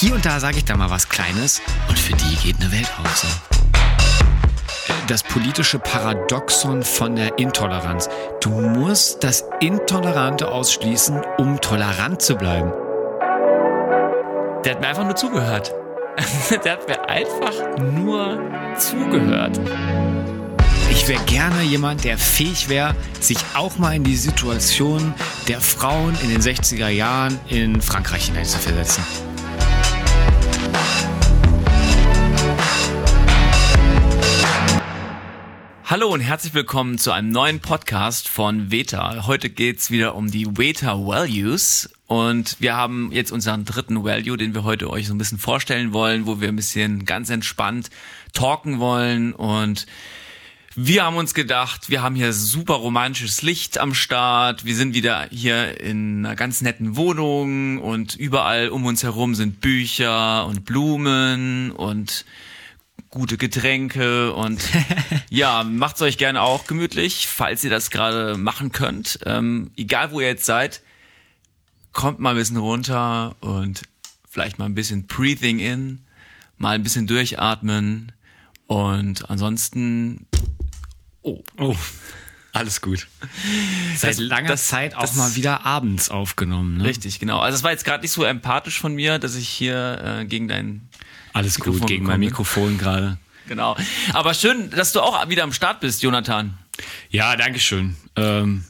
hier und da sage ich da mal was Kleines und für die geht eine Welt auf. So. Das politische Paradoxon von der Intoleranz. Du musst das Intolerante ausschließen, um tolerant zu bleiben. Der hat mir einfach nur zugehört. Der hat mir einfach nur zugehört. Ich wäre gerne jemand, der fähig wäre, sich auch mal in die Situation der Frauen in den 60er Jahren in Frankreich hineinzuversetzen. Hallo und herzlich willkommen zu einem neuen Podcast von Veta. Heute geht's wieder um die Veta Values und wir haben jetzt unseren dritten Value, den wir heute euch so ein bisschen vorstellen wollen, wo wir ein bisschen ganz entspannt talken wollen und wir haben uns gedacht, wir haben hier super romantisches Licht am Start. Wir sind wieder hier in einer ganz netten Wohnung und überall um uns herum sind Bücher und Blumen und gute Getränke und ja, macht's euch gerne auch gemütlich, falls ihr das gerade machen könnt. Ähm, egal wo ihr jetzt seid, kommt mal ein bisschen runter und vielleicht mal ein bisschen breathing in, mal ein bisschen durchatmen und ansonsten oh, oh. Alles gut. Seit das, langer das, Zeit auch mal wieder abends aufgenommen. Ne? Richtig, genau. Also es war jetzt gerade nicht so empathisch von mir, dass ich hier äh, gegen dein alles Mikrofon gut gegen mein Mikrofon gerade. Genau. Aber schön, dass du auch wieder am Start bist, Jonathan. Ja, danke schön. Ähm,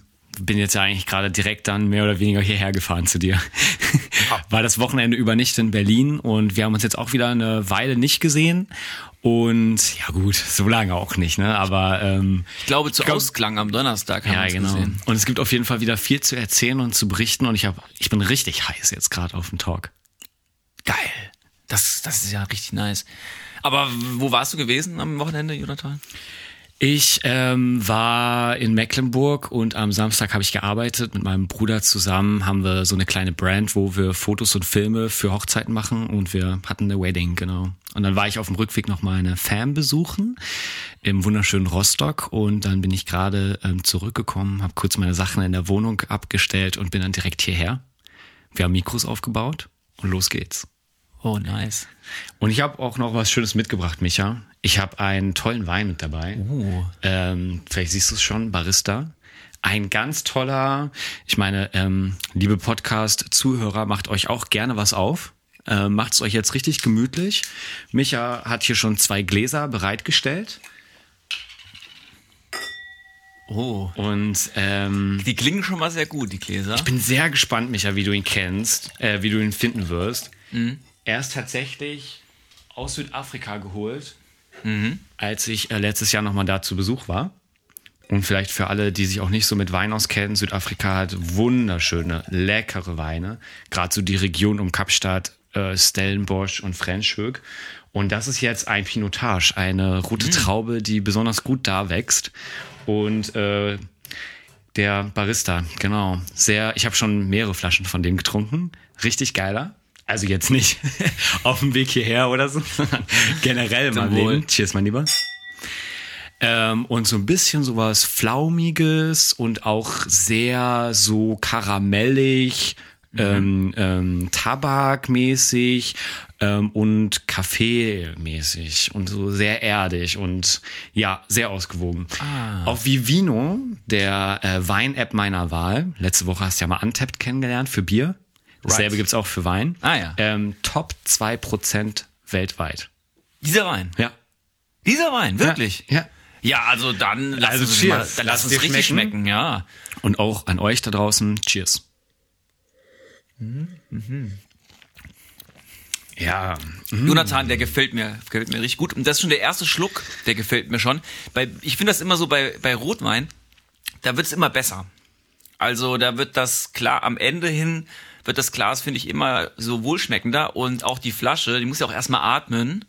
bin jetzt ja eigentlich gerade direkt dann mehr oder weniger hierher gefahren zu dir. War das Wochenende über nicht in Berlin und wir haben uns jetzt auch wieder eine Weile nicht gesehen. Und ja gut, so lange auch nicht, ne? Aber ähm, ich glaube zu glaub, Ausklang am Donnerstag haben ja, wir genau. gesehen. Und es gibt auf jeden Fall wieder viel zu erzählen und zu berichten und ich habe, ich bin richtig heiß jetzt gerade auf dem Talk. Geil. Das, das ist ja richtig nice. Aber wo warst du gewesen am Wochenende, Jonathan? Ich ähm, war in Mecklenburg und am Samstag habe ich gearbeitet. Mit meinem Bruder zusammen haben wir so eine kleine Brand, wo wir Fotos und Filme für Hochzeiten machen und wir hatten eine Wedding, genau. Und dann war ich auf dem Rückweg noch mal eine Fan besuchen im wunderschönen Rostock und dann bin ich gerade ähm, zurückgekommen, habe kurz meine Sachen in der Wohnung abgestellt und bin dann direkt hierher. Wir haben Mikros aufgebaut und los geht's. Oh, nice. Und ich habe auch noch was Schönes mitgebracht, Micha. Ich habe einen tollen Wein mit dabei. Uh. Ähm, vielleicht siehst du es schon, Barista. Ein ganz toller, ich meine, ähm, liebe Podcast-Zuhörer, macht euch auch gerne was auf. Äh, macht es euch jetzt richtig gemütlich. Micha hat hier schon zwei Gläser bereitgestellt. Oh. Und ähm, die klingen schon mal sehr gut, die Gläser. Ich bin sehr gespannt, Micha, wie du ihn kennst, äh, wie du ihn finden wirst. Mhm. Er ist tatsächlich aus Südafrika geholt, mhm. als ich äh, letztes Jahr nochmal da zu Besuch war. Und vielleicht für alle, die sich auch nicht so mit Wein auskennen, Südafrika hat wunderschöne, leckere Weine. Gerade so die Region um Kapstadt, äh, Stellenbosch und Franschhoek. Und das ist jetzt ein Pinotage, eine rote mhm. Traube, die besonders gut da wächst. Und äh, der Barista, genau, sehr. Ich habe schon mehrere Flaschen von dem getrunken. Richtig geiler. Also jetzt nicht auf dem Weg hierher oder so, sondern generell mal Leben. Cheers, mein Lieber. Ähm, und so ein bisschen sowas Flaumiges und auch sehr so karamellig, mhm. ähm, ähm, Tabakmäßig ähm, und Kaffeemäßig und so sehr erdig und ja, sehr ausgewogen. Ah. Auf Vivino, der äh, Wein-App meiner Wahl, letzte Woche hast du ja mal Untapped kennengelernt für Bier. Dasselbe right. gibt's auch für Wein. Ah ja. Ähm, Top 2% weltweit. Dieser Wein? Ja. Dieser Wein, wirklich? Ja. Ja, also dann lass also uns, mal, dann lass uns richtig schmecken. schmecken, ja. Und auch an euch da draußen, cheers. Mhm. Ja. Mhm. Jonathan, der gefällt mir, gefällt mir richtig gut. Und das ist schon der erste Schluck, der gefällt mir schon. Bei, ich finde das immer so bei, bei Rotwein, da wird's immer besser. Also da wird das klar am Ende hin wird das Glas, finde ich, immer so wohlschmeckender und auch die Flasche, die muss ja auch erstmal atmen.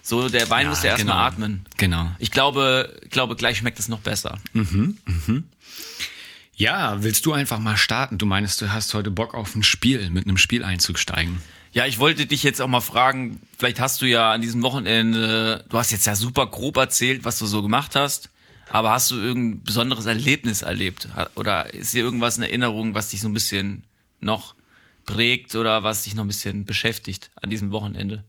So, der Wein ja, muss ja erstmal genau. atmen. Genau. Ich glaube, glaube, gleich schmeckt es noch besser. Mhm, mhm. Ja, willst du einfach mal starten? Du meinst, du hast heute Bock auf ein Spiel, mit einem Spieleinzug steigen. Ja, ich wollte dich jetzt auch mal fragen, vielleicht hast du ja an diesem Wochenende, du hast jetzt ja super grob erzählt, was du so gemacht hast, aber hast du irgendein besonderes Erlebnis erlebt? Oder ist dir irgendwas in Erinnerung, was dich so ein bisschen noch prägt oder was dich noch ein bisschen beschäftigt an diesem Wochenende?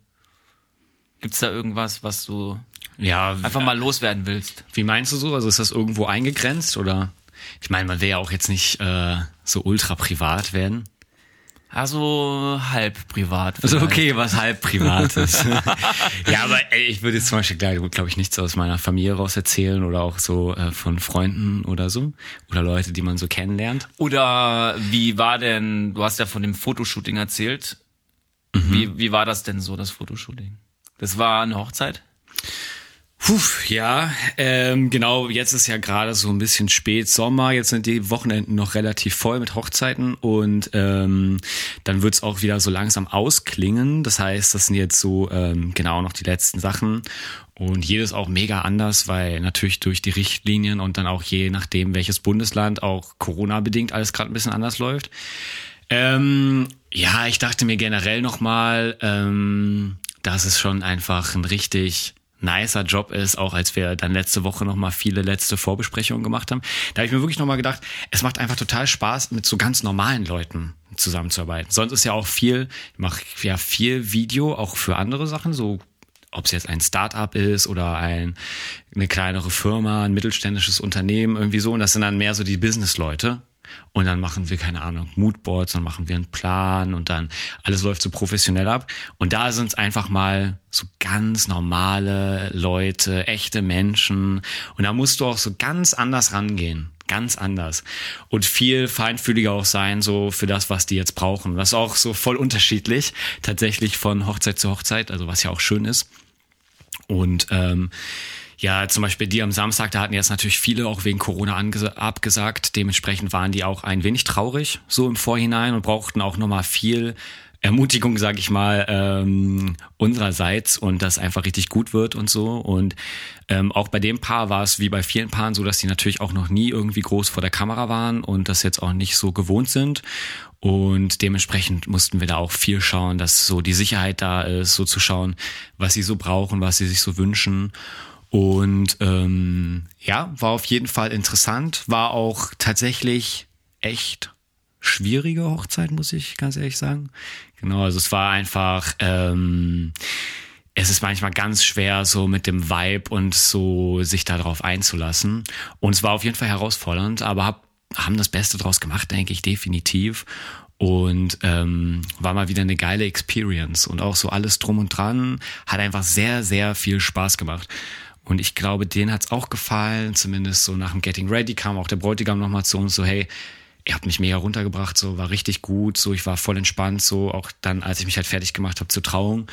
Gibt's da irgendwas, was du Ja, einfach mal loswerden willst? wie meinst du so? Also ist das irgendwo eingegrenzt oder? Ich meine, man will ja auch jetzt nicht äh, so ultra privat werden. Also halb privat. Also vielleicht. okay, was halb privates. ja, aber ey, ich würde jetzt zum Beispiel, glaube ich, nichts aus meiner Familie raus erzählen oder auch so äh, von Freunden oder so. Oder Leute, die man so kennenlernt. Oder wie war denn, du hast ja von dem Fotoshooting erzählt. Wie, wie war das denn so, das Fotoshooting? Das war eine Hochzeit? Puh, ja, ähm, genau, jetzt ist ja gerade so ein bisschen spät Sommer, jetzt sind die Wochenenden noch relativ voll mit Hochzeiten und ähm, dann wird's auch wieder so langsam ausklingen. Das heißt, das sind jetzt so ähm, genau noch die letzten Sachen und jedes auch mega anders, weil natürlich durch die Richtlinien und dann auch je nachdem, welches Bundesland auch Corona-bedingt alles gerade ein bisschen anders läuft. Ähm, ja, ich dachte mir generell nochmal, ähm, dass es schon einfach ein richtig nicer Job ist, auch als wir dann letzte Woche nochmal viele letzte Vorbesprechungen gemacht haben. Da habe ich mir wirklich nochmal gedacht, es macht einfach total Spaß, mit so ganz normalen Leuten zusammenzuarbeiten. Sonst ist ja auch viel, ich mache ja viel Video, auch für andere Sachen, so ob es jetzt ein Start-up ist oder ein, eine kleinere Firma, ein mittelständisches Unternehmen, irgendwie so. Und das sind dann mehr so die Business-Leute. Und dann machen wir, keine Ahnung, Moodboards, dann machen wir einen Plan und dann alles läuft so professionell ab. Und da sind es einfach mal so ganz normale Leute, echte Menschen. Und da musst du auch so ganz anders rangehen. Ganz anders. Und viel feinfühliger auch sein, so für das, was die jetzt brauchen. Das ist auch so voll unterschiedlich, tatsächlich von Hochzeit zu Hochzeit, also was ja auch schön ist. Und ähm, ja, zum Beispiel die am Samstag, da hatten jetzt natürlich viele auch wegen Corona abgesagt. Dementsprechend waren die auch ein wenig traurig so im Vorhinein und brauchten auch nochmal viel Ermutigung, sag ich mal, ähm, unsererseits und das einfach richtig gut wird und so. Und ähm, auch bei dem Paar war es wie bei vielen Paaren so, dass die natürlich auch noch nie irgendwie groß vor der Kamera waren und das jetzt auch nicht so gewohnt sind. Und dementsprechend mussten wir da auch viel schauen, dass so die Sicherheit da ist, so zu schauen, was sie so brauchen, was sie sich so wünschen. Und ähm, ja, war auf jeden Fall interessant, war auch tatsächlich echt schwierige Hochzeit, muss ich ganz ehrlich sagen. Genau, also es war einfach, ähm, es ist manchmal ganz schwer, so mit dem Vibe und so sich darauf einzulassen. Und es war auf jeden Fall herausfordernd, aber hab, haben das Beste draus gemacht, denke ich, definitiv. Und ähm, war mal wieder eine geile Experience. Und auch so alles drum und dran hat einfach sehr, sehr viel Spaß gemacht. Und ich glaube, denen hat's auch gefallen, zumindest so nach dem Getting Ready kam auch der Bräutigam nochmal zu uns so, hey, ihr habt mich mega runtergebracht, so war richtig gut, so ich war voll entspannt, so auch dann, als ich mich halt fertig gemacht habe zur Trauung.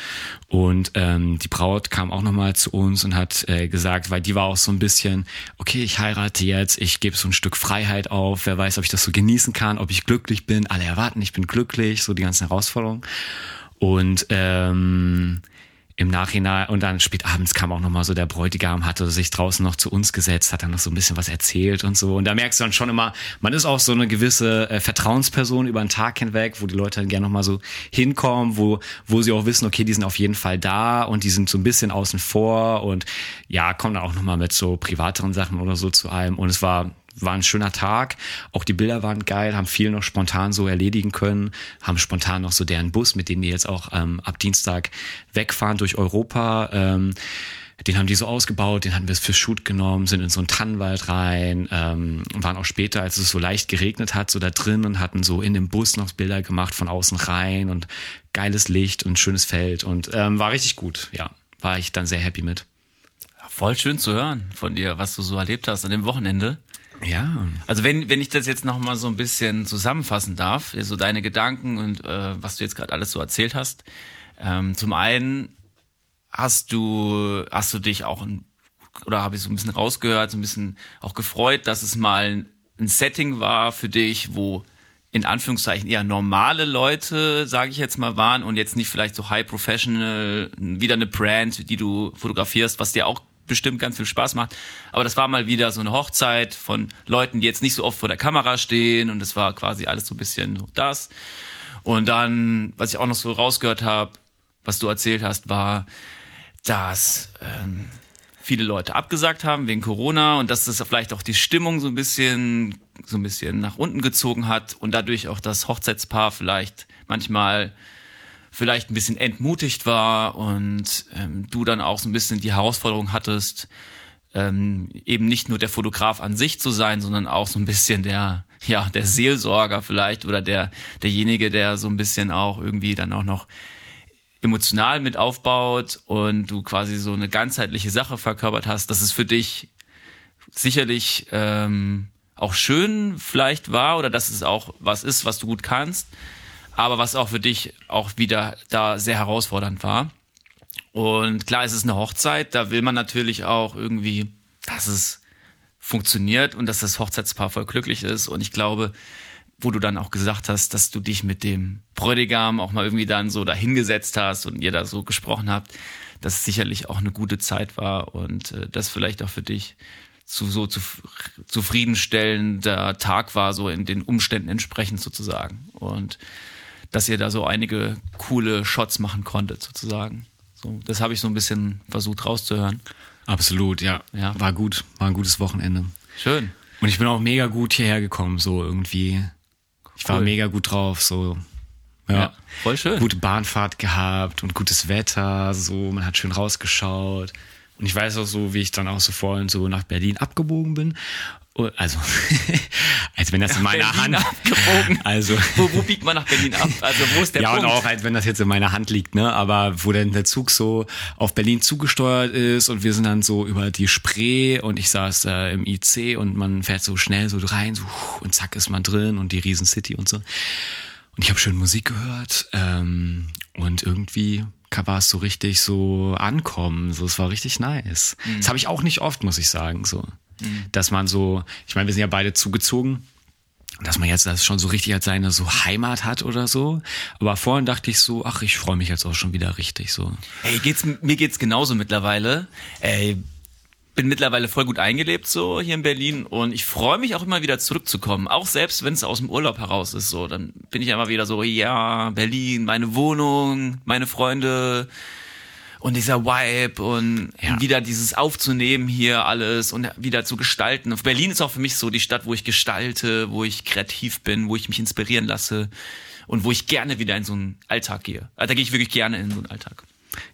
Und ähm, die Braut kam auch nochmal zu uns und hat äh, gesagt, weil die war auch so ein bisschen, okay, ich heirate jetzt, ich gebe so ein Stück Freiheit auf, wer weiß, ob ich das so genießen kann, ob ich glücklich bin, alle erwarten, ich bin glücklich, so die ganzen Herausforderungen. Und ähm, im Nachhinein und dann spät abends kam auch noch mal so der Bräutigam hatte sich draußen noch zu uns gesetzt hat dann noch so ein bisschen was erzählt und so. Und da merkst du dann schon immer man ist auch so eine gewisse äh, Vertrauensperson über den Tag hinweg wo die Leute dann gerne noch mal so hinkommen wo wo sie auch wissen okay die sind auf jeden Fall da und die sind so ein bisschen außen vor und ja kommen dann auch noch mal mit so privateren Sachen oder so zu allem und es war war ein schöner Tag. Auch die Bilder waren geil, haben viel noch spontan so erledigen können, haben spontan noch so deren Bus, mit dem die jetzt auch ähm, ab Dienstag wegfahren durch Europa. Ähm, den haben die so ausgebaut, den hatten wir fürs Shoot genommen, sind in so einen Tannenwald rein, ähm, waren auch später, als es so leicht geregnet hat, so da drin und hatten so in dem Bus noch Bilder gemacht von außen rein und geiles Licht und schönes Feld und ähm, war richtig gut, ja. War ich dann sehr happy mit. Voll schön zu hören von dir, was du so erlebt hast an dem Wochenende. Ja. Also wenn, wenn ich das jetzt noch mal so ein bisschen zusammenfassen darf, so deine Gedanken und äh, was du jetzt gerade alles so erzählt hast. Ähm, zum einen hast du, hast du dich auch, ein, oder habe ich so ein bisschen rausgehört, so ein bisschen auch gefreut, dass es mal ein Setting war für dich, wo in Anführungszeichen eher normale Leute, sage ich jetzt mal, waren und jetzt nicht vielleicht so high professional, wieder eine Brand, die du fotografierst, was dir auch bestimmt ganz viel Spaß macht. Aber das war mal wieder so eine Hochzeit von Leuten, die jetzt nicht so oft vor der Kamera stehen und es war quasi alles so ein bisschen das. Und dann, was ich auch noch so rausgehört habe, was du erzählt hast, war, dass ähm, viele Leute abgesagt haben wegen Corona und dass das vielleicht auch die Stimmung so ein bisschen so ein bisschen nach unten gezogen hat und dadurch auch das Hochzeitspaar vielleicht manchmal vielleicht ein bisschen entmutigt war und ähm, du dann auch so ein bisschen die Herausforderung hattest, ähm, eben nicht nur der Fotograf an sich zu sein, sondern auch so ein bisschen der, ja, der Seelsorger vielleicht oder der, derjenige, der so ein bisschen auch irgendwie dann auch noch emotional mit aufbaut und du quasi so eine ganzheitliche Sache verkörpert hast, dass es für dich sicherlich ähm, auch schön vielleicht war oder dass es auch was ist, was du gut kannst, aber was auch für dich auch wieder da sehr herausfordernd war. Und klar, es ist eine Hochzeit, da will man natürlich auch irgendwie, dass es funktioniert und dass das Hochzeitspaar voll glücklich ist. Und ich glaube, wo du dann auch gesagt hast, dass du dich mit dem Bräutigam auch mal irgendwie dann so dahingesetzt hast und ihr da so gesprochen habt, dass es sicherlich auch eine gute Zeit war und äh, das vielleicht auch für dich zu so zu, zufriedenstellender Tag war, so in den Umständen entsprechend sozusagen. Und dass ihr da so einige coole Shots machen konntet, sozusagen. So, das habe ich so ein bisschen versucht rauszuhören. Absolut, ja. ja. War gut, war ein gutes Wochenende. Schön. Und ich bin auch mega gut hierher gekommen, so irgendwie. Ich cool. war mega gut drauf, so. Ja. ja. voll schön. Gute Bahnfahrt gehabt und gutes Wetter, so, man hat schön rausgeschaut. Und ich weiß auch so, wie ich dann auch so vorhin so nach Berlin abgebogen bin. Oh, also, als wenn das in meiner Berlin Hand. Abgebogen. Also. Wo, wo biegt man nach Berlin ab? Also, wo ist der ja, Punkt? Ja, und auch, als wenn das jetzt in meiner Hand liegt, ne? Aber wo dann der Zug so auf Berlin zugesteuert ist und wir sind dann so über die Spree und ich saß äh, im IC und man fährt so schnell so rein, so, und zack ist man drin und die Riesencity und so. Und ich habe schön Musik gehört ähm, und irgendwie war es so richtig so ankommen. So, es war richtig nice. Mhm. Das habe ich auch nicht oft, muss ich sagen. So, mhm. dass man so, ich meine, wir sind ja beide zugezogen, dass man jetzt das schon so richtig als seine so Heimat hat oder so. Aber vorhin dachte ich so, ach, ich freue mich jetzt auch schon wieder richtig so. Ey, geht's, mir geht's genauso mittlerweile. Ey, bin mittlerweile voll gut eingelebt so hier in Berlin und ich freue mich auch immer wieder zurückzukommen. Auch selbst wenn es aus dem Urlaub heraus ist so, dann bin ich immer wieder so, ja, Berlin, meine Wohnung, meine Freunde und dieser Vibe und ja. wieder dieses aufzunehmen hier alles und wieder zu gestalten. Berlin ist auch für mich so die Stadt, wo ich gestalte, wo ich kreativ bin, wo ich mich inspirieren lasse und wo ich gerne wieder in so einen Alltag gehe. Da gehe ich wirklich gerne in so einen Alltag.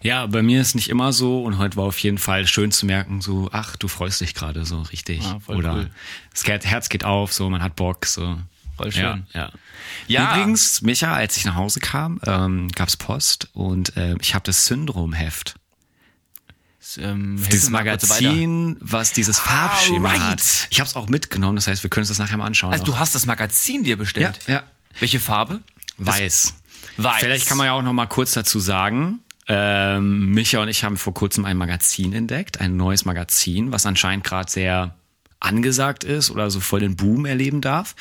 Ja, bei mir ist nicht immer so und heute war auf jeden Fall schön zu merken, so, ach, du freust dich gerade so richtig. Ah, Oder cool. das Herz geht auf, so, man hat Bock, so. Voll schön. Ja, ja. ja. Übrigens, Micha, als ich nach Hause kam, ähm, gab's Post und äh, ich habe das Syndromheft. Ähm, dieses Magazin, was dieses ah, Farbschema right. hat. Ich habe es auch mitgenommen, das heißt, wir können uns das nachher mal anschauen. Also auch. du hast das Magazin dir bestellt? Ja. ja. Welche Farbe? Weiß. Weiß. Vielleicht kann man ja auch noch mal kurz dazu sagen, ähm, Micha und ich haben vor kurzem ein Magazin entdeckt, ein neues Magazin, was anscheinend gerade sehr angesagt ist oder so voll den Boom erleben darf.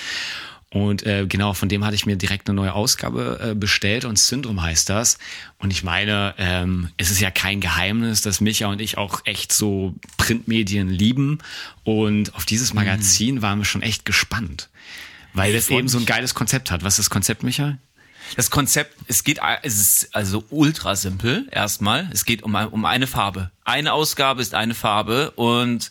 Und äh, genau, von dem hatte ich mir direkt eine neue Ausgabe äh, bestellt und Syndrom heißt das. Und ich meine, ähm, es ist ja kein Geheimnis, dass Micha und ich auch echt so Printmedien lieben. Und auf dieses Magazin mhm. waren wir schon echt gespannt. Weil es eben so ein geiles Konzept hat. Was ist das Konzept, Micha? Das Konzept, es geht, es ist also ultra simpel erstmal. Es geht um, um eine Farbe. Eine Ausgabe ist eine Farbe und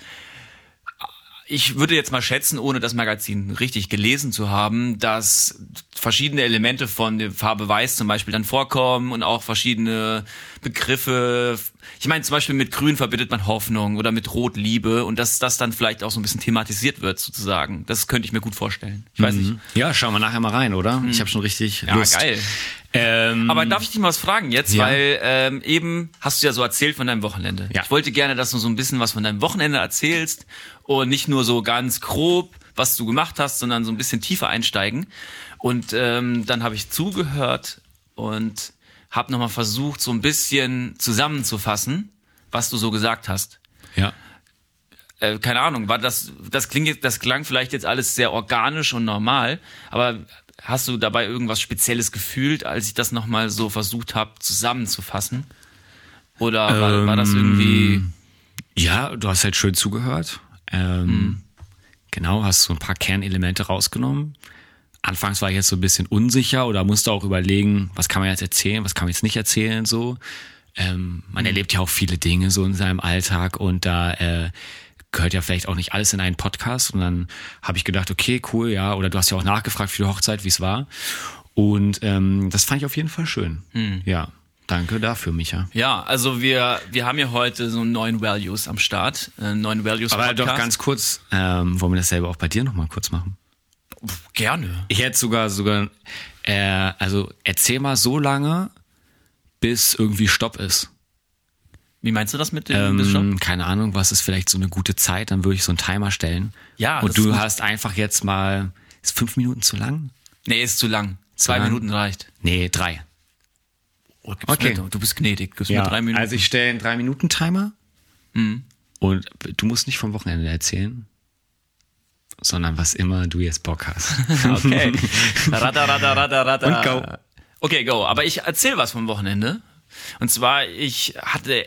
ich würde jetzt mal schätzen, ohne das Magazin richtig gelesen zu haben, dass verschiedene Elemente von der Farbe Weiß zum Beispiel dann vorkommen und auch verschiedene Begriffe. Ich meine, zum Beispiel mit Grün verbindet man Hoffnung oder mit Rot Liebe und dass das dann vielleicht auch so ein bisschen thematisiert wird sozusagen. Das könnte ich mir gut vorstellen. Ich weiß mhm. nicht. Ja, schauen wir nachher mal rein, oder? Mhm. Ich habe schon richtig Lust. Ja, geil. Ähm, Aber darf ich dich mal was fragen jetzt? Ja. Weil ähm, eben hast du ja so erzählt von deinem Wochenende. Ja. Ich wollte gerne, dass du so ein bisschen was von deinem Wochenende erzählst und nicht nur so ganz grob, was du gemacht hast, sondern so ein bisschen tiefer einsteigen. Und ähm, dann habe ich zugehört und habe nochmal versucht, so ein bisschen zusammenzufassen, was du so gesagt hast. Ja. Äh, keine Ahnung, war das, das klingt, das klang vielleicht jetzt alles sehr organisch und normal, aber Hast du dabei irgendwas Spezielles gefühlt, als ich das nochmal so versucht habe zusammenzufassen? Oder war, ähm, war, das irgendwie... Ähm, ja, du hast halt schön zugehört. Ähm, hm. Genau, hast so ein paar Kernelemente rausgenommen. Anfangs war ich jetzt so ein bisschen unsicher oder musste auch überlegen, was kann man jetzt erzählen, was kann man jetzt nicht erzählen, so. Ähm, man hm. erlebt ja auch viele Dinge so in seinem Alltag und da äh, gehört ja vielleicht auch nicht alles in einen Podcast. Und dann habe ich gedacht, okay, cool, ja, oder du hast ja auch nachgefragt für die Hochzeit, wie es war. Und ähm, das fand ich auf jeden Fall schön. Hm. Ja. Danke dafür, Micha. Ja, also wir, wir haben ja heute so neuen Values am Start, äh, neuen Values Aber Podcast. doch ganz kurz, ähm, wollen wir dasselbe auch bei dir nochmal kurz machen? Gerne. Ich hätte sogar, sogar, äh, also erzähl mal so lange, bis irgendwie Stopp ist. Wie meinst du das mit dem ähm, Keine Ahnung, was ist vielleicht so eine gute Zeit, dann würde ich so einen Timer stellen. Ja. Und du hast einfach jetzt mal, ist fünf Minuten zu lang? Nee, ist zu lang. Zwei lang? Minuten reicht. Nee, drei. Oh, okay. Mir, du bist gnädig. Gibst ja, mir drei Minuten. Also ich stelle einen drei Minuten Timer. Mhm. Und du musst nicht vom Wochenende erzählen, sondern was immer du jetzt Bock hast. Okay. rada, rada, rada, rada. Und go. Okay, go. Aber ich erzähle was vom Wochenende. Und zwar, ich hatte,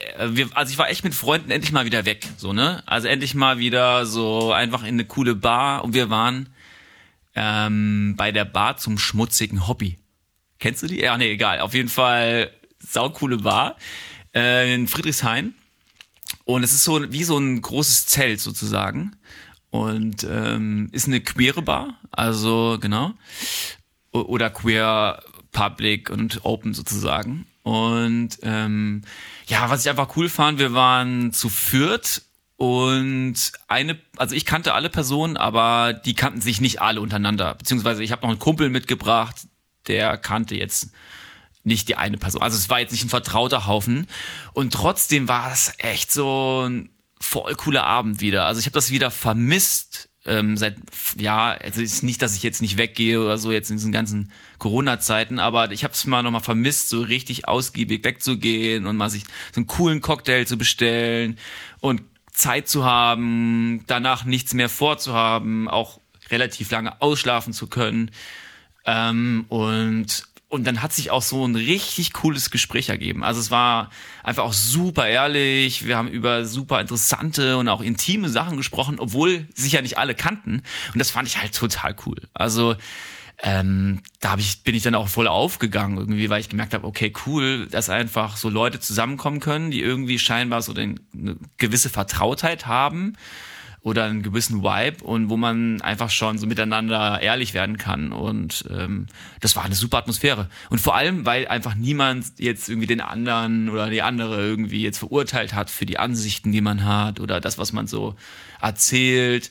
also ich war echt mit Freunden endlich mal wieder weg, so ne. Also endlich mal wieder so einfach in eine coole Bar und wir waren ähm, bei der Bar zum schmutzigen Hobby. Kennst du die? Ja, nee, egal. Auf jeden Fall saukoole Bar äh, in Friedrichshain. Und es ist so wie so ein großes Zelt sozusagen. Und ähm, ist eine queere Bar, also genau. Oder queer public und open sozusagen. Und ähm, ja, was ich einfach cool fand, wir waren zu viert und eine, also ich kannte alle Personen, aber die kannten sich nicht alle untereinander. Beziehungsweise ich habe noch einen Kumpel mitgebracht, der kannte jetzt nicht die eine Person. Also es war jetzt nicht ein vertrauter Haufen. Und trotzdem war es echt so ein voll cooler Abend wieder. Also ich habe das wieder vermisst. Ähm, seit ja, also ist nicht, dass ich jetzt nicht weggehe oder so jetzt in diesen ganzen Corona-Zeiten, aber ich habe es mal nochmal vermisst, so richtig ausgiebig wegzugehen und mal sich so einen coolen Cocktail zu bestellen und Zeit zu haben, danach nichts mehr vorzuhaben, auch relativ lange ausschlafen zu können. Ähm, und und dann hat sich auch so ein richtig cooles Gespräch ergeben. Also es war einfach auch super ehrlich. Wir haben über super interessante und auch intime Sachen gesprochen, obwohl sich ja nicht alle kannten. Und das fand ich halt total cool. Also ähm, da hab ich, bin ich dann auch voll aufgegangen irgendwie, weil ich gemerkt habe, okay, cool, dass einfach so Leute zusammenkommen können, die irgendwie scheinbar so eine gewisse Vertrautheit haben oder einen gewissen Vibe und wo man einfach schon so miteinander ehrlich werden kann. Und ähm, das war eine super Atmosphäre. Und vor allem, weil einfach niemand jetzt irgendwie den anderen oder die andere irgendwie jetzt verurteilt hat für die Ansichten, die man hat oder das, was man so erzählt,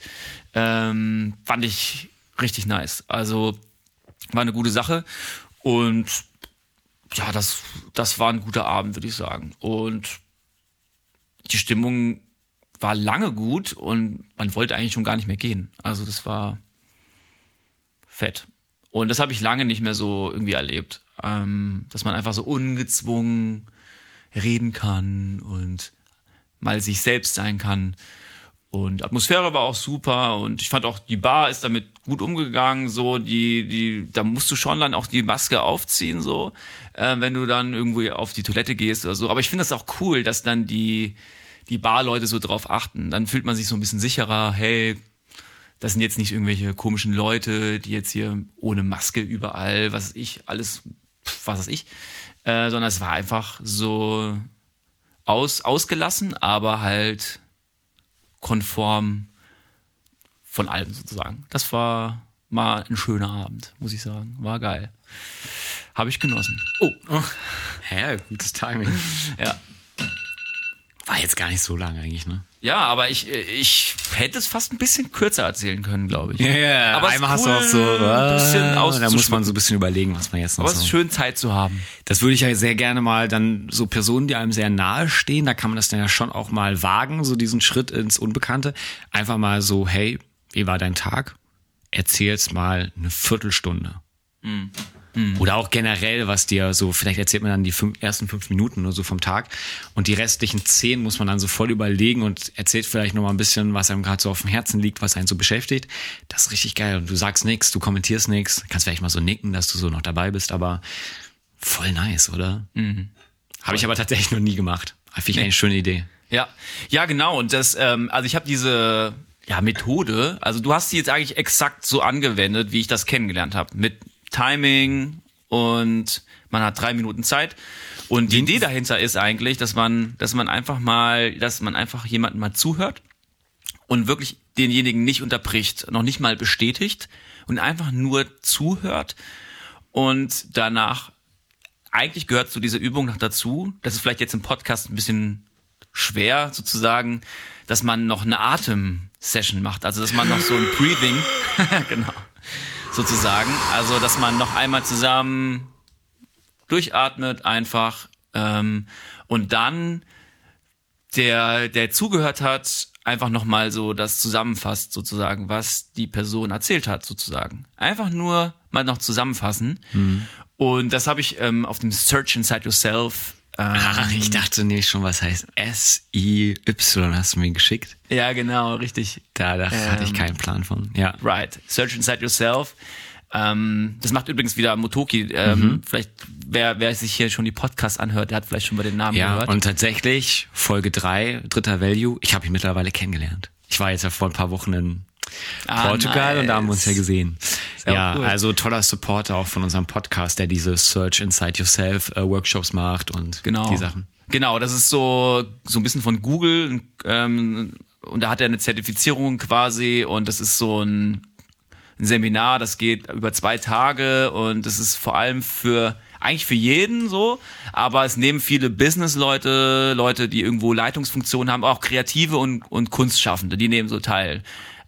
ähm, fand ich richtig nice. Also war eine gute Sache. Und ja, das, das war ein guter Abend, würde ich sagen. Und die Stimmung war lange gut und man wollte eigentlich schon gar nicht mehr gehen. Also das war fett. Und das habe ich lange nicht mehr so irgendwie erlebt. Ähm, dass man einfach so ungezwungen reden kann und mal sich selbst sein kann. Und Atmosphäre war auch super und ich fand auch, die Bar ist damit gut umgegangen, so, die, die, da musst du schon dann auch die Maske aufziehen, so, äh, wenn du dann irgendwo auf die Toilette gehst oder so. Aber ich finde das auch cool, dass dann die, die Barleute so drauf achten. Dann fühlt man sich so ein bisschen sicherer, hey, das sind jetzt nicht irgendwelche komischen Leute, die jetzt hier ohne Maske überall, was weiß ich, alles, was weiß ich, äh, sondern es war einfach so aus, ausgelassen, aber halt konform von allem sozusagen. Das war mal ein schöner Abend, muss ich sagen. War geil. Habe ich genossen. Oh. oh. Hä, gutes Timing. ja. War jetzt gar nicht so lang eigentlich, ne? Ja, aber ich, ich hätte es fast ein bisschen kürzer erzählen können, glaube ich. Ja, ja, aber einmal hast du auch so, ein bisschen ah, da muss man so ein bisschen überlegen, was man jetzt noch Aber es ist schön, Zeit zu haben. Das würde ich ja sehr gerne mal dann so Personen, die einem sehr nahe stehen, da kann man das dann ja schon auch mal wagen, so diesen Schritt ins Unbekannte. Einfach mal so, hey, wie war dein Tag? Erzähl's mal eine Viertelstunde. Mhm. Mhm. Oder auch generell, was dir so, vielleicht erzählt man dann die fünf, ersten fünf Minuten oder so vom Tag und die restlichen zehn muss man dann so voll überlegen und erzählt vielleicht noch mal ein bisschen, was einem gerade so auf dem Herzen liegt, was einen so beschäftigt. Das ist richtig geil. Und du sagst nichts, du kommentierst nichts, kannst vielleicht mal so nicken, dass du so noch dabei bist, aber voll nice, oder? Mhm. Habe ich aber tatsächlich noch nie gemacht. Finde ich nee. eine schöne Idee. Ja, ja genau. Und das, ähm, also ich habe diese ja, Methode, also du hast sie jetzt eigentlich exakt so angewendet, wie ich das kennengelernt habe. Mit Timing und man hat drei Minuten Zeit. Und die Idee dahinter ist eigentlich, dass man, dass man einfach mal, dass man einfach jemanden mal zuhört und wirklich denjenigen nicht unterbricht, noch nicht mal bestätigt und einfach nur zuhört. Und danach eigentlich gehört zu dieser Übung noch dazu, das ist vielleicht jetzt im Podcast ein bisschen schwer sozusagen, dass man noch eine Atem-Session macht, also dass man noch so ein Breathing, genau, sozusagen, also dass man noch einmal zusammen durchatmet einfach ähm, und dann der, der zugehört hat, einfach nochmal so das zusammenfasst, sozusagen, was die Person erzählt hat, sozusagen. Einfach nur mal noch zusammenfassen. Mhm. Und das habe ich ähm, auf dem Search Inside Yourself. Ähm, Ach, ich dachte nicht schon, was heißt S-I-Y hast du mir geschickt. Ja, genau, richtig. Da, da ähm, hatte ich ähm, keinen Plan von. Ja. Right. Search Inside Yourself. Ähm, das macht übrigens wieder Motoki. Ähm, mhm. Vielleicht, wer, wer sich hier schon die Podcasts anhört, der hat vielleicht schon mal den Namen ja, gehört. Und tatsächlich, Folge drei, dritter Value, ich habe ihn mittlerweile kennengelernt. Ich war jetzt ja vor ein paar Wochen in ah, Portugal nice. und da haben wir uns ja gesehen. Ja, cool. also toller Supporter auch von unserem Podcast, der diese Search Inside Yourself äh, Workshops macht und genau. die Sachen. Genau, das ist so so ein bisschen von Google ähm, und da hat er eine Zertifizierung quasi und das ist so ein ein Seminar, das geht über zwei Tage und es ist vor allem für eigentlich für jeden so, aber es nehmen viele Business-Leute, Leute, die irgendwo Leitungsfunktionen haben, auch Kreative und, und Kunstschaffende, die nehmen so teil.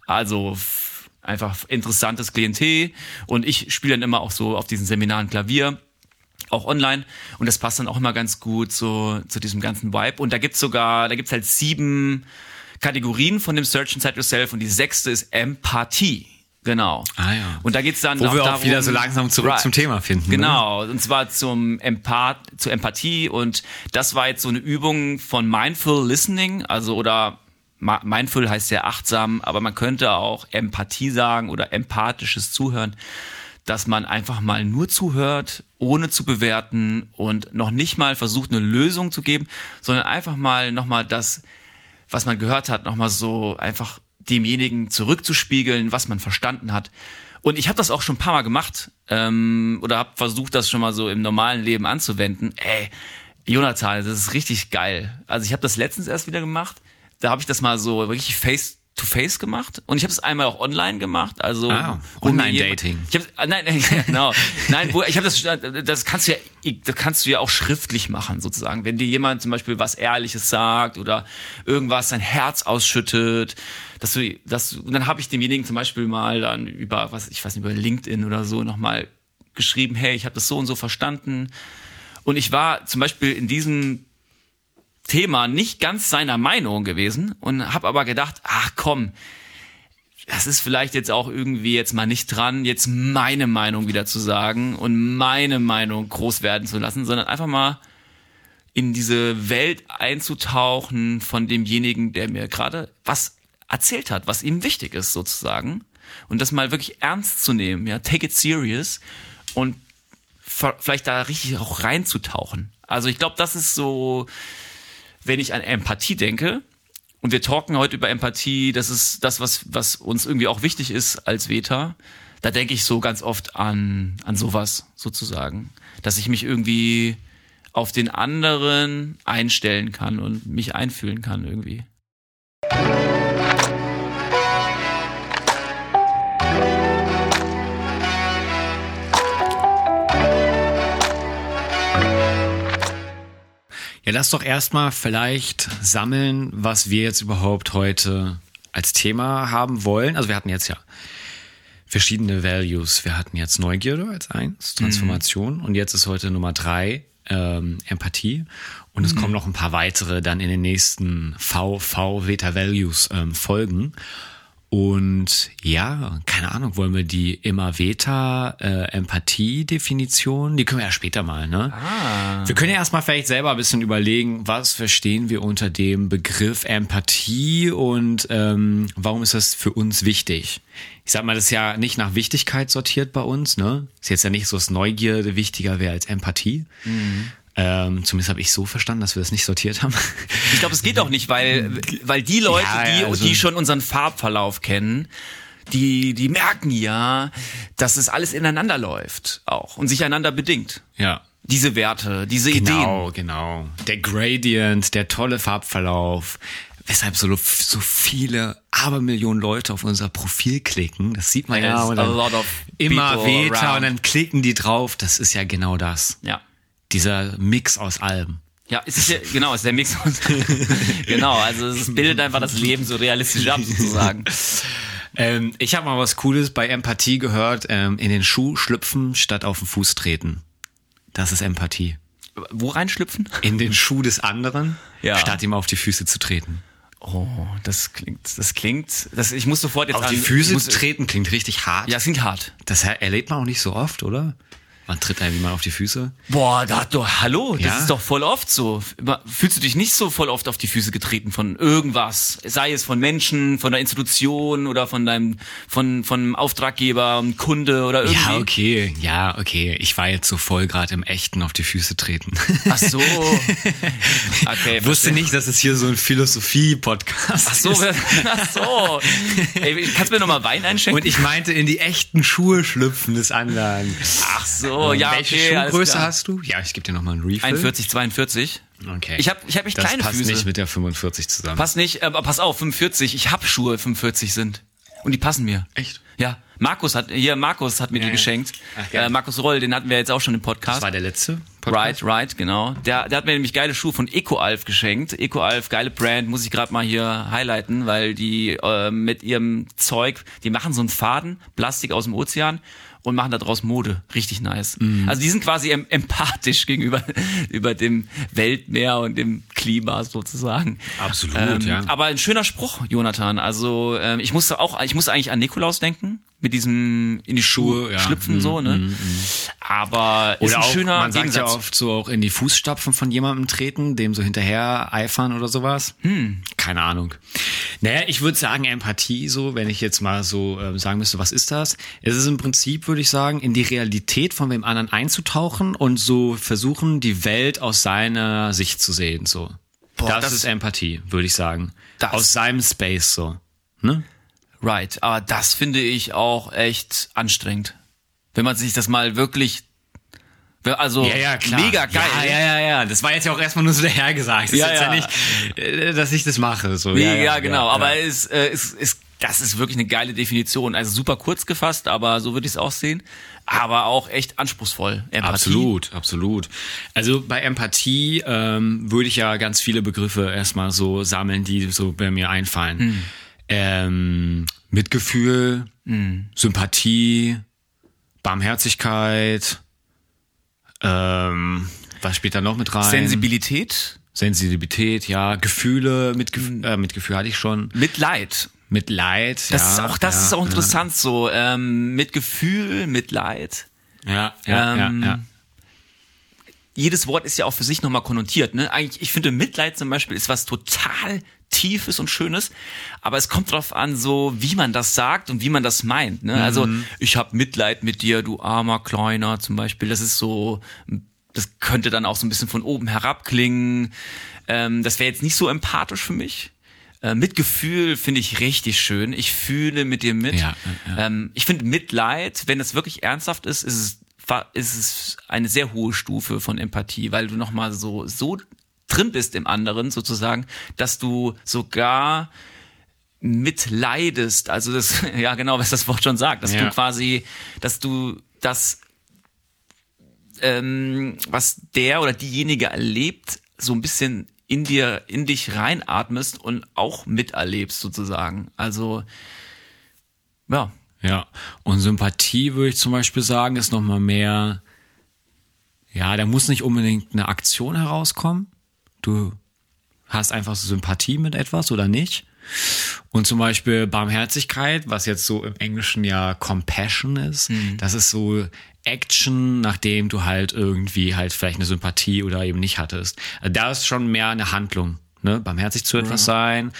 Also einfach interessantes Klientel und ich spiele dann immer auch so auf diesen Seminaren Klavier auch online und das passt dann auch immer ganz gut so zu diesem ganzen Vibe und da gibt's sogar, da gibt's halt sieben Kategorien von dem Search Inside Yourself und die sechste ist Empathie. Genau. Ah ja. Und da geht's dann Wo auch wir auch wieder so langsam zurück right. zum Thema finden. Ne? Genau. Ne? Und zwar zum Empath, zur Empathie. Und das war jetzt so eine Übung von Mindful Listening, also oder Mindful heißt ja achtsam, aber man könnte auch Empathie sagen oder empathisches Zuhören, dass man einfach mal nur zuhört, ohne zu bewerten und noch nicht mal versucht, eine Lösung zu geben, sondern einfach mal nochmal das, was man gehört hat, nochmal so einfach demjenigen zurückzuspiegeln, was man verstanden hat. Und ich habe das auch schon ein paar Mal gemacht ähm, oder habe versucht, das schon mal so im normalen Leben anzuwenden. Ey, Jonathan, das ist richtig geil. Also ich habe das letztens erst wieder gemacht. Da habe ich das mal so richtig face to face gemacht und ich habe es einmal auch online gemacht, also ah, Online Dating. Ich hab, ah, nein, nein, genau. nein, wo, ich habe das das kannst du ja das kannst du ja auch schriftlich machen sozusagen, wenn dir jemand zum Beispiel was ehrliches sagt oder irgendwas sein Herz ausschüttet, dass du das und dann habe ich demjenigen zum Beispiel mal dann über was ich weiß nicht über LinkedIn oder so nochmal geschrieben, hey, ich habe das so und so verstanden und ich war zum Beispiel in diesem Thema nicht ganz seiner Meinung gewesen und habe aber gedacht, ach komm, das ist vielleicht jetzt auch irgendwie jetzt mal nicht dran, jetzt meine Meinung wieder zu sagen und meine Meinung groß werden zu lassen, sondern einfach mal in diese Welt einzutauchen von demjenigen, der mir gerade was erzählt hat, was ihm wichtig ist sozusagen und das mal wirklich ernst zu nehmen, ja, take it serious und vielleicht da richtig auch reinzutauchen. Also ich glaube, das ist so wenn ich an Empathie denke, und wir talken heute über Empathie, das ist das, was, was uns irgendwie auch wichtig ist als Veta, da denke ich so ganz oft an, an sowas sozusagen, dass ich mich irgendwie auf den anderen einstellen kann und mich einfühlen kann irgendwie. Ja, lass doch erstmal vielleicht sammeln, was wir jetzt überhaupt heute als Thema haben wollen. Also wir hatten jetzt ja verschiedene Values. Wir hatten jetzt Neugierde als eins, Transformation mhm. und jetzt ist heute Nummer drei ähm, Empathie und es mhm. kommen noch ein paar weitere dann in den nächsten VV Veta Values ähm, Folgen. Und ja, keine Ahnung, wollen wir die immer Veta äh, Empathie-Definition, die können wir ja später mal, ne? Ah. Wir können ja erstmal vielleicht selber ein bisschen überlegen, was verstehen wir unter dem Begriff Empathie und ähm, warum ist das für uns wichtig? Ich sag mal, das ist ja nicht nach Wichtigkeit sortiert bei uns, ne? Ist jetzt ja nicht so, dass Neugierde wichtiger wäre als Empathie. Mhm. Ähm, zumindest habe ich so verstanden, dass wir das nicht sortiert haben. Ich glaube, es geht auch nicht, weil, weil die Leute, ja, ja, also die, die schon unseren Farbverlauf kennen, die, die merken ja, dass es alles ineinander läuft auch und sich einander bedingt. Ja. Diese Werte, diese genau, Ideen. Genau, genau. Der Gradient, der tolle Farbverlauf. weshalb so, so viele Abermillionen Leute auf unser Profil klicken. Das sieht man ja. Und immer around. und dann klicken die drauf. Das ist ja genau das. Ja. Dieser Mix aus allem. Ja, es ist ja, genau, es ist der Mix. aus- genau, also es bildet einfach das Leben so realistisch ab, sozusagen. Ähm, ich habe mal was Cooles bei Empathie gehört. Ähm, in den Schuh schlüpfen statt auf den Fuß treten. Das ist Empathie. Wo reinschlüpfen? In den Schuh des anderen, Ja. statt ihm auf die Füße zu treten. Oh, das klingt, das klingt, das, ich muss sofort jetzt Auf die an- Füße ich muss, treten klingt richtig hart. Ja, es klingt hart. Das erlebt man auch nicht so oft, oder? Man tritt einem jemand auf die Füße. Boah, da, du, hallo, das Ja? ist doch voll oft so. Fühlst du dich nicht so voll oft auf die Füße getreten von irgendwas? Sei es von Menschen, von der Institution oder von deinem, von, von einem Auftraggeber, Kunde oder irgendwie? Ja, okay. Ja, okay. Ich war jetzt so voll gerade im Echten auf die Füße treten. Ach so. Okay, Wusste nicht, dass es hier so ein Philosophie-Podcast Ach so, ist. ach so. Ey, kannst du mir nochmal Wein einschenken? Und ich meinte in die echten Schuhe schlüpfen des anderen. ach so, ja, Welche okay, Schuhgröße hast du? Ja, ich gebe dir nochmal einen Refill. 41, 42. Okay. Ich habe ich hab echt das kleine passt Füße. nicht mit der 45 zusammen. Pass nicht, aber pass auf, 45. Ich hab Schuhe, 45 sind. Und die passen mir. Echt? Ja. Markus hat, hier, Markus hat mir die ja. geschenkt. Ach, äh, Markus Roll, den hatten wir jetzt auch schon im Podcast. Das war der letzte Right, right, genau. Der, der hat mir nämlich geile Schuhe von EcoAlf geschenkt. EcoAlf, geile Brand, muss ich gerade mal hier highlighten, weil die äh, mit ihrem Zeug, die machen so einen Faden, Plastik aus dem Ozean und machen daraus Mode. Richtig nice. Mhm. Also die sind quasi em empathisch gegenüber über dem Weltmeer und dem Klima sozusagen. Absolut, ja. Aber ein schöner Spruch, Jonathan. Also ähm, ich musste auch, ich musste eigentlich an Nikolaus denken mit diesem in die Schuhe, Schuhe, ja. schlüpfen Mhm, so, ne? Aber ist Oder ein auch, schöner man sagt ja Gegensatz. oft so auch in die Fußstapfen von jemandem treten, dem so hinterher eifern oder sowas. Hm. Keine Ahnung. Naja, ich würde sagen Empathie so, wenn ich jetzt mal so äh, sagen müsste, was ist das? Es ist im Prinzip, würde ich sagen, in die Realität von wem anderen einzutauchen und so versuchen, die Welt aus seiner Sicht zu sehen, so. Boah, das, das- ist Empathie, würde ich sagen. Das- Aus seinem Space, so. Ne? Right, aber das finde ich auch echt anstrengend. Wenn man sich das mal wirklich, also mega geil. Ja, ja, ja, ja. Das war jetzt ja auch erstmal nur so dahergesagt. Das Ja, ist ja, ja. nicht, äh, dass ich das mache. So. Nee, ja, ja, genau, ja, aber ja. es äh, ist, ist, das ist wirklich eine geile Definition. Also super kurz gefasst, aber so würde ich es auch sehen. Aber auch echt anspruchsvoll. Empathie. Absolut, absolut. Also bei Empathie ähm, würde ich ja ganz viele Begriffe erstmal so sammeln, die so bei mir einfallen. Hm. Ähm, Mitgefühl, Hm. Sympathie, Barmherzigkeit, ähm, was spielt da noch mit rein? Sensibilität, Sensibilität, ja, Gefühle, Mitgef Hm. äh, Mitgefühl hatte ich schon, Mitleid. Mitleid, Das ja, ist auch, das ja, ist auch interessant so. Ähm, Mitgefühl, Mitleid. Ja, ja, ja, Ähm, ja. jedes Wort ist ja auch für sich nochmal konnotiert. Ne? Eigentlich, ich finde, Mitleid zum Beispiel ist was total Tiefes und Schönes, aber es kommt drauf an, so wie man das sagt und wie man das meint. Ne? Also ich habe Mitleid mit dir, du armer Kleiner zum Beispiel. Das ist so, das könnte dann auch so ein bisschen von oben herab klingen. Ähm, das wäre jetzt nicht so empathisch für mich. Äh, Mitgefühl finde ich richtig schön. Ich fühle mit dir mit. Ja, ja, Ähm, ich finde Mitleid, wenn es wirklich ernsthaft ist, ist es, ist es eine sehr hohe Stufe von Empathie, weil du nochmal so, so drin bist im anderen sozusagen, dass du sogar mitleidest. Also das, ja genau, was das Wort schon sagt, dass Ja. du quasi, dass du das, ähm, was der oder diejenige erlebt, so ein bisschen in dir, in dich reinatmest und auch miterlebst sozusagen. Also, ja, Ja, und Sympathie würde ich zum Beispiel sagen, ist nochmal mehr, ja, da muss nicht unbedingt eine Aktion herauskommen. Du hast einfach so Sympathie mit etwas oder nicht. Und zum Beispiel Barmherzigkeit, was jetzt so im Englischen ja Compassion ist, das ist so Action, nachdem du halt irgendwie halt vielleicht eine Sympathie oder eben nicht hattest. Da ist schon mehr eine Handlung, ne? Barmherzig zu etwas sein,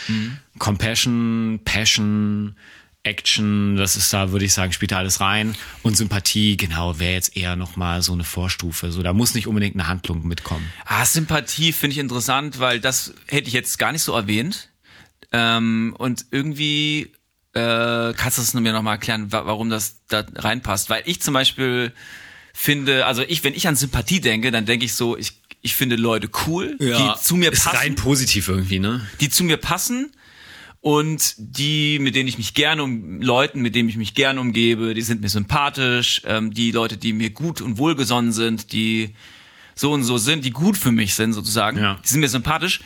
Compassion, Passion, Action, das ist da, würde ich sagen, spielt da alles rein. Und Sympathie, genau, wäre jetzt eher nochmal so eine Vorstufe. So, da muss nicht unbedingt eine Handlung mitkommen. Ah, Sympathie finde ich interessant, weil das hätte ich jetzt gar nicht so erwähnt. Ähm, und irgendwie äh, kannst du es mir nochmal erklären, wa warum das da reinpasst. Weil ich zum Beispiel finde, also ich, wenn ich an Sympathie denke, dann denke ich so, ich, Ich finde Leute cool, die zu mir ist passen. rein positiv irgendwie, ne? die zu mir passen und die, mit denen ich mich gerne um Leuten, mit denen ich mich gerne umgebe, die sind mir sympathisch, ähm, die Leute, die mir gut und wohlgesonnen sind, die so und so sind, die gut für mich sind sozusagen, Ja. die sind mir sympathisch.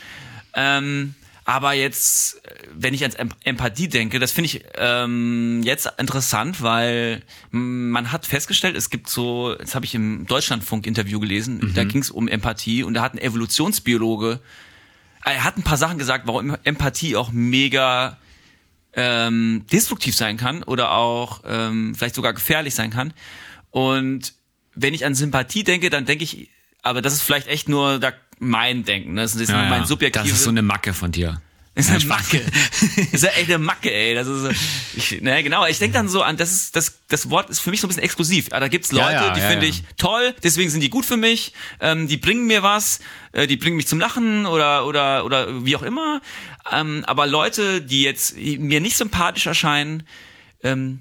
Ähm, aber jetzt, wenn ich ans Em- Empathie denke, das finde ich ähm, jetzt interessant, weil man hat festgestellt, es gibt so, das habe ich im Deutschlandfunk-Interview gelesen, da ging es um Empathie und da hat ein Evolutionsbiologe er hat ein paar Sachen gesagt, warum Empathie auch mega ähm, destruktiv sein kann oder auch ähm, vielleicht sogar gefährlich sein kann. Und wenn ich an Sympathie denke, dann denke ich, aber das ist vielleicht echt nur da mein Denken. ne? Das ist Ja, mein ja. subjektives. Das ist so eine Macke von dir. Das ist eine Macke. Das ist ja echt eine Macke, ey. Das ist so, ich, ne, genau. Ich denke dann so an, das ist, das, das Wort ist für mich so ein bisschen exklusiv. Aber da gibt's Leute, Ja, ja, die ja, finde ich toll, deswegen sind die gut für mich, ähm, die bringen mir was, äh, die bringen mich zum Lachen oder, oder, oder wie auch immer. Ähm, aber Leute, die jetzt mir nicht sympathisch erscheinen, ähm,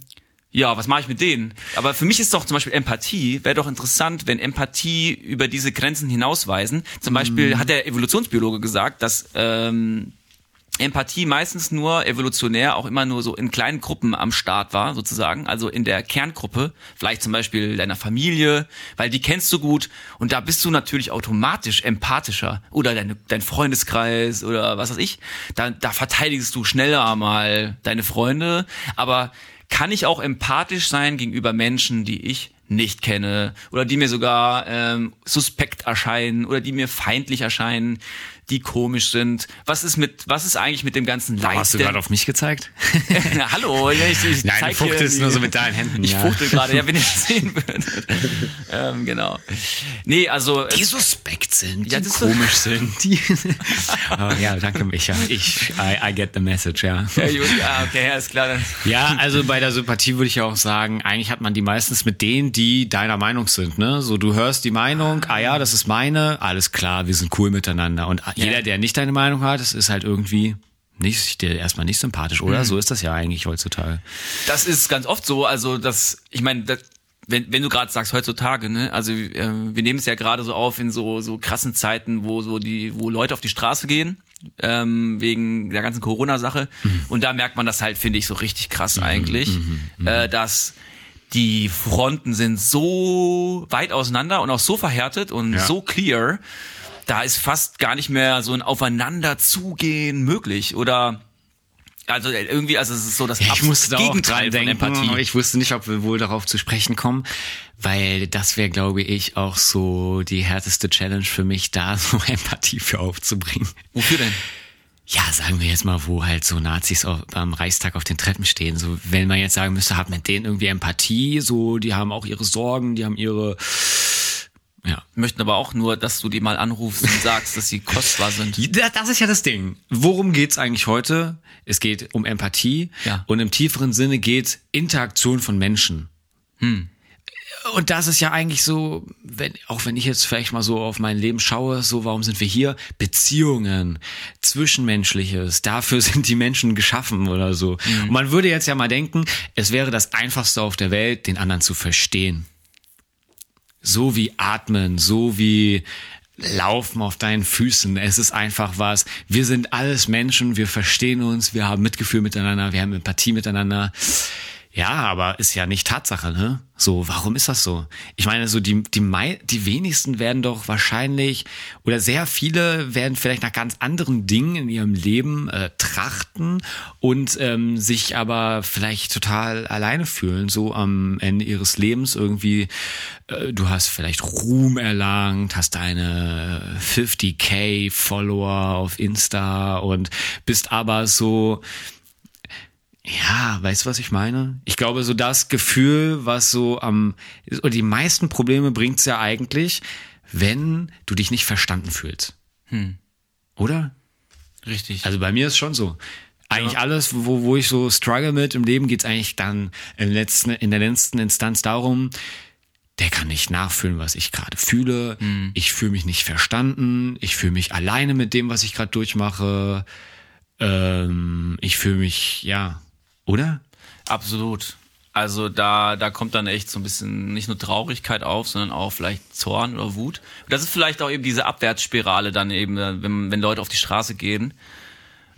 ja, was mache ich mit denen? Aber für mich ist doch zum Beispiel Empathie, wäre doch interessant, wenn Empathie über diese Grenzen hinausweisen. Zum Beispiel Mhm. hat der Evolutionsbiologe gesagt, dass ähm, Empathie meistens nur evolutionär auch immer nur so in kleinen Gruppen am Start war, sozusagen. Also in der Kerngruppe, vielleicht zum Beispiel deiner Familie, weil die kennst du gut und da bist du natürlich automatisch empathischer. Oder deine, dein Freundeskreis oder was weiß ich. Da, da verteidigst du schneller mal deine Freunde. Aber kann ich auch empathisch sein gegenüber Menschen, die ich nicht kenne oder die mir sogar ähm, suspekt erscheinen oder die mir feindlich erscheinen, die komisch sind. Was ist mit was ist eigentlich mit dem ganzen Leid? Hast du gerade auf mich gezeigt? Hallo, ich, ich, ich Nein, du zeig fuchtelst hier nur so mit deinen Händen. Ich ja. fuchtel gerade, ja, wenn ihr das sehen würdet. ähm, genau. Nee, also Die suspekt sind, Ja, die ist so- komisch sind. Die oh, ja, danke, Micha. Ich, I, I get the message, ja. ja, gut, ja, okay, ja, ist klar. dann- Ja, also bei der Sympathie würde ich ja auch sagen, eigentlich hat man die meistens mit denen, die deiner Meinung sind, ne? So, du hörst die Meinung, ah ja, das ist meine, alles klar, wir sind cool miteinander. Und jeder, der nicht deine Meinung hat, das ist halt irgendwie nicht, dir erstmal nicht sympathisch, oder? So ist das ja eigentlich heutzutage. Das ist ganz oft so, also das, ich meine, das, wenn, wenn du gerade sagst heutzutage, ne, also äh, wir nehmen es ja gerade so auf in so so krassen Zeiten, wo so die, wo Leute auf die Straße gehen ähm, wegen der ganzen Corona-Sache. Und da merkt man das halt, finde ich, so richtig krass eigentlich, äh, dass die Fronten sind so weit auseinander und auch so verhärtet und Ja. so clear, da ist fast gar nicht mehr so ein Aufeinanderzugehen möglich oder also irgendwie, also es ist so das ich musste da auch Gegenteil dran denken, von Empathie. ich wusste nicht, ob wir wohl darauf zu sprechen kommen, weil das wäre, glaube ich, auch so die härteste Challenge für mich, da so Empathie für aufzubringen. Wofür denn? Ja, sagen wir jetzt mal, wo halt so Nazis auf, am Reichstag auf den Treppen stehen. So, wenn man jetzt sagen müsste, hat man denen irgendwie Empathie, so, die haben auch ihre Sorgen, die haben ihre, ja. Möchten aber auch nur, dass du die mal anrufst und sagst, dass sie kostbar sind. Da- Das ist ja das Ding. Worum geht's eigentlich heute? Es geht um Empathie Ja. und im tieferen Sinne geht Interaktion von Menschen. Und das ist ja eigentlich so, wenn, auch wenn ich jetzt vielleicht mal so auf mein Leben schaue, so warum sind wir hier? Beziehungen, Zwischenmenschliches, dafür sind die Menschen geschaffen oder so. Und man würde jetzt ja mal denken, es wäre das Einfachste auf der Welt, den anderen zu verstehen. So wie atmen, so wie laufen auf deinen Füßen. Es ist einfach was. Wir sind alles Menschen, wir verstehen uns, wir haben Mitgefühl miteinander, wir haben Empathie miteinander. Ja, aber ist ja nicht Tatsache, ne? So, warum ist das so? Ich meine, so die, die, mei die wenigsten werden doch wahrscheinlich, oder sehr viele werden vielleicht nach ganz anderen Dingen in ihrem Leben äh, trachten und ähm, sich aber vielleicht total alleine fühlen, so am Ende ihres Lebens irgendwie. Äh, du hast vielleicht Ruhm erlangt, hast deine 50k Follower auf Insta und bist aber so, ja, weißt du, was ich meine? Ich glaube, so das Gefühl, was so am, oder die meisten Probleme bringt's ja eigentlich, wenn du dich nicht verstanden fühlst. Oder? Richtig. Also bei mir ist schon so. Eigentlich alles, wo, wo ich so struggle mit im Leben, geht's eigentlich dann im letzten, in der letzten Instanz darum, der kann nicht nachfühlen, was ich gerade fühle. Ich fühle mich nicht verstanden. Ich fühle mich alleine mit dem, was ich gerade durchmache. Ähm, ich fühle mich, ja, oder? Absolut. Also da, da kommt dann echt so ein bisschen nicht nur Traurigkeit auf, sondern auch vielleicht Zorn oder Wut. Das ist vielleicht auch eben diese Abwärtsspirale dann eben, äh, wenn, wenn Leute auf die Straße gehen.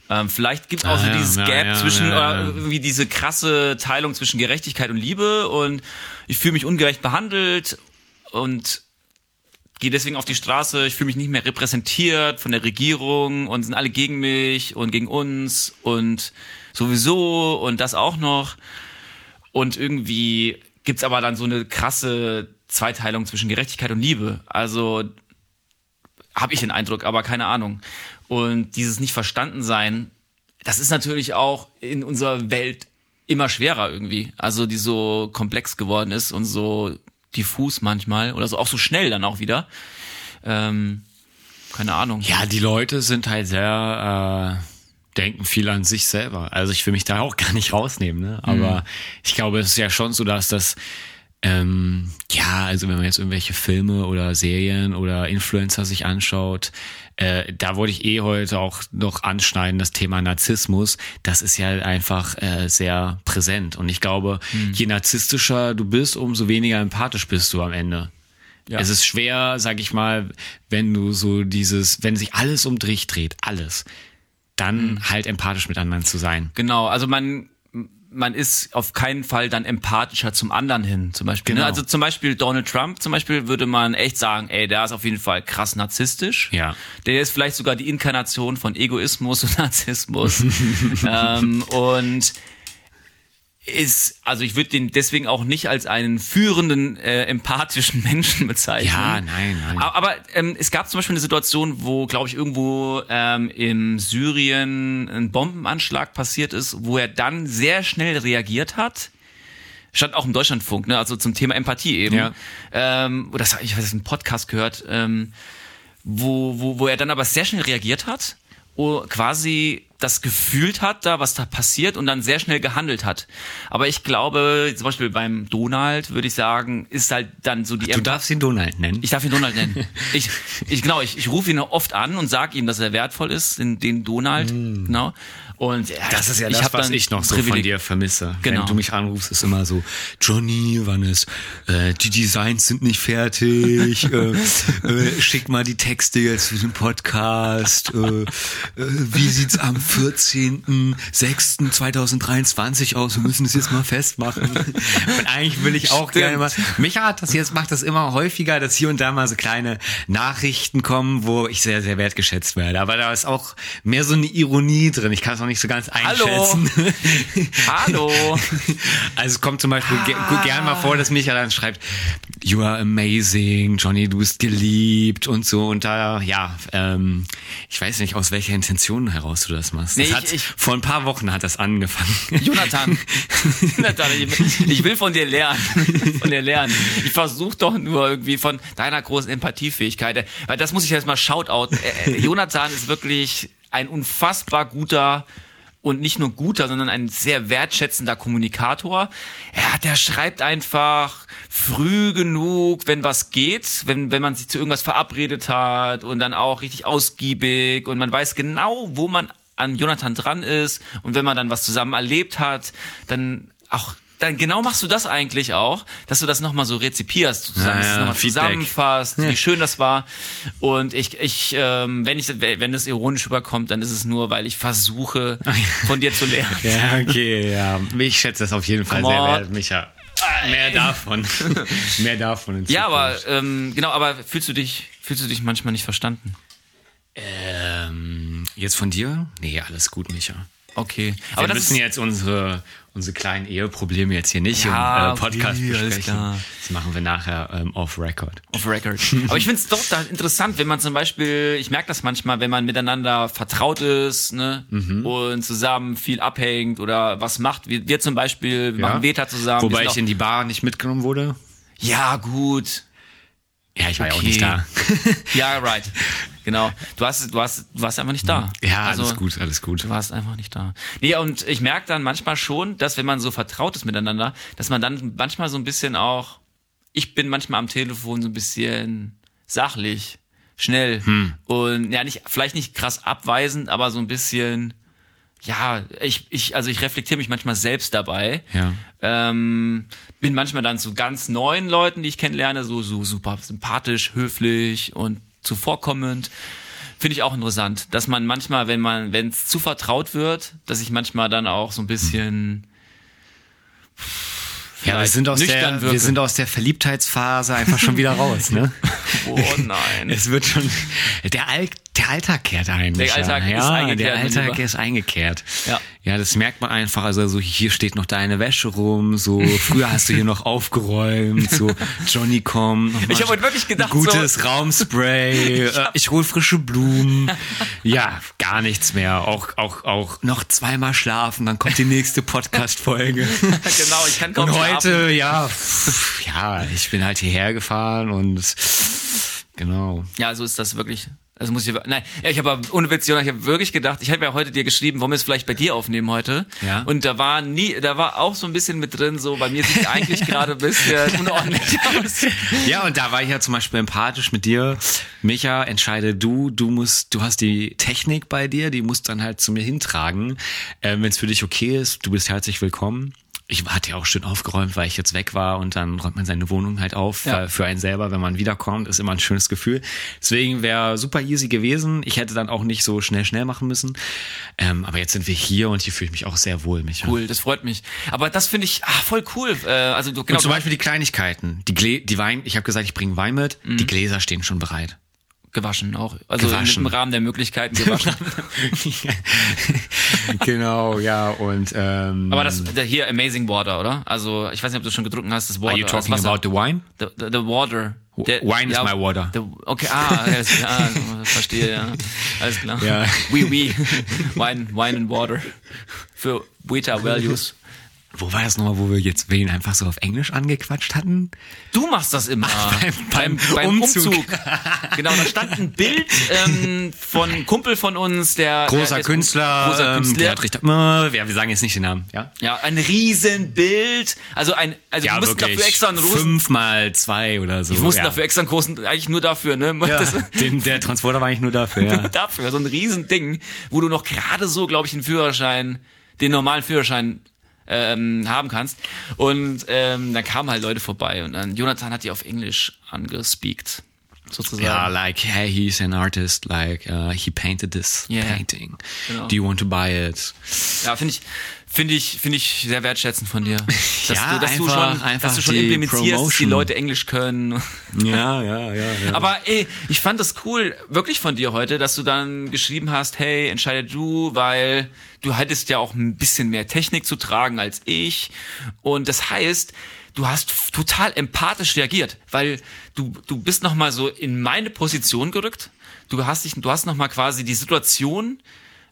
Ähm, vielleicht gibt es auch Ah, so ja, dieses ja, Gap ja, zwischen, oder irgendwie diese krasse Teilung zwischen Gerechtigkeit und Liebe und ich fühle mich ungerecht behandelt und gehe deswegen auf die Straße, ich fühle mich nicht mehr repräsentiert von der Regierung und sind alle gegen mich und gegen uns und sowieso und das auch noch. Und irgendwie gibt's aber dann so eine krasse Zweiteilung zwischen Gerechtigkeit und Liebe. Also habe ich den Eindruck, aber keine Ahnung. Und dieses nicht verstanden sein, das ist natürlich auch in unserer Welt immer schwerer irgendwie. Also die so komplex geworden ist und so diffus manchmal oder so auch so schnell dann auch wieder. Ähm, keine Ahnung. Ja, die Leute sind halt sehr, äh, denken viel an sich selber. Also ich will mich da auch gar nicht rausnehmen, ne? Aber ich glaube, es ist ja schon so, dass das, ähm, ja, also wenn man jetzt irgendwelche Filme oder Serien oder Influencer sich anschaut, äh, da wollte ich eh heute auch noch anschneiden, das Thema Narzissmus, das ist ja einfach äh, sehr präsent. Und ich glaube, je narzisstischer du bist, umso weniger empathisch bist du am Ende. Ja. Es ist schwer, sag ich mal, wenn du so dieses, wenn sich alles um dich dreht, alles, dann halt empathisch mit anderen zu sein. Genau, also man man ist auf keinen Fall dann empathischer zum anderen hin, zum Beispiel. Ne? Genau. Also zum Beispiel Donald Trump, zum Beispiel würde man echt sagen, ey, der ist auf jeden Fall krass narzisstisch. Ja. Der ist vielleicht sogar die Inkarnation von Egoismus und Narzissmus. ähm, und ist, also ich würde den deswegen auch nicht als einen führenden, äh, empathischen Menschen bezeichnen. Ja, nein, nein. Aber, aber ähm, es gab zum Beispiel eine Situation, wo, glaube ich, irgendwo ähm, in Syrien ein Bombenanschlag passiert ist, wo er dann sehr schnell reagiert hat. Stand auch im Deutschlandfunk, ne? also zum Thema Empathie eben. Ja. Ähm, oder das, ich weiß, einen Podcast gehört, ähm, wo, wo, wo er dann aber sehr schnell reagiert hat, quasi das gefühlt hat, da was da passiert und dann sehr schnell gehandelt hat. Aber ich glaube, zum Beispiel beim Donald würde ich sagen, ist halt dann so die Du darfst ihn Donald nennen. ich darf ihn Donald nennen. Ich, ich genau, ich, ich rufe ihn oft an und sage ihm, dass er wertvoll ist, den, den Donald, genau. Und ja, Mm. das ist ja ich das, was ich noch so von Privileg- dir vermisse. Genau. Wenn du mich anrufst, ist immer so, Johnny, wann ist, äh, die Designs sind nicht fertig, äh, äh, schick mal die Texte jetzt für den Podcast, äh, äh, wie sieht's am 14.06.2023 aus, wir müssen das jetzt mal festmachen. Und eigentlich will ich auch Stimmt. gerne mal, Micha hat das jetzt, macht das immer häufiger, dass hier und da mal so kleine Nachrichten kommen, wo ich sehr, sehr wertgeschätzt werde. Aber da ist auch mehr so eine Ironie drin. Ich kann es noch nicht so ganz Hallo. einschätzen. Hallo. Also es kommt zum Beispiel ge Ah. gern mal vor, dass Micha dann schreibt, you are amazing, Johnny, du bist geliebt und so. Und da, ja, ähm, ich weiß nicht, aus welcher Intention heraus du das machst. Nee, das ich- hat, ich- vor ein paar Wochen hat das angefangen. Jonathan, Jonathan, ich, ich will von dir lernen, von dir lernen. Ich versuche doch nur irgendwie von deiner großen Empathiefähigkeit, weil das muss ich jetzt mal shoutouten. Äh, äh, Jonathan ist wirklich ein unfassbar guter und nicht nur guter, sondern ein sehr wertschätzender Kommunikator. Er, der schreibt einfach früh genug, wenn was geht, wenn, wenn man sich zu irgendwas verabredet hat und dann auch richtig ausgiebig und man weiß genau, wo man an Jonathan dran ist und wenn man dann was zusammen erlebt hat, dann auch dann genau machst du das eigentlich auch, dass du das nochmal so rezipierst, sozusagen, Ja, dass du ja, nochmal zusammenfasst, wie schön das war. Und ich, ich, ähm, wenn ich, wenn es ironisch überkommt, dann ist es nur, weil ich versuche, von dir zu lernen. ja, okay, ja. Ich schätze das auf jeden Fall Come sehr on. wert, Micha. Mehr davon. Mehr davon. in Ja, aber ähm, genau, aber fühlst du dich, fühlst du dich manchmal nicht verstanden? Ähm, jetzt von dir? Nee, alles gut, Micha. Okay, Aber wir das müssen jetzt unsere, unsere kleinen Eheprobleme jetzt hier nicht Ja, im äh, Podcast okay, besprechen. Das machen wir nachher ähm, off record. Off record. Aber ich finde es doch da interessant, wenn man zum Beispiel, ich merke das manchmal, wenn man miteinander vertraut ist ne, Mhm. und zusammen viel abhängt oder was macht. Wir, wir zum Beispiel wir machen Veta zusammen. Wobei ich sind in die Bar nicht mitgenommen wurde. auch, Ja, gut. Ja, ich war ja auch Okay. nicht da. Ja, right. Genau. Du hast, du hast, du warst einfach nicht da. Ja, Also, alles gut, alles gut. Du warst einfach nicht da. Nee, und ich merke dann manchmal schon, dass wenn man so vertraut ist miteinander, dass man dann manchmal so ein bisschen auch, ich bin manchmal am Telefon so ein bisschen sachlich, schnell Hm. und ja, nicht, vielleicht nicht krass abweisend, aber so ein bisschen ja, ich, ich, also ich reflektiere mich manchmal selbst dabei. Ja. Ähm, bin manchmal dann zu ganz neuen Leuten, die ich kennenlerne, so, so super sympathisch, höflich und zuvorkommend. Finde ich auch interessant, dass man manchmal, wenn man, wenn es zu vertraut wird, dass ich manchmal dann auch so ein bisschen ja, wir sind, aus der, wir sind aus der Verliebtheitsphase einfach schon wieder raus, ne? oh nein. Es wird schon, der, Al der Alltag kehrt ein. Der Alltag ja, ist eingekehrt. Der Alltag ist eingekehrt. Ja. Ja, das merkt man einfach. Also so hier steht noch deine Wäsche rum. So früher hast du hier noch aufgeräumt. So Johnny komm. Ich habe heute wirklich gedacht, gutes so, Raumspray. ich, ich hol frische Blumen. Ja, gar nichts mehr. Auch auch auch noch zweimal schlafen. Dann kommt die nächste Podcast-Folge. genau, ich kann kaum Und heute schlafen. ja ja ich bin halt hierher gefahren und genau. Ja, so ist das wirklich. Also muss ich, nein, ich habe ohne Witz, Jonas, ich habe wirklich gedacht, ich habe ja heute dir geschrieben, wollen wir es vielleicht bei dir aufnehmen heute? Ja. Und da war nie, da war auch so ein bisschen mit drin, so bei mir sieht eigentlich gerade ein bisschen unordentlich aus. Ja, und da war ich ja zum Beispiel empathisch mit dir. Micha, entscheide du, du musst, du hast die Technik bei dir, die musst dann halt zu mir hintragen. Ähm, Wenn es für dich okay ist, du bist herzlich willkommen ich hatte ja auch schön aufgeräumt, weil ich jetzt weg war und dann räumt man seine Wohnung halt auf. Ja. Für einen selber, wenn man wiederkommt, ist immer ein schönes Gefühl. Deswegen wäre super easy gewesen. Ich hätte dann auch nicht so schnell, schnell machen müssen. Ähm, aber jetzt sind wir hier und hier fühle ich mich auch sehr wohl, Micha. Cool, das freut mich. Aber das finde ich ah, voll cool. Äh, also du, genau, und zum Beispiel die Kleinigkeiten. Die, Glä die Wein, ich habe gesagt, ich bringe Wein mit. Die Gläser stehen schon bereit. Gewaschen auch. Also Gewaschen. im Rahmen der Möglichkeiten gewaschen. genau, ja, und ähm, Aber das hier Amazing Water, oder? Also ich weiß nicht, ob du schon gedruckt hast, das Water. Are you talking about the wine? the, the, the water? Der- Wine is my water. The, okay, ah, alles klar, verstehe, ja. Alles klar. Ja. Oui, oui. Wine, Wine and Water. Für Weta Values. Wo war das nochmal, wo wir jetzt wen einfach so auf Englisch angequatscht hatten? Du machst das immer. beim- beim Umzug. genau, da stand ein Bild ähm, von einem Kumpel von uns, der Großer der ist- Künstler, großer ähm, Künstler. Gerhard Richter. Äh, Ja, wir sagen jetzt nicht den Namen, ja? Ja, ein Riesenbild. Also ein, also Ja, wir mussten wirklich. dafür extra einen Rosen. Fünf mal zwei oder so. Wir mussten ja. dafür extra einen großen, eigentlich nur dafür, ne? Ja, den, der Transporter war eigentlich nur dafür, ja. dafür, so ein Riesending, wo du noch gerade so, glaube ich, einen Führerschein, den normalen Führerschein ähm, haben kannst. Und ähm, dann kamen halt Leute vorbei und dann Jonathan hat die auf Englisch angespeakt, sozusagen. Ja, like, hey, he's an artist, like, uh, he painted this Yeah. painting. Genau. Do you want to buy it? Ja, finde ich, finde ich, finde ich sehr wertschätzend von dir, dass Ja, du, dass du einfach- schon, einfach dass du schon die implementierst, dass die Promotion. Leute Englisch können. Ja, ja, ja, ja. Aber ey, ich fand das cool, wirklich von dir heute, dass du dann geschrieben hast, hey, entscheide du, weil du hattest ja auch ein bisschen mehr Technik zu tragen als ich. Und das heißt, du hast total empathisch reagiert, weil du, du bist nochmal so in meine Position gerückt. Du hast dich, du hast nochmal quasi die Situation,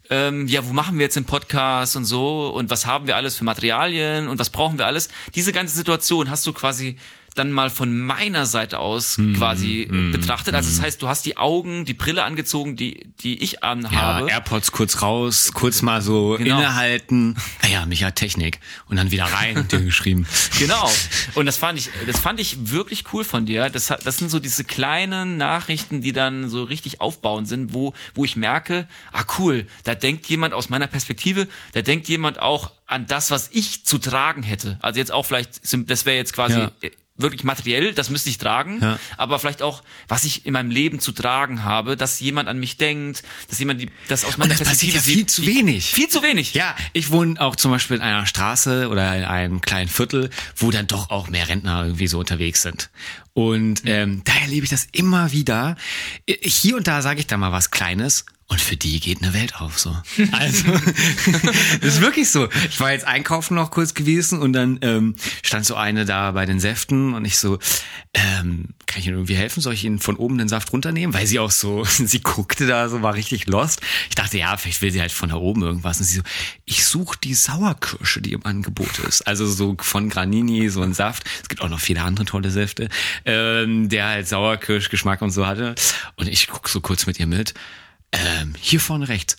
ähm, ja, wo machen wir jetzt den Podcast und so und was haben wir alles für Materialien und was brauchen wir alles? Diese ganze Situation hast du quasi dann mal von meiner Seite aus Hm, quasi äh, betrachtet. Also das heißt, du hast die Augen, die Brille angezogen, die, die ich Ja, anhabe. AirPods kurz raus, kurz mal so Genau. innehalten. Ah ja, Micha Technik. Und dann wieder rein und dir geschrieben. Genau. Und das fand ich, das fand ich wirklich cool von dir. Das, hat- das sind so diese kleinen Nachrichten, die dann so richtig aufbauend sind, wo, wo ich merke, ah cool, da denkt jemand aus meiner Perspektive, da denkt jemand auch an das, was ich zu tragen hätte. Also jetzt auch vielleicht, das wäre jetzt quasi Ja. Wirklich materiell, das müsste ich tragen, Ja. aber vielleicht auch, was ich in meinem Leben zu tragen habe, dass jemand an mich denkt, dass jemand die, das aus meiner das passiert Perspektive ja viel sieht. zu wenig. Viel zu wenig. Ja, ich wohne auch zum Beispiel in einer Straße oder in einem kleinen Viertel, wo dann doch auch mehr Rentner irgendwie so unterwegs sind. Und ähm, da erlebe ich das immer wieder. Hier und da sage ich da mal was Kleines und für die geht eine Welt auf so. Also das ist wirklich so. Ich war jetzt einkaufen noch kurz gewesen und dann ähm, stand so eine da bei den Säften und ich so, ähm, kann ich Ihnen irgendwie helfen? Soll ich Ihnen von oben den Saft runternehmen? Weil sie auch so, sie guckte da so, war richtig lost. Ich dachte, ja, vielleicht will sie halt von da oben irgendwas. Und sie so, ich suche die Sauerkirsche, die im Angebot ist. Also so von Granini, so ein Saft. Es gibt auch noch viele andere tolle Säfte, ähm, der halt Sauerkirschgeschmack und so hatte. Und ich guck so kurz mit ihr mit. Ähm, hier vorne rechts.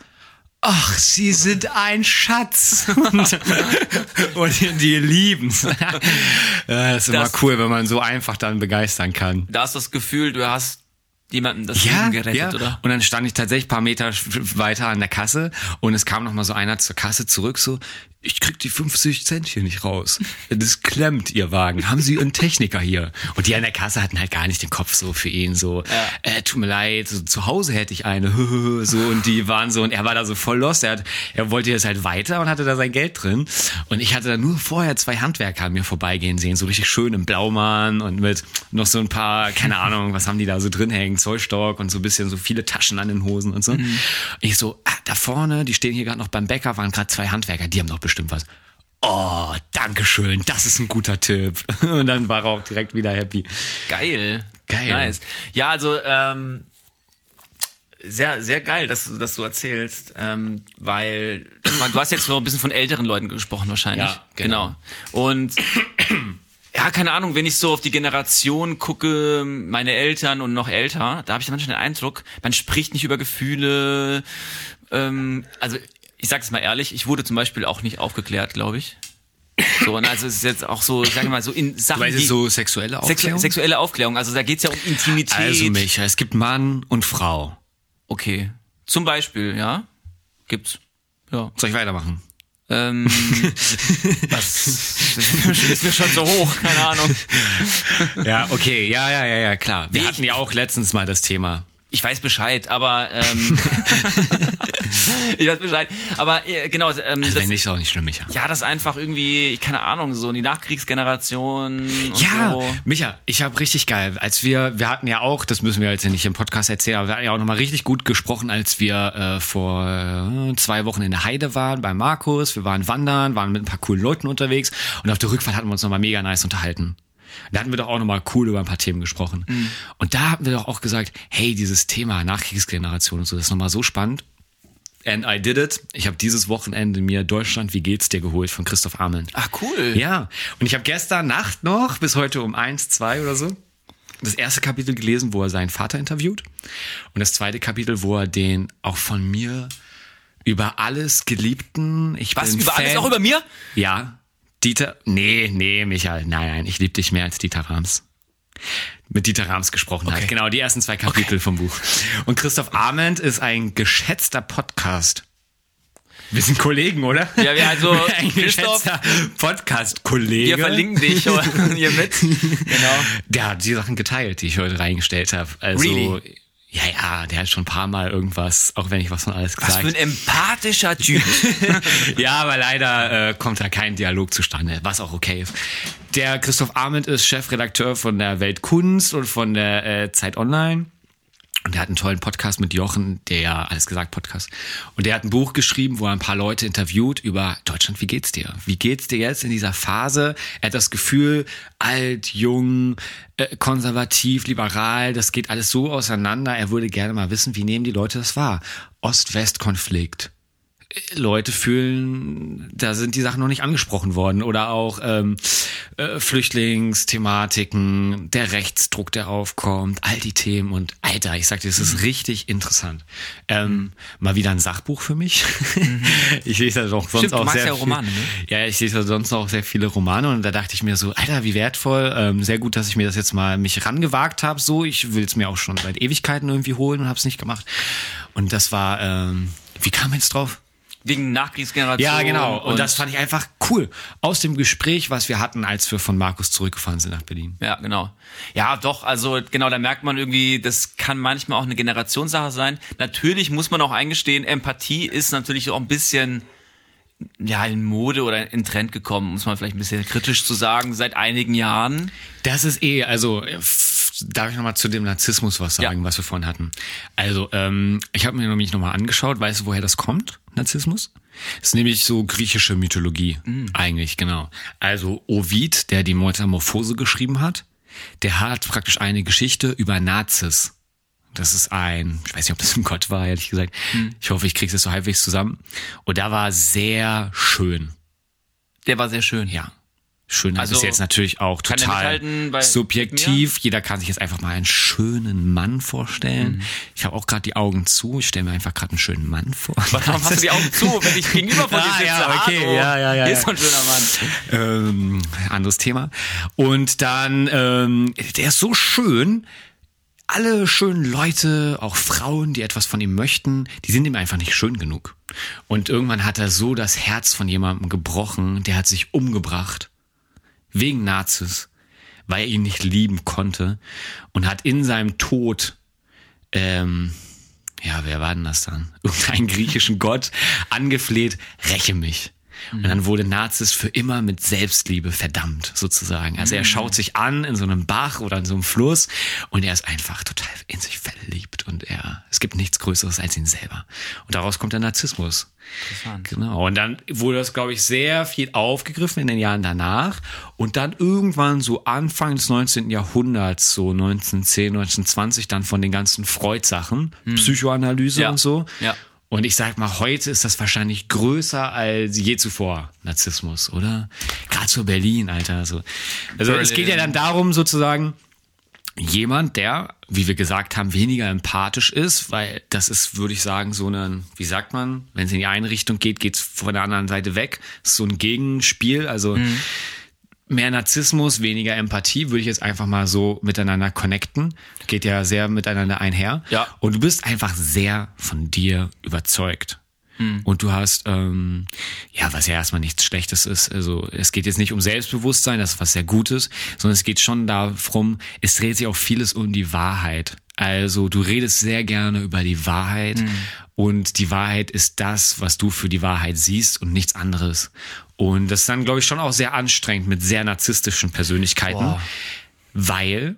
Ach, Sie sind ein Schatz. Und, und die lieben's. Das ist immer Das- cool, wenn man so einfach dann begeistern kann. Da ist das Gefühl, du hast jemandem das ja, Leben gerettet, ja. oder? Und dann stand ich tatsächlich ein paar Meter weiter an der Kasse und es kam noch mal so einer zur Kasse zurück, so, ich krieg die 50 Cent hier nicht raus. Das klemmt, ihr Wagen. Haben Sie einen Techniker hier? Und die an der Kasse hatten halt gar nicht den Kopf so für ihn, so, Ja. äh, tut mir leid, so, zu Hause hätte ich eine, so, und die waren so, und er war da so voll lost, er, hat, er wollte jetzt halt weiter und hatte da sein Geld drin. Und ich hatte da nur vorher zwei Handwerker an mir vorbeigehen sehen, so richtig schön im Blaumann und mit noch so ein paar, keine Ahnung, was haben die da so drin hängen, Zollstock und so ein bisschen so viele Taschen an den Hosen und so. Ich so, ah, da vorne, die stehen hier gerade noch beim Bäcker, waren gerade zwei Handwerker, die haben doch bestimmt was. Oh, danke schön, das ist ein guter Tipp. Und dann war er auch direkt wieder happy. Geil. Geil. Nice. Ja, also ähm, sehr, sehr geil, dass du das so erzählst, ähm, weil du hast jetzt so ein bisschen von älteren Leuten gesprochen wahrscheinlich. Ja, genau. Und ja, keine Ahnung, wenn ich so auf die Generation gucke, meine Eltern und noch älter, da habe ich manchmal den Eindruck, man spricht nicht über Gefühle. Ähm, also ich sag's mal ehrlich, ich wurde zum Beispiel auch nicht aufgeklärt, glaube ich. So, und also es ist jetzt auch so, ich sage mal, so in Sachen Weil es so sexuelle Sexu Aufklärung? sexuelle Aufklärung. Also da geht's ja um Intimität. also Micha, es gibt Mann und Frau. Okay. Zum Beispiel, ja. Gibt's. Ja. Soll ich weitermachen? Ähm, was ist mir schon so hoch, keine Ahnung. Ja, okay, ja, ja, ja, ja, klar. Wir hatten ja auch letztens mal das Thema. Ich weiß Bescheid, aber ähm, ich weiß Bescheid. Aber äh, genau, ähm, Also das, ist auch nicht schlimm, Micha. ja, das einfach irgendwie, keine Ahnung, so die Nachkriegsgeneration Ja, so. Micha, ich habe richtig geil. Als wir, wir hatten ja auch, das müssen wir jetzt ja nicht im Podcast erzählen, aber wir hatten ja auch nochmal richtig gut gesprochen, als wir äh, vor äh, zwei Wochen in der Heide waren bei Markus. Wir waren wandern, waren mit ein paar coolen Leuten unterwegs und auf der Rückfahrt hatten wir uns nochmal mega nice unterhalten. Da hatten wir doch auch nochmal cool über ein paar Themen gesprochen. Und da hatten wir doch auch gesagt, hey, dieses Thema Nachkriegsgeneration und so, das ist nochmal so spannend. And I did it. Ich habe dieses Wochenende mir Deutschland, wie geht's dir geholt von Christoph Arment. Ach cool. Ja, und ich habe gestern Nacht noch, bis heute um eins, zwei oder so, das erste Kapitel gelesen, wo er seinen Vater interviewt. Und das zweite Kapitel, wo er den auch von mir über alles geliebten, ich Was bin über Fan, alles auch über mir? Ja, Dieter, nee, nee, Michael, nein, nein, ich liebe dich mehr als Dieter Rams. Mit Dieter Rams gesprochen hat. Genau, die ersten zwei Kapitel vom Buch. Und Christoph Arment ist ein geschätzter Podcast. Wir sind Kollegen, oder? Ja, wir also, ein Christoph, geschätzter Podcast-Kollege. Wir verlinken dich hier mit. Genau. Der hat die Sachen geteilt, die ich heute reingestellt habe. Also, Really? Ja, ja, der hat schon ein paar Mal irgendwas, auch wenn ich was von alles Was gesagt für ein empathischer Typ. ja, aber leider äh, kommt da kein Dialog zustande, was auch okay ist. Der Christoph Arment ist Chefredakteur von der Welt Kunst und von der äh, Zeit Online. Und der hat einen tollen Podcast mit Jochen, der alles gesagt Podcast. Und der hat ein Buch geschrieben, wo er ein paar Leute interviewt über Deutschland, wie geht's dir? Wie geht's dir jetzt in dieser Phase? Er hat das Gefühl, alt, jung, äh, konservativ, liberal, das geht alles so auseinander. Er würde gerne mal wissen, wie nehmen die Leute das wahr? Ost-West-Konflikt. Leute fühlen, da sind die Sachen noch nicht angesprochen worden oder auch ähm, äh, Flüchtlingsthematiken, der Rechtsdruck, der aufkommt, all die Themen und Alter, ich sag dir, es ist richtig interessant. Ähm, Mal wieder ein Sachbuch für mich. ich lese ja doch sonst Stimmt, auch sehr ja Romane, ne? Ja, ich lese ja sonst auch sehr viele Romane und da dachte ich mir so, Alter, wie wertvoll, ähm, sehr gut, dass ich mir das jetzt mal mich rangewagt habe. So, ich will es mir auch schon seit Ewigkeiten irgendwie holen und habe es nicht gemacht. Und das war, ähm, wie kam jetzt drauf? Wegen Nachkriegsgeneration. Ja, genau. Und, das fand ich einfach cool. Aus dem Gespräch, was wir hatten, als wir von Markus zurückgefahren sind nach Berlin. Ja, genau. Ja, doch, also genau, da merkt man irgendwie, das kann manchmal auch eine Generationssache sein. Natürlich muss man auch eingestehen, Empathie ist natürlich auch ein bisschen ja, in Mode oder in Trend gekommen, muss man vielleicht ein bisschen kritisch zu sagen, seit einigen Jahren. Das ist eh, also darf ich nochmal zu dem Narzissmus was sagen, Ja. was wir vorhin hatten. Also, ähm, ich habe mir nämlich nochmal angeschaut, weißt du, woher das kommt, Narzissmus? Das ist nämlich so griechische Mythologie, eigentlich, genau. Also Ovid, der die Metamorphose geschrieben hat, der hat praktisch eine Geschichte über Nazis. Das ist ein, ich weiß nicht, ob das ein Gott war, ehrlich gesagt. Ich hoffe, ich krieg's jetzt so halbwegs zusammen. Und da war sehr schön. Der war sehr schön. Ja. Schön, also ist jetzt natürlich auch total subjektiv. Jeder kann sich jetzt einfach mal einen schönen Mann vorstellen. Mhm. Ich habe auch gerade die Augen zu. Ich stelle mir einfach gerade einen schönen Mann vor. Warum hast du die Augen zu, wenn ich gegenüber von dir Ah, sitze? ja, okay, Hallo. ja, ja, ja, Hier ja. ist so ein schöner Mann. ähm, anderes Thema. Und dann, ähm, der ist so schön, alle schönen Leute, auch Frauen, die etwas von ihm möchten, die sind ihm einfach nicht schön genug. Und irgendwann hat er so das Herz von jemandem gebrochen, der hat sich umgebracht. Wegen Nazis, weil er ihn nicht lieben konnte. Und hat in seinem Tod, ähm, ja, wer war denn das dann? Irgendeinen griechischen Gott angefleht, räche mich. Und dann wurde Nazis für immer mit Selbstliebe verdammt, sozusagen. Also er schaut sich an in so einem Bach oder in so einem Fluss und er ist einfach total in sich verliebt und er, es gibt nichts Größeres als ihn selber. Und daraus kommt der Narzissmus. Genau. Und dann wurde das, glaube ich, sehr viel aufgegriffen in den Jahren danach. Und dann irgendwann so Anfang des 19. Jahrhunderts, so 1910, 1920, dann von den ganzen Freud-Sachen, Psychoanalyse Ja. und so. Ja. Und ich sag mal, heute ist das wahrscheinlich größer als je zuvor, Narzissmus, oder? Gerade so Berlin, Alter. So. Also es geht ja dann darum, sozusagen, jemand, der, wie wir gesagt haben, weniger empathisch ist, weil das ist, würde ich sagen, so ein, wie sagt man, wenn es in die eine Richtung geht, geht's von der anderen Seite weg. Das ist so ein Gegenspiel. Also mehr Narzissmus, weniger Empathie, würde ich jetzt einfach mal so miteinander connecten. Geht ja sehr miteinander einher. Ja. Und du bist einfach sehr von dir überzeugt. Und du hast, ähm, ja, was ja erstmal nichts Schlechtes ist. Also es geht jetzt nicht um Selbstbewusstsein, das ist was sehr Gutes, sondern es geht schon darum, es dreht sich auch vieles um die Wahrheit. Also du redest sehr gerne über die Wahrheit und die Wahrheit ist das, was du für die Wahrheit siehst und nichts anderes. Und das ist dann, glaube ich, schon auch sehr anstrengend mit sehr narzisstischen Persönlichkeiten, Boah. weil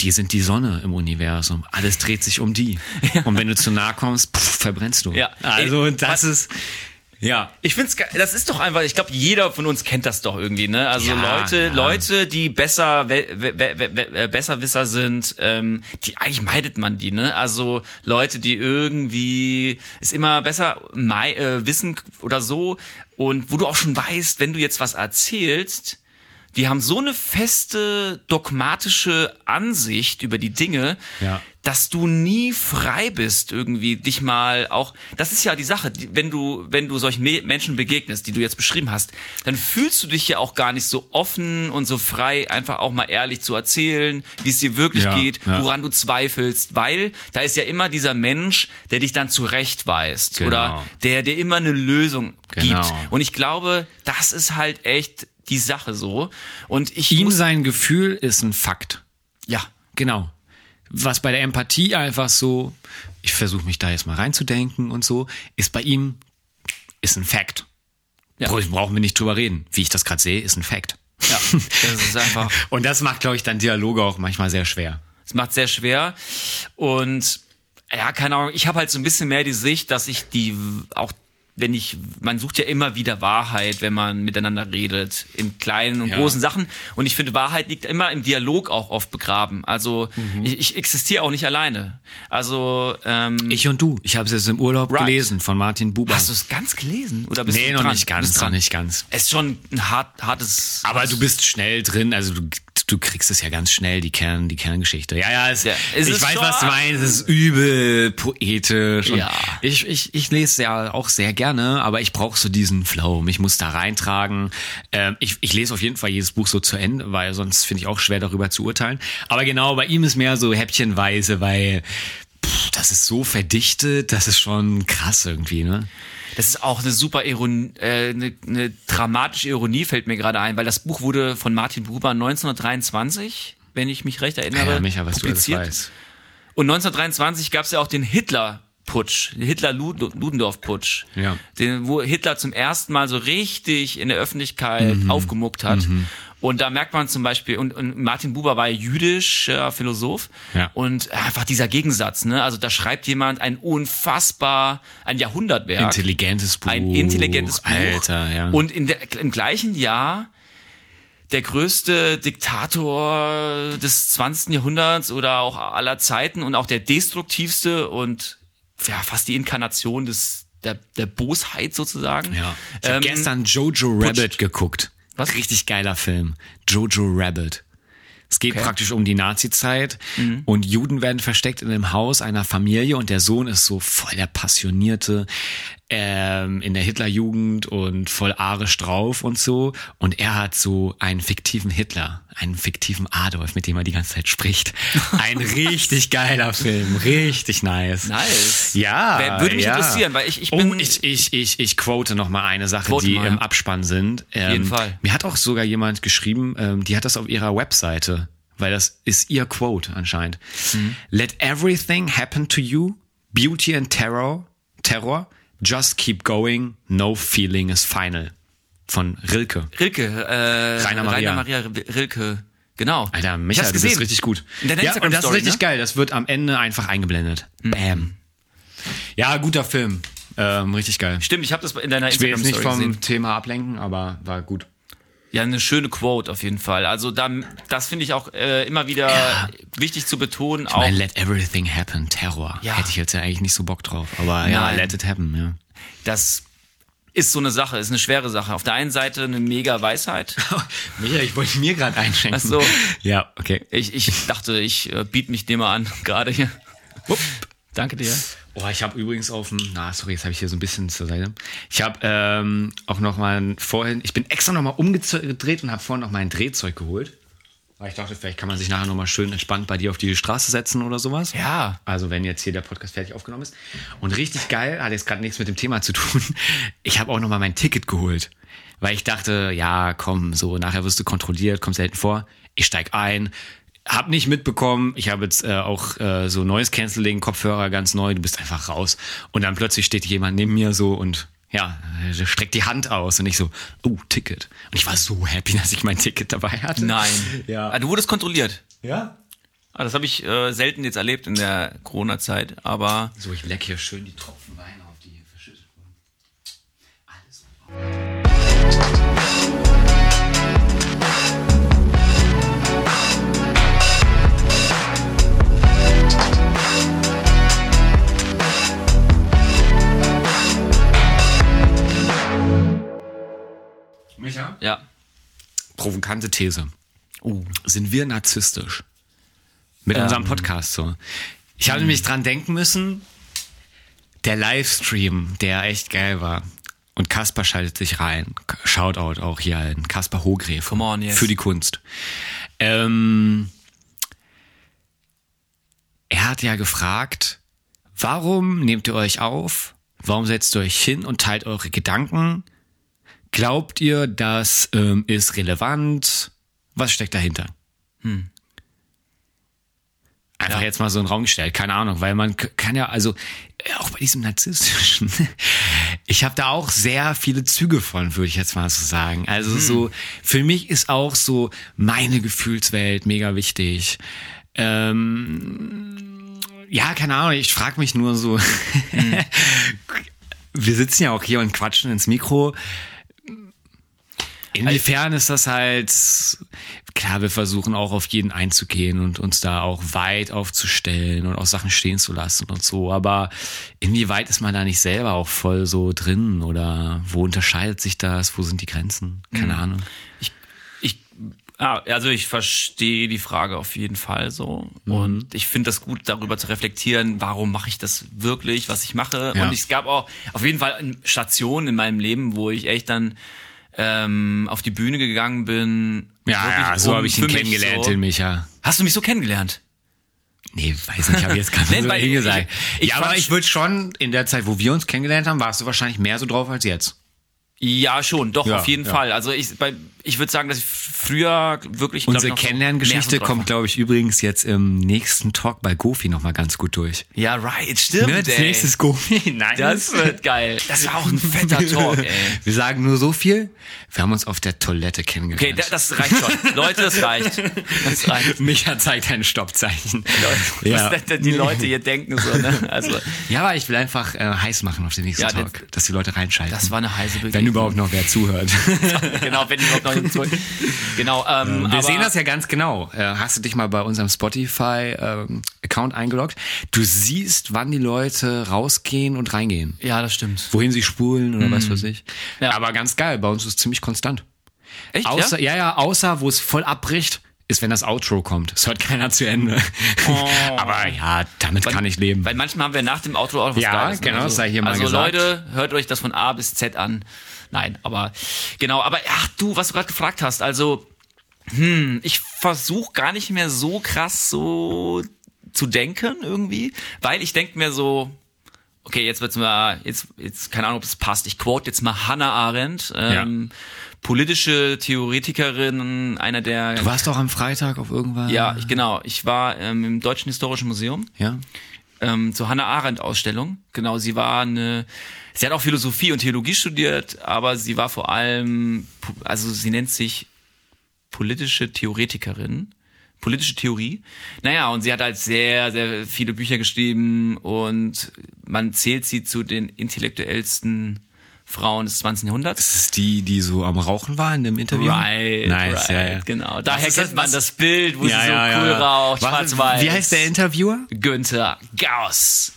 die sind die Sonne im Universum. Alles dreht sich um die. Und wenn du zu nah kommst, pff, verbrennst du. Ja. Also das ist, ja. Ich find's ge- das ist doch einfach, ich glaube, jeder von uns kennt das doch irgendwie, ne? Also Ja, Leute, ja. Leute, die besser, we, we, we, we, Besserwisser sind, ähm, die eigentlich meidet man die, ne? Also Leute, die irgendwie es immer besser mei äh, wissen oder so und wo du auch schon weißt, wenn du jetzt was erzählst, die haben so eine feste dogmatische Ansicht über die Dinge, Ja. dass du nie frei bist irgendwie dich mal auch das ist ja die Sache wenn du wenn du solchen Me Menschen begegnest die du jetzt beschrieben hast dann fühlst du dich ja auch gar nicht so offen und so frei einfach auch mal ehrlich zu erzählen wie es dir wirklich Ja, geht ja. woran du zweifelst weil da ist ja immer dieser Mensch der dich dann zurechtweist Genau. oder der dir immer eine Lösung Genau. gibt und ich glaube das ist halt echt die Sache so und ich Ihm sein Gefühl ist ein Fakt. ja Genau. Was bei der Empathie einfach so, ich versuche mich da jetzt mal reinzudenken und so, ist bei ihm, ist ein Fact. Ja. Bra- Brauchen wir nicht drüber reden. Wie ich das gerade sehe, ist ein Fact. ja das ist einfach Und das macht, glaube ich, dann Dialoge auch manchmal sehr schwer. Es macht sehr schwer. Und ja, keine Ahnung, ich habe halt so ein bisschen mehr die Sicht, dass ich die auch wenn ich, man sucht ja immer wieder Wahrheit, wenn man miteinander redet, in kleinen und Ja. großen Sachen. Und ich finde, Wahrheit liegt immer im Dialog auch oft begraben. Also Mhm. ich, ich existiere auch nicht alleine. Also ähm, Ich und du. Ich habe es jetzt im Urlaub Right. gelesen von Martin Buber. hast du es ganz gelesen oder bist nee, du noch dran? nicht ganz, noch nicht ganz. Es ist schon ein hart, hartes. Aber du bist schnell drin, also du, du kriegst es ja ganz schnell, die Kern, die Kerngeschichte. Ja, ja, es, Ja, ich ist weiß, schon- was du meinst, es ist übel poetisch. Und Ja. Ich, ich, ich lese ja auch sehr gerne, aber ich brauche so diesen Flow. Ich muss da reintragen. Ähm, ich, ich lese auf jeden Fall jedes Buch so zu Ende, weil sonst finde ich auch schwer darüber zu urteilen. Aber genau, bei ihm ist mehr so häppchenweise, weil pff, das ist so verdichtet, das ist schon krass irgendwie, ne? Das ist auch eine super Ironie, äh, eine, eine dramatische Ironie fällt mir gerade ein, weil das Buch wurde von Martin Buber 1923, wenn ich mich recht erinnere, Ja, Micha, was du alles publiziert. weißt. Und 1923 gab es ja auch den Hitler-Putsch, den Hitler-Ludendorff-Putsch, Ja. den, wo Hitler zum ersten Mal so richtig in der Öffentlichkeit Mhm. aufgemuckt hat. Und da merkt man zum Beispiel, und, und Martin Buber war jüdischer Philosoph, Ja. und einfach dieser Gegensatz, ne? Also da schreibt jemand ein unfassbar, ein Jahrhundertwerk. Intelligentes Buch. Ein intelligentes Buch. Alter, ja. Und in der, im gleichen Jahr der größte Diktator des 20. Jahrhunderts oder auch aller Zeiten und auch der destruktivste und ja, fast die Inkarnation des der, der Bosheit sozusagen. Ja. Ich habe Ähm, gestern Jojo Rabbit geguckt. Was? Richtig geiler Film. Jojo Rabbit. Es geht Okay. Mhm. praktisch um die Nazi-Zeit und Juden werden versteckt in einem Haus einer Familie und der Sohn ist so voll der passionierte ähm, in der Hitlerjugend und voll arisch drauf und so. Und er hat so einen fiktiven Hitler, einen fiktiven Adolf, mit dem er die ganze Zeit spricht. Ein richtig geiler Film, richtig nice. Nice. Ja, Wer- würde mich ja. interessieren, weil ich- ich oh, bin- ich, ich, ich, ich quote noch mal eine Sache, Quote die mal, im ja. Abspann sind. Ähm, jeden Fall. Mir hat auch sogar jemand geschrieben, ähm, die hat das auf ihrer Webseite, weil das ist ihr Quote anscheinend. Mhm. Let everything happen to you, beauty and terror, terror, just keep going, no feeling is final. Von Rilke. Rilke, äh, Rainer Maria. Maria Rilke, genau. Alter, Ich Micha, hab's du gesehen. bist richtig gut. Ja, und das ist Instagram-Story, richtig ne? geil. Das wird am Ende einfach eingeblendet. Mhm. Bam. Ja, guter Film. Ähm, richtig geil. Stimmt, ich habe das in deiner Ich will jetzt nicht Instagram-Story vom gesehen. Thema ablenken, aber war gut. Ja, eine schöne Quote auf jeden Fall. Also da, das finde ich auch äh, immer wieder Ja. wichtig zu betonen. Ich meine, let everything happen, Terror. Ja. Hätte ich jetzt ja eigentlich nicht so Bock drauf. Aber ja, Nein. let it happen, ja. das ist so eine Sache, ist eine schwere Sache. Auf der einen Seite eine mega Weisheit. Micha, ich wollte mir gerade einschenken. Ach so. Ja, okay. Ich, ich dachte, ich äh, biete mich dem mal an, gerade hier. Wupp. Danke dir. Oh, ich habe übrigens auf dem, na sorry, jetzt habe ich hier so ein bisschen zur Seite. Ich habe ähm, auch noch mal vorhin, ich bin extra noch mal umgedreht und habe vorhin noch mein Drehzeug geholt. Weil ich dachte, vielleicht kann man sich nachher noch mal schön entspannt bei dir auf die Straße setzen oder sowas. Ja. Also wenn jetzt hier der Podcast fertig aufgenommen ist. Und richtig geil, hat jetzt gerade nichts mit dem Thema zu tun. Ich habe auch noch mal mein Ticket geholt. Weil ich dachte, ja, komm, so nachher wirst du kontrolliert, kommt selten vor. Ich steig ein, hab nicht mitbekommen. Ich habe jetzt äh, auch äh, so neues Canceling, Kopfhörer ganz neu. Du bist einfach raus. Und dann plötzlich steht jemand neben mir so und ja, äh, streckt die Hand aus und ich so, oh, Ticket. Und ich war so happy, dass ich mein Ticket dabei hatte. Nein. Ja. Ah, du wurdest kontrolliert. Ja? Ah, das habe ich äh, selten jetzt erlebt in der Corona-Zeit, aber So, ich leck hier schön die Tropfen Wein auf, die hier verschüttet wurden. Alles. Micha? ja. Provokante These. Sind wir narzisstisch? Mit unserem Podcast so. Ich habe nämlich dran denken müssen, der Livestream, der echt geil war. Und Kaspar schaltet sich rein. Shoutout auch hier an Kaspar Hogrefe. Come on, yes. Für die Kunst. Ähm, er hat ja gefragt, warum nehmt ihr euch auf? Warum setzt ihr euch hin und teilt eure Gedanken? Glaubt ihr, das ähm, ist relevant? Was steckt dahinter? Einfach Ja. jetzt mal so in den Raum gestellt, keine Ahnung, weil man kann ja, also äh, auch bei diesem narzisstischen, ich habe da auch sehr viele Züge von, würde ich jetzt mal so sagen. Also so, für mich ist auch so meine Gefühlswelt mega wichtig. Ähm, ja, keine Ahnung, ich frage mich nur so, wir sitzen ja auch hier und quatschen ins Mikro. Inwiefern ist das halt, klar, wir versuchen auch auf jeden einzugehen und uns da auch weit aufzustellen und auch Sachen stehen zu lassen und so, aber inwieweit ist man da nicht selber auch voll so drin oder wo unterscheidet sich das, wo sind die Grenzen? Keine Ahnung. Ich, ah, also ich verstehe die Frage auf jeden Fall so. Mhm. Und ich finde das gut, darüber zu reflektieren, warum mache ich das wirklich, was ich mache. Ja. Und es gab auch auf jeden Fall Stationen in meinem Leben, wo ich echt dann ähm, auf die Bühne gegangen bin. Ja, ja, so um habe ich ihn kennengelernt, so. den Micha. Hast du mich so kennengelernt? Nee, weiß nicht, habe jetzt gerade Nein, so weil hingesagt. ich- ich ja, aber ich würde schon, in der Zeit, wo wir uns kennengelernt haben, warst du wahrscheinlich mehr so drauf als jetzt. Ja, schon, doch, Ja, auf jeden ja. Fall. Also ich, bei, ich würde sagen, dass ich früher wirklich. Unsere Kennenlerngeschichte so kommt, glaube ich, übrigens jetzt im nächsten Talk bei Gofi nochmal ganz gut durch. Ja, right, stimmt. Ne, ey. nächstes Gofi. Nein. Das wird geil. Das war auch ein fetter Talk, ey. Wir sagen nur so viel. Wir haben uns auf der Toilette Okay, kennengelernt. da- das reicht schon. Leute, das reicht. Das reicht. Micha zeigt ein Stoppzeichen. Ja. Ja. Was denn die Leute hier denken so, ne? Also, ja, aber ich will einfach äh, heiß machen auf den nächsten Ja, Talk, das- dass die Leute reinschalten. das war eine heiße Begegnung. Wenn überhaupt noch wer zuhört. genau, wenn überhaupt noch jemand zurück. Genau, ähm, Wir sehen das ja ganz genau. Äh, Hast du dich mal bei unserem Spotify-Account eingeloggt? Du siehst, wann die Leute rausgehen und reingehen. Ja, das stimmt. Wohin sie spulen oder was weiß ich. Ja. Aber ganz geil, bei uns ist es ziemlich konstant. Echt, Außer, ja? ja, ja, außer wo es voll abbricht, ist, wenn das Outro kommt. Es hört keiner zu Ende. Oh. Aber ja, damit weil, kann ich leben. Weil manchmal haben wir nach dem Outro auch was Ja, Geiles, ne? genau, also, sei hier mal Also gesagt. Leute, hört euch das von A bis Z an. Nein, aber genau, aber ach du, was du gerade gefragt hast, also hm, ich versuche gar nicht mehr so krass so zu denken irgendwie, weil ich denke mir so, okay, jetzt wird's mal, jetzt, jetzt, keine Ahnung, ob es passt. Ich quote jetzt mal Hannah Arendt, ähm, ja. politische Theoretikerin, einer der. Du warst doch am Freitag auf irgendwas. Ja, ich, genau. Ich war ähm, im Deutschen Historischen Museum. Ja. Ähm, zur Hannah Arendt Ausstellung. Genau, sie war eine, sie hat auch Philosophie und Theologie studiert, aber sie war vor allem, also sie nennt sich politische Theoretikerin politische Theorie. Naja, und sie hat halt sehr, sehr viele Bücher geschrieben und man zählt sie zu den intellektuellsten Frauen des 20. Jahrhunderts. Das ist die, die so am Rauchen war in dem Interview? Right, nice, right, ja, ja. genau. Daher kennt das, man das Bild, wo ja, sie so ja, cool raucht, schwarz-weiß. Wie heißt der Interviewer? Günther Gauss.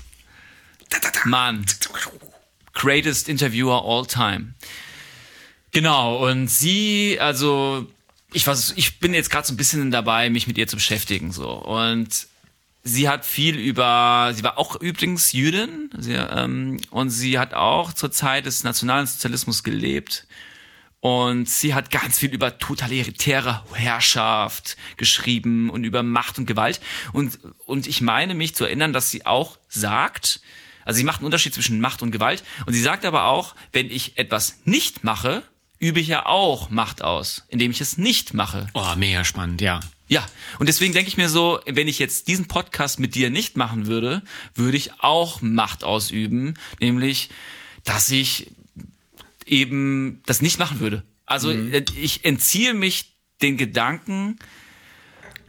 Mann. Greatest Interviewer all time. Genau, und sie, also ich, was, ich bin jetzt gerade so ein bisschen dabei, mich mit ihr zu beschäftigen. so Und sie hat viel über, sie war auch übrigens Jüdin sie, ähm, und sie hat auch zur Zeit des Nationalsozialismus gelebt. Und sie hat ganz viel über totalitäre Herrschaft geschrieben und über Macht und Gewalt. Und, und ich meine mich zu erinnern, dass sie auch sagt, also sie macht einen Unterschied zwischen Macht und Gewalt. Und sie sagt aber auch, wenn ich etwas nicht mache, übe ich ja auch Macht aus, indem ich es nicht mache. Oh, mega spannend, ja. Ja, und deswegen denke ich mir so, wenn ich jetzt diesen Podcast mit dir nicht machen würde, würde ich auch Macht ausüben, nämlich, dass ich eben das nicht machen würde. Also mhm. ich entziehe mich den Gedanken,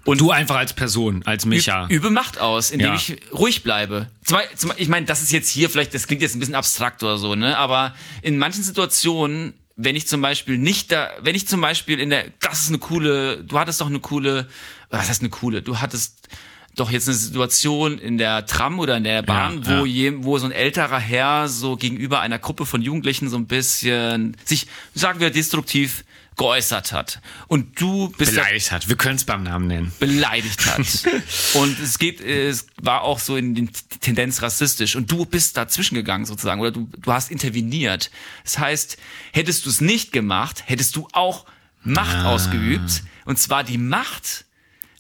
und du einfach als Person, als Micha. Übe Macht aus, indem ja. ich ruhig bleibe. Zum, zum, ich meine, das ist jetzt hier vielleicht, das klingt jetzt ein bisschen abstrakt oder so, ne? Aber in manchen Situationen wenn ich zum Beispiel nicht da, wenn ich zum Beispiel in der, das ist eine coole, du hattest doch eine coole, was heißt eine coole, du hattest doch jetzt eine Situation in der Tram oder in der Bahn, ja, wo, ja. Je, wo so ein älterer Herr so gegenüber einer Gruppe von Jugendlichen so ein bisschen sich, sagen wir, destruktiv geäußert hat. Und du bist beleidigt hat. Wir können es beim Namen nennen. Beleidigt hat. und es geht, es war auch so in den Tendenz rassistisch. Und du bist dazwischen gegangen sozusagen oder du, du hast interveniert. Das heißt, hättest du es nicht gemacht, hättest du auch Macht ah. ausgeübt. Und zwar die Macht,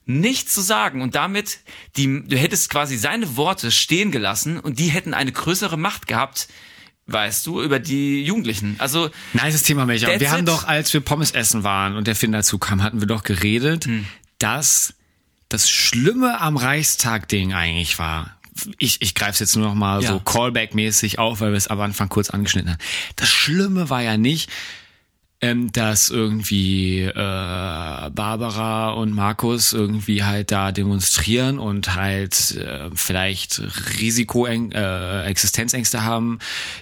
nichts zu sagen und damit die du hättest quasi seine Worte stehen gelassen und die hätten eine größere Macht gehabt weißt du, über die Jugendlichen. Also nice Thema, Melcher. Wir haben doch, als wir Pommes essen waren und der Finn dazu kam, hatten wir doch geredet, hm. dass das Schlimme am Reichstag-Ding eigentlich war. Ich, ich greife es jetzt nur noch mal ja. so Callback-mäßig auf, weil wir es am Anfang kurz angeschnitten haben. Das Schlimme war ja nicht, ähm, dass irgendwie äh, Barbara und Markus irgendwie halt da demonstrieren und halt äh, vielleicht Risiko äh, Existenzängste haben,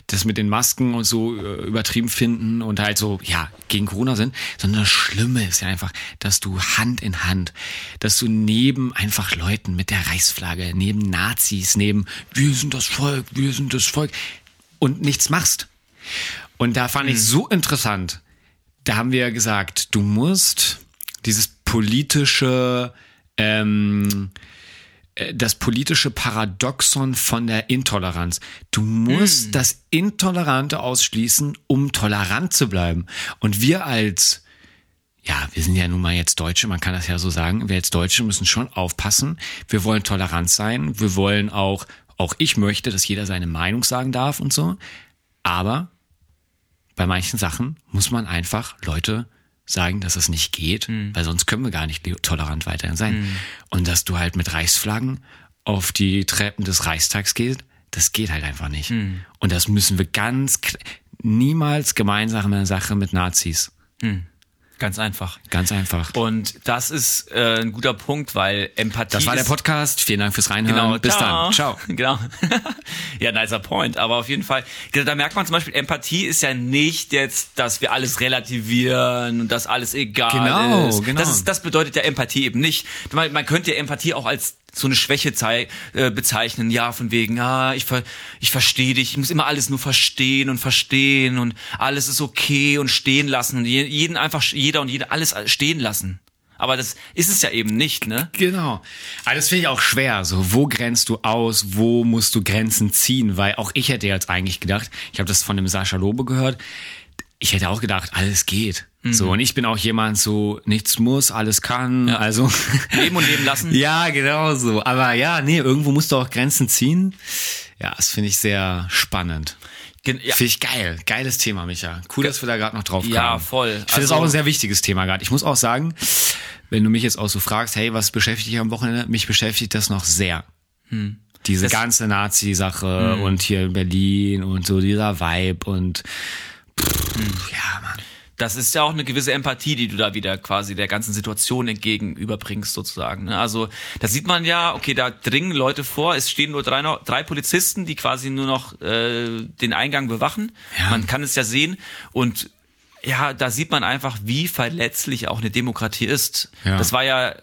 das mit den Masken und so äh, übertrieben finden und halt so ja gegen Corona sind, sondern das Schlimme ist ja einfach, dass du Hand in Hand, dass du neben einfach Leuten mit der Reichsflagge, neben Nazis, neben wir sind das Volk, wir sind das Volk und nichts machst. Und da fand mhm. ich so interessant, da haben wir ja gesagt, du musst dieses politische, ähm, äh, das politische Paradoxon von der Intoleranz. Du musst mm. das Intolerante ausschließen, um tolerant zu bleiben. Und wir als, ja, wir sind ja nun mal jetzt Deutsche, man kann das ja so sagen, wir als Deutsche müssen schon aufpassen. Wir wollen tolerant sein. Wir wollen auch, auch ich möchte, dass jeder seine Meinung sagen darf und so. Aber bei manchen Sachen muss man einfach Leute sagen, dass es nicht geht, mhm. weil sonst können wir gar nicht tolerant weiterhin sein. Mhm. Und dass du halt mit Reichsflaggen auf die Treppen des Reichstags gehst, das geht halt einfach nicht. Mhm. Und das müssen wir ganz niemals gemeinsame Sache mit Nazis. Mhm. Ganz einfach. Ganz einfach. Und das ist äh, ein guter Punkt, weil Empathie. Das war der Podcast. Vielen Dank fürs Reinhören. Genau, Bis ciao. dann. Ciao. Genau. ja, nicer Point. Aber auf jeden Fall, da merkt man zum Beispiel, Empathie ist ja nicht jetzt, dass wir alles relativieren und dass alles egal genau, ist. Genau. Das, ist, das bedeutet ja Empathie eben nicht. Man, man könnte ja Empathie auch als so eine Schwäche äh, bezeichnen, ja, von wegen, ah, ich, ver ich verstehe dich, ich muss immer alles nur verstehen und verstehen und alles ist okay und stehen lassen und jeden einfach, jeder und jede alles stehen lassen. Aber das ist es ja eben nicht, ne? Genau. Aber das finde ich auch schwer. So, wo grenzt du aus? Wo musst du Grenzen ziehen? Weil auch ich hätte jetzt eigentlich gedacht, ich habe das von dem Sascha Lobe gehört, ich hätte auch gedacht, alles geht. Mhm. So, und ich bin auch jemand so, nichts muss, alles kann, ja. also. Leben und leben lassen. ja, genau so. Aber ja, nee, irgendwo musst du auch Grenzen ziehen. Ja, das finde ich sehr spannend. Ja. Finde ich geil. Geiles Thema, Micha. Cool, dass wir da gerade noch drauf kommen. Ja, voll. Ich finde also, das auch ein sehr wichtiges Thema gerade. Ich muss auch sagen, wenn du mich jetzt auch so fragst, hey, was beschäftigt dich am Wochenende? Mich beschäftigt das noch sehr. Hm. Diese das, ganze Nazi-Sache hm. und hier in Berlin und so dieser Vibe und pff, ja, Mann das ist ja auch eine gewisse Empathie, die du da wieder quasi der ganzen Situation entgegenüberbringst sozusagen. Ne? Also da sieht man ja, okay, da dringen Leute vor, es stehen nur drei, drei Polizisten, die quasi nur noch äh, den Eingang bewachen. Ja. Man kann es ja sehen und ja, da sieht man einfach, wie verletzlich auch eine Demokratie ist. Ja. Das war ja,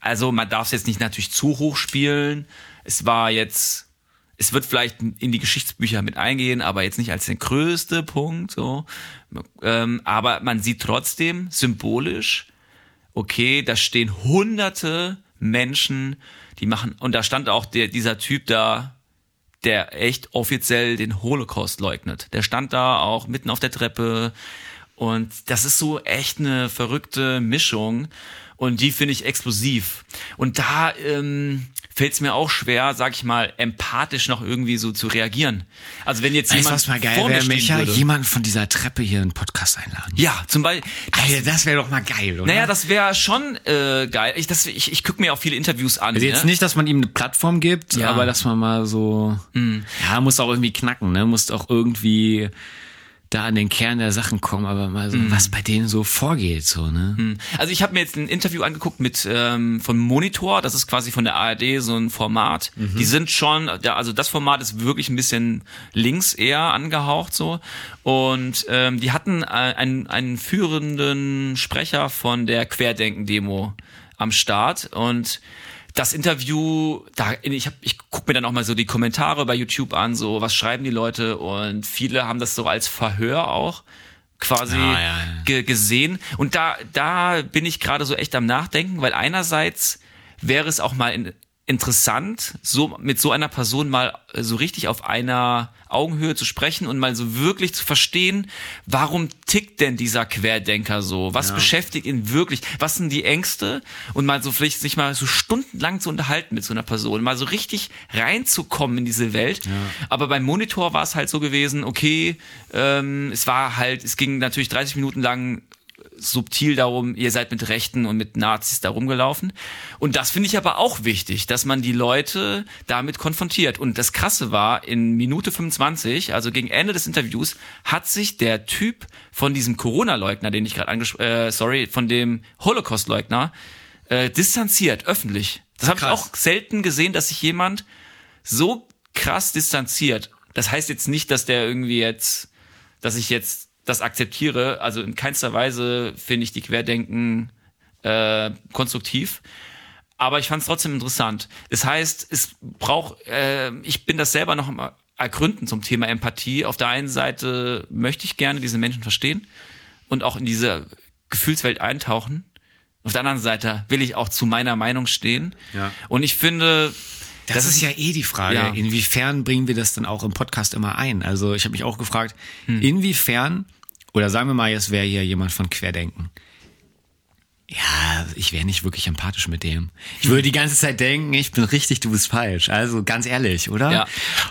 also man darf es jetzt nicht natürlich zu hoch spielen. Es war jetzt es wird vielleicht in die Geschichtsbücher mit eingehen, aber jetzt nicht als der größte Punkt. So, ähm, aber man sieht trotzdem symbolisch, okay, da stehen Hunderte Menschen, die machen und da stand auch der dieser Typ da, der echt offiziell den Holocaust leugnet. Der stand da auch mitten auf der Treppe und das ist so echt eine verrückte Mischung und die finde ich explosiv. Und da ähm, fällt es mir auch schwer, sag ich mal, empathisch noch irgendwie so zu reagieren. Also wenn jetzt jemand weißt, was mal geil wäre, Micha, jemand von dieser Treppe hier einen Podcast einladen. Ja, zum Beispiel. Das, das wäre doch mal geil, oder? Naja, das wäre schon äh, geil. Ich, das, ich, ich gucke mir auch viele Interviews an. Also jetzt ne? nicht, dass man ihm eine Plattform gibt, ja. aber dass man mal so, mhm. ja, muss auch irgendwie knacken, ne? Muss auch irgendwie da an den Kern der Sachen kommen, aber mal so, mm. was bei denen so vorgeht, so, ne? Mhm. Also ich habe mir jetzt ein Interview angeguckt mit ähm, von Monitor, das ist quasi von der ARD so ein Format. Mhm. Die sind schon, ja, also das Format ist wirklich ein bisschen links eher angehaucht so. Und ähm, die hatten äh, einen, einen führenden Sprecher von der Querdenken-Demo am Start und das Interview, da ich hab, ich guck mir dann auch mal so die Kommentare bei YouTube an, so was schreiben die Leute und viele haben das so als Verhör auch quasi ah, ja, ja. gesehen und da da bin ich gerade so echt am Nachdenken, weil einerseits wäre es auch mal in, interessant, so mit so einer Person mal äh, so richtig auf einer Augenhöhe zu sprechen und mal so wirklich zu verstehen, warum tickt denn dieser Querdenker so? Was ja. beschäftigt ihn wirklich? Was sind die Ängste? Und mal so vielleicht sich mal so stundenlang zu unterhalten mit so einer Person, mal so richtig reinzukommen in diese Welt. Ja. Aber beim Monitor war es halt so gewesen, okay, ähm, es war halt, es ging natürlich 30 Minuten lang subtil darum, ihr seid mit Rechten und mit Nazis da rumgelaufen. Und das finde ich aber auch wichtig, dass man die Leute damit konfrontiert. Und das Krasse war, in Minute 25, also gegen Ende des Interviews, hat sich der Typ von diesem Corona-Leugner, den ich gerade angesprochen, äh, sorry, von dem Holocaust-Leugner, äh, distanziert, öffentlich. Das habe ich auch selten gesehen, dass sich jemand so krass distanziert. Das heißt jetzt nicht, dass der irgendwie jetzt, dass ich jetzt das akzeptiere. Also in keinster Weise finde ich die Querdenken äh, konstruktiv. Aber ich fand es trotzdem interessant. Das heißt, es braucht, äh, ich bin das selber noch mal ergründen zum Thema Empathie. Auf der einen Seite möchte ich gerne diese Menschen verstehen und auch in diese Gefühlswelt eintauchen. Auf der anderen Seite will ich auch zu meiner Meinung stehen. Ja. Und ich finde, das, das ist ja eh die Frage, ja. inwiefern bringen wir das dann auch im Podcast immer ein? Also ich habe mich auch gefragt, hm. inwiefern oder sagen wir mal, jetzt wäre hier jemand von Querdenken. Ja, ich wäre nicht wirklich empathisch mit dem. Ich würde die ganze Zeit denken, ich bin richtig, du bist falsch. Also ganz ehrlich, oder? Ja.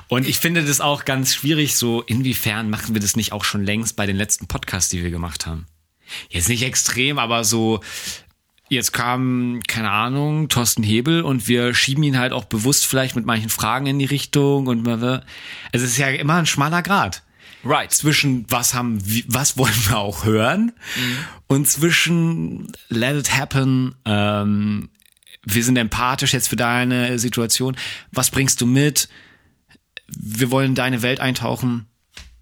Und ich finde das auch ganz schwierig, so inwiefern machen wir das nicht auch schon längst bei den letzten Podcasts, die wir gemacht haben. Jetzt nicht extrem, aber so, jetzt kam, keine Ahnung, Thorsten Hebel und wir schieben ihn halt auch bewusst vielleicht mit manchen Fragen in die Richtung und also es ist ja immer ein schmaler Grad. Right. Zwischen was haben, was wollen wir auch hören mhm. und zwischen let it happen, ähm, wir sind empathisch jetzt für deine Situation, was bringst du mit, wir wollen deine Welt eintauchen.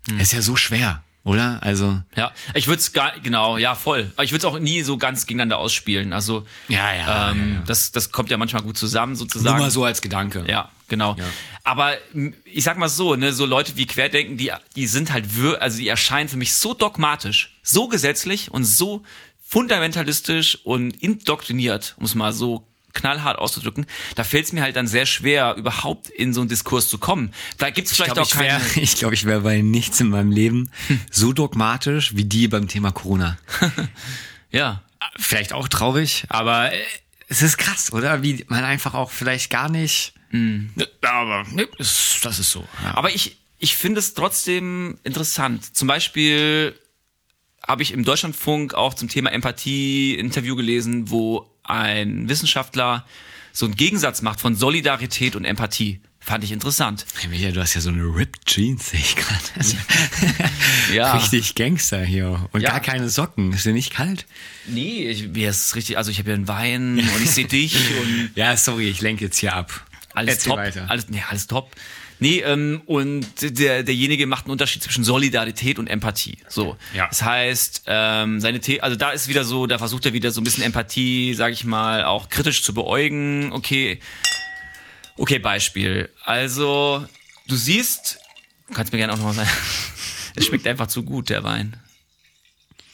Mhm. Ist ja so schwer oder? Also ja, ich würde es gar genau, ja voll. Aber ich würde es auch nie so ganz gegeneinander ausspielen. Also ja, ja, ähm, ja, ja, das das kommt ja manchmal gut zusammen sozusagen. Nur mal so als Gedanke. Ja, genau. Ja. Aber ich sag mal so, ne, so Leute wie Querdenken, die die sind halt wir, also die erscheinen für mich so dogmatisch, so gesetzlich und so fundamentalistisch und indoktriniert, um es mal so knallhart auszudrücken, da fällt es mir halt dann sehr schwer, überhaupt in so einen Diskurs zu kommen. Da gibt es vielleicht glaub, auch keine... Ich glaube, ich, ich wäre bei nichts in meinem Leben so dogmatisch wie die beim Thema Corona. ja. Vielleicht auch traurig, aber äh, es ist krass, oder? Wie man einfach auch vielleicht gar nicht... Mm. Aber ne, das, das ist so. Ja. Aber ich, ich finde es trotzdem interessant. Zum Beispiel habe ich im Deutschlandfunk auch zum Thema Empathie Interview gelesen, wo ein Wissenschaftler so einen Gegensatz macht von Solidarität und Empathie. Fand ich interessant. Hey Michael, du hast ja so eine Ripped Jeans, sehe ich gerade. ja. Richtig Gangster hier. Und ja. gar keine Socken. Ist dir nicht kalt? Nee, ich, mir ist richtig, also ich habe hier einen Wein und ich sehe dich und. ja, sorry, ich lenke jetzt hier ab. Alles Erzähl top. Weiter. Alles, nee, alles top. Nee, ähm, und der, derjenige macht einen Unterschied zwischen Solidarität und Empathie. So. Ja. Das heißt, ähm, seine The also da ist wieder so, da versucht er wieder so ein bisschen Empathie, sag ich mal, auch kritisch zu beäugen. Okay. Okay, Beispiel. Also, du siehst, kannst mir gerne auch nochmal sagen, es schmeckt einfach zu gut, der Wein.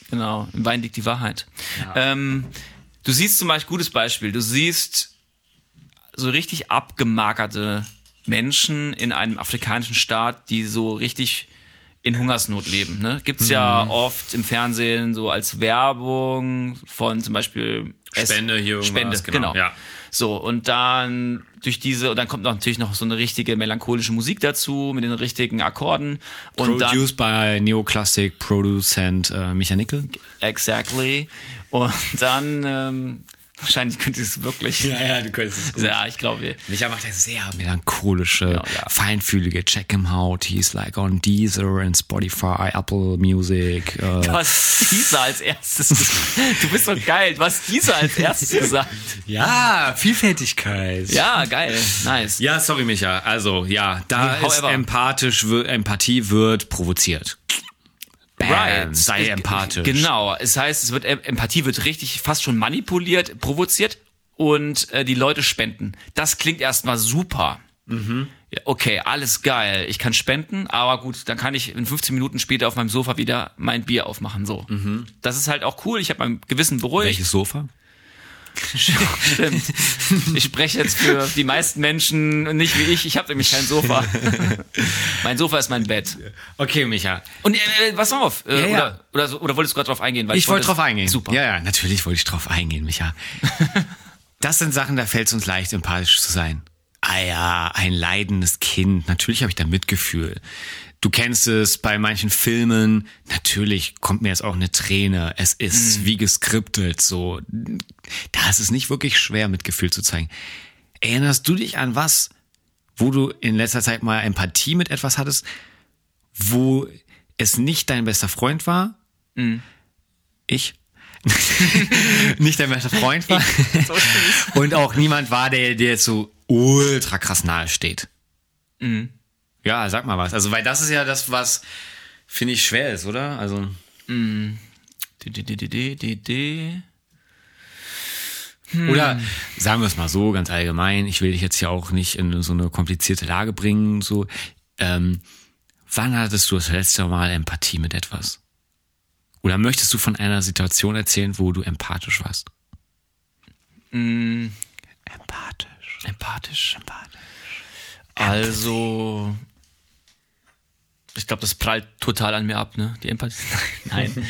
Genau, im Wein liegt die Wahrheit. Ja. Ähm, du siehst zum Beispiel, gutes Beispiel, du siehst so richtig abgemagerte Menschen in einem afrikanischen Staat, die so richtig in Hungersnot leben. Ne? Gibt's mhm. ja oft im Fernsehen so als Werbung von zum Beispiel Spende hier irgendwas. Spende, genau. genau. Ja. So, und dann durch diese, und dann kommt natürlich noch so eine richtige melancholische Musik dazu, mit den richtigen Akkorden. Und Produced by Neoclassic Producent äh, Micha Nickel. Exactly. Und dann ähm, Wahrscheinlich könnte ich es wirklich. Ja, ja, du könntest es gut. Ja, ich glaube. Micha macht ja sehr melancholische, ja, ja. feinfühlige Check him out. He's like on Deezer and Spotify, Apple Music. Äh. Hast Deezer als erstes Du bist so geil. Hast Deezer als erstes gesagt. Ja, Vielfältigkeit. Ja, geil. Nice. Ja, sorry, Micha. Also, ja, da nee, ist empathisch, Empathie wird provoziert. Bam, right. sei empathisch. Genau. Es heißt, es wird Empathie wird richtig fast schon manipuliert, provoziert und äh, die Leute spenden. Das klingt erstmal super. Mhm. Okay, alles geil. Ich kann spenden, aber gut, dann kann ich in 15 Minuten später auf meinem Sofa wieder mein Bier aufmachen. So. Mhm. Das ist halt auch cool. Ich habe mein Gewissen beruhigt. Welches Sofa? Stimmt. Ich spreche jetzt für die meisten Menschen nicht wie ich. Ich habe nämlich kein Sofa. mein Sofa ist mein Bett. Okay, Micha. Und äh, pass auf. Äh, ja, ja. Oder, oder, so, oder wolltest du gerade drauf eingehen? Weil ich, ich wollte drauf eingehen. Super. Ja, ja, natürlich wollte ich drauf eingehen, Micha. das sind Sachen, da fällt es uns leicht, empathisch zu sein. Ah ja, ein leidendes Kind. Natürlich habe ich da Mitgefühl. Du kennst es bei manchen Filmen. Natürlich kommt mir jetzt auch eine Träne. Es ist mhm. wie geskriptet, so. Da ist es nicht wirklich schwer, Mitgefühl zu zeigen. Erinnerst du dich an was, wo du in letzter Zeit mal Empathie mit etwas hattest, wo es nicht dein bester Freund war? Mhm. Ich? nicht dein bester Freund war. und auch niemand war, der dir jetzt so ultra krass nahe steht. Mhm. Ja, sag mal was. Also, weil das ist ja das, was, finde ich, schwer ist, oder? Also. Mm. Hm. Oder sagen wir es mal so, ganz allgemein, ich will dich jetzt ja auch nicht in so eine komplizierte Lage bringen, so. Ähm, wann hattest du das letzte Mal Empathie mit etwas? Oder möchtest du von einer Situation erzählen, wo du empathisch warst? Mm. Empathisch. Empathisch. Empathisch. Also, ich glaube, das prallt total an mir ab, ne? Die Empathie. Nein,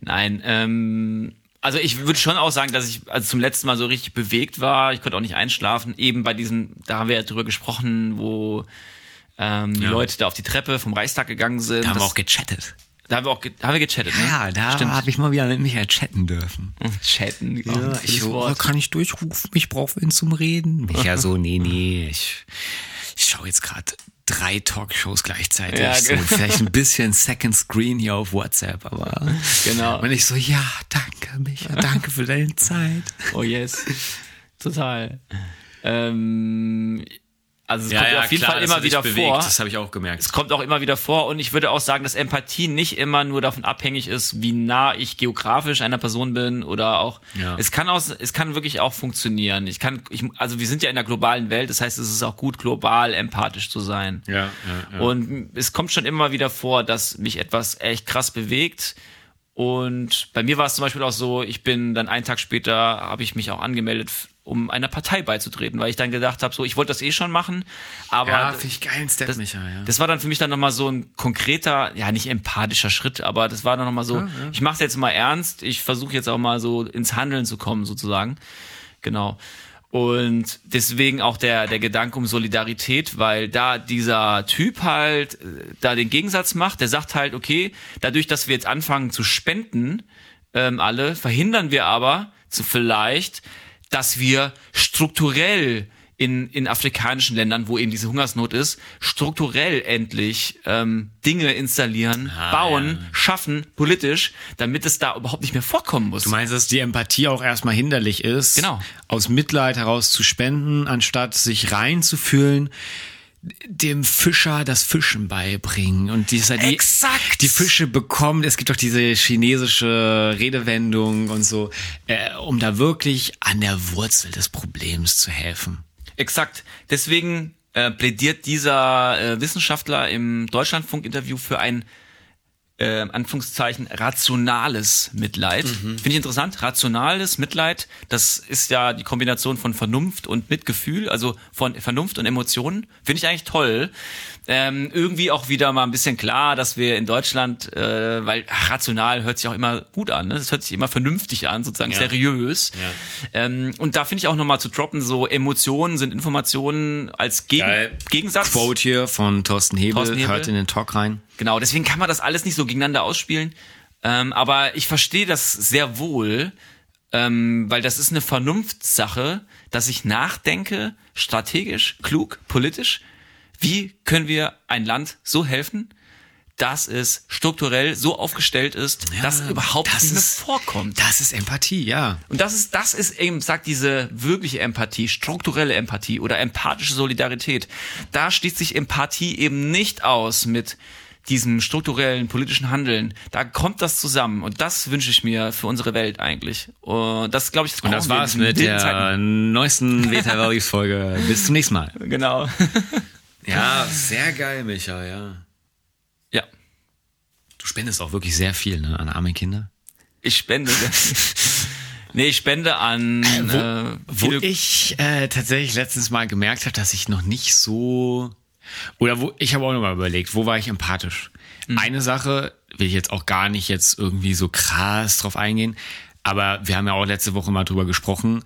nein. Ähm, also ich würde schon auch sagen, dass ich also zum letzten Mal so richtig bewegt war. Ich konnte auch nicht einschlafen. Eben bei diesen, da haben wir ja drüber gesprochen, wo ähm, die ja. Leute da auf die Treppe vom Reichstag gegangen sind. Da haben wir auch gechattet. Da haben wir auch ge haben wir gechattet, ne? Ja, da habe ich mal wieder mit Michael chatten dürfen. Chatten, ja, ich so, oh, kann ich durchrufen, ich brauche wen zum Reden. Michael so, nee, nee, ich, ich schaue jetzt gerade drei Talkshows gleichzeitig. Ja, genau. so, vielleicht ein bisschen Second Screen hier auf WhatsApp, aber genau. Und ich so, ja, danke, Micha, danke für deine Zeit. Oh yes, total. Ähm, also es ja, kommt ja, auf jeden klar, Fall immer wieder bewegt, vor. Das habe ich auch gemerkt. Es kommt auch immer wieder vor und ich würde auch sagen, dass Empathie nicht immer nur davon abhängig ist, wie nah ich geografisch einer Person bin oder auch. Ja. Es kann auch, es kann wirklich auch funktionieren. Ich kann, ich, also wir sind ja in der globalen Welt, das heißt, es ist auch gut, global empathisch zu sein. Ja, ja, ja. Und es kommt schon immer wieder vor, dass mich etwas echt krass bewegt Und bei mir war es zum Beispiel auch so, ich bin dann einen Tag später, habe ich mich auch angemeldet, um einer Partei beizutreten, weil ich dann gedacht habe, so, ich wollte das eh schon machen, aber Ja, finde ich geil, ein Step, das, Micha, ja. das war dann für mich dann nochmal so ein konkreter, ja nicht empathischer Schritt, aber das war dann nochmal so, ich mache es jetzt mal ernst, ich versuche jetzt auch mal so ins Handeln zu kommen sozusagen. Genau. Und deswegen auch der, der Gedanke um Solidarität, weil da dieser Typ halt äh, da den Gegensatz macht, der sagt halt, okay, dadurch, dass wir jetzt anfangen zu spenden, ähm, alle, verhindern wir aber zu vielleicht, dass wir strukturell in, in afrikanischen Ländern, wo eben diese Hungersnot ist, strukturell endlich ähm, Dinge installieren, Ah, bauen, ja. schaffen, politisch, damit es da überhaupt nicht mehr vorkommen muss. Du meinst, dass die Empathie auch erstmal hinderlich ist? Genau. Aus Mitleid heraus zu spenden, anstatt sich reinzufühlen, dem Fischer das Fischen beibringen und dieser die, Exakt. die Fische bekommt. Es gibt doch diese chinesische Redewendung und so, äh, um da wirklich an der Wurzel des Problems zu helfen. Exakt. Deswegen äh, plädiert dieser äh, Wissenschaftler im Deutschlandfunk-Interview für ein äh, Anführungszeichen rationales Mitleid. Finde ich interessant. Rationales Mitleid, das ist ja die Kombination von Vernunft und Mitgefühl, also von Vernunft und Emotionen. Finde ich eigentlich toll. Ähm, irgendwie auch wieder mal ein bisschen klar, dass wir in Deutschland, äh, weil ach, rational hört sich auch immer gut an, ne? das hört sich immer vernünftig an, sozusagen Ja. seriös. Ähm, und da finde ich auch nochmal zu droppen, so Emotionen sind Informationen als Gegen Geil. Gegensatz. Quote hier von Thorsten Hebel, Thorsten Hebel. hört in den Talk rein. Genau, deswegen kann man das alles nicht so gegeneinander ausspielen. Ähm, aber ich verstehe das sehr wohl, ähm, weil das ist eine Vernunftssache, dass ich nachdenke, strategisch, klug, politisch, wie können wir ein Land so helfen, dass es strukturell so aufgestellt ist, dass überhaupt das nicht mehr vorkommt. Das ist Empathie, ja. Und das ist, das ist eben, sagt diese wirkliche Empathie, strukturelle Empathie oder empathische Solidarität. Da schließt sich Empathie eben nicht aus mit diesem strukturellen politischen Handeln. Da kommt das zusammen. Und das wünsche ich mir für unsere Welt eigentlich. Und das glaube ich, das Und das war's mit der Zeiten. neuesten Beta Values Folge. Bis zum nächsten Mal. Genau. Ja, sehr geil, Micha, ja. ja. Du spendest auch wirklich sehr viel ne, an arme Kinder. Ich spende. nee, ich spende an wo, äh, wo ich äh, tatsächlich letztens mal gemerkt habe, dass ich noch nicht so oder wo ich habe auch noch mal überlegt, wo war ich empathisch? Eine Sache will ich jetzt auch gar nicht jetzt irgendwie so krass drauf eingehen, aber wir haben ja auch letzte Woche mal drüber gesprochen.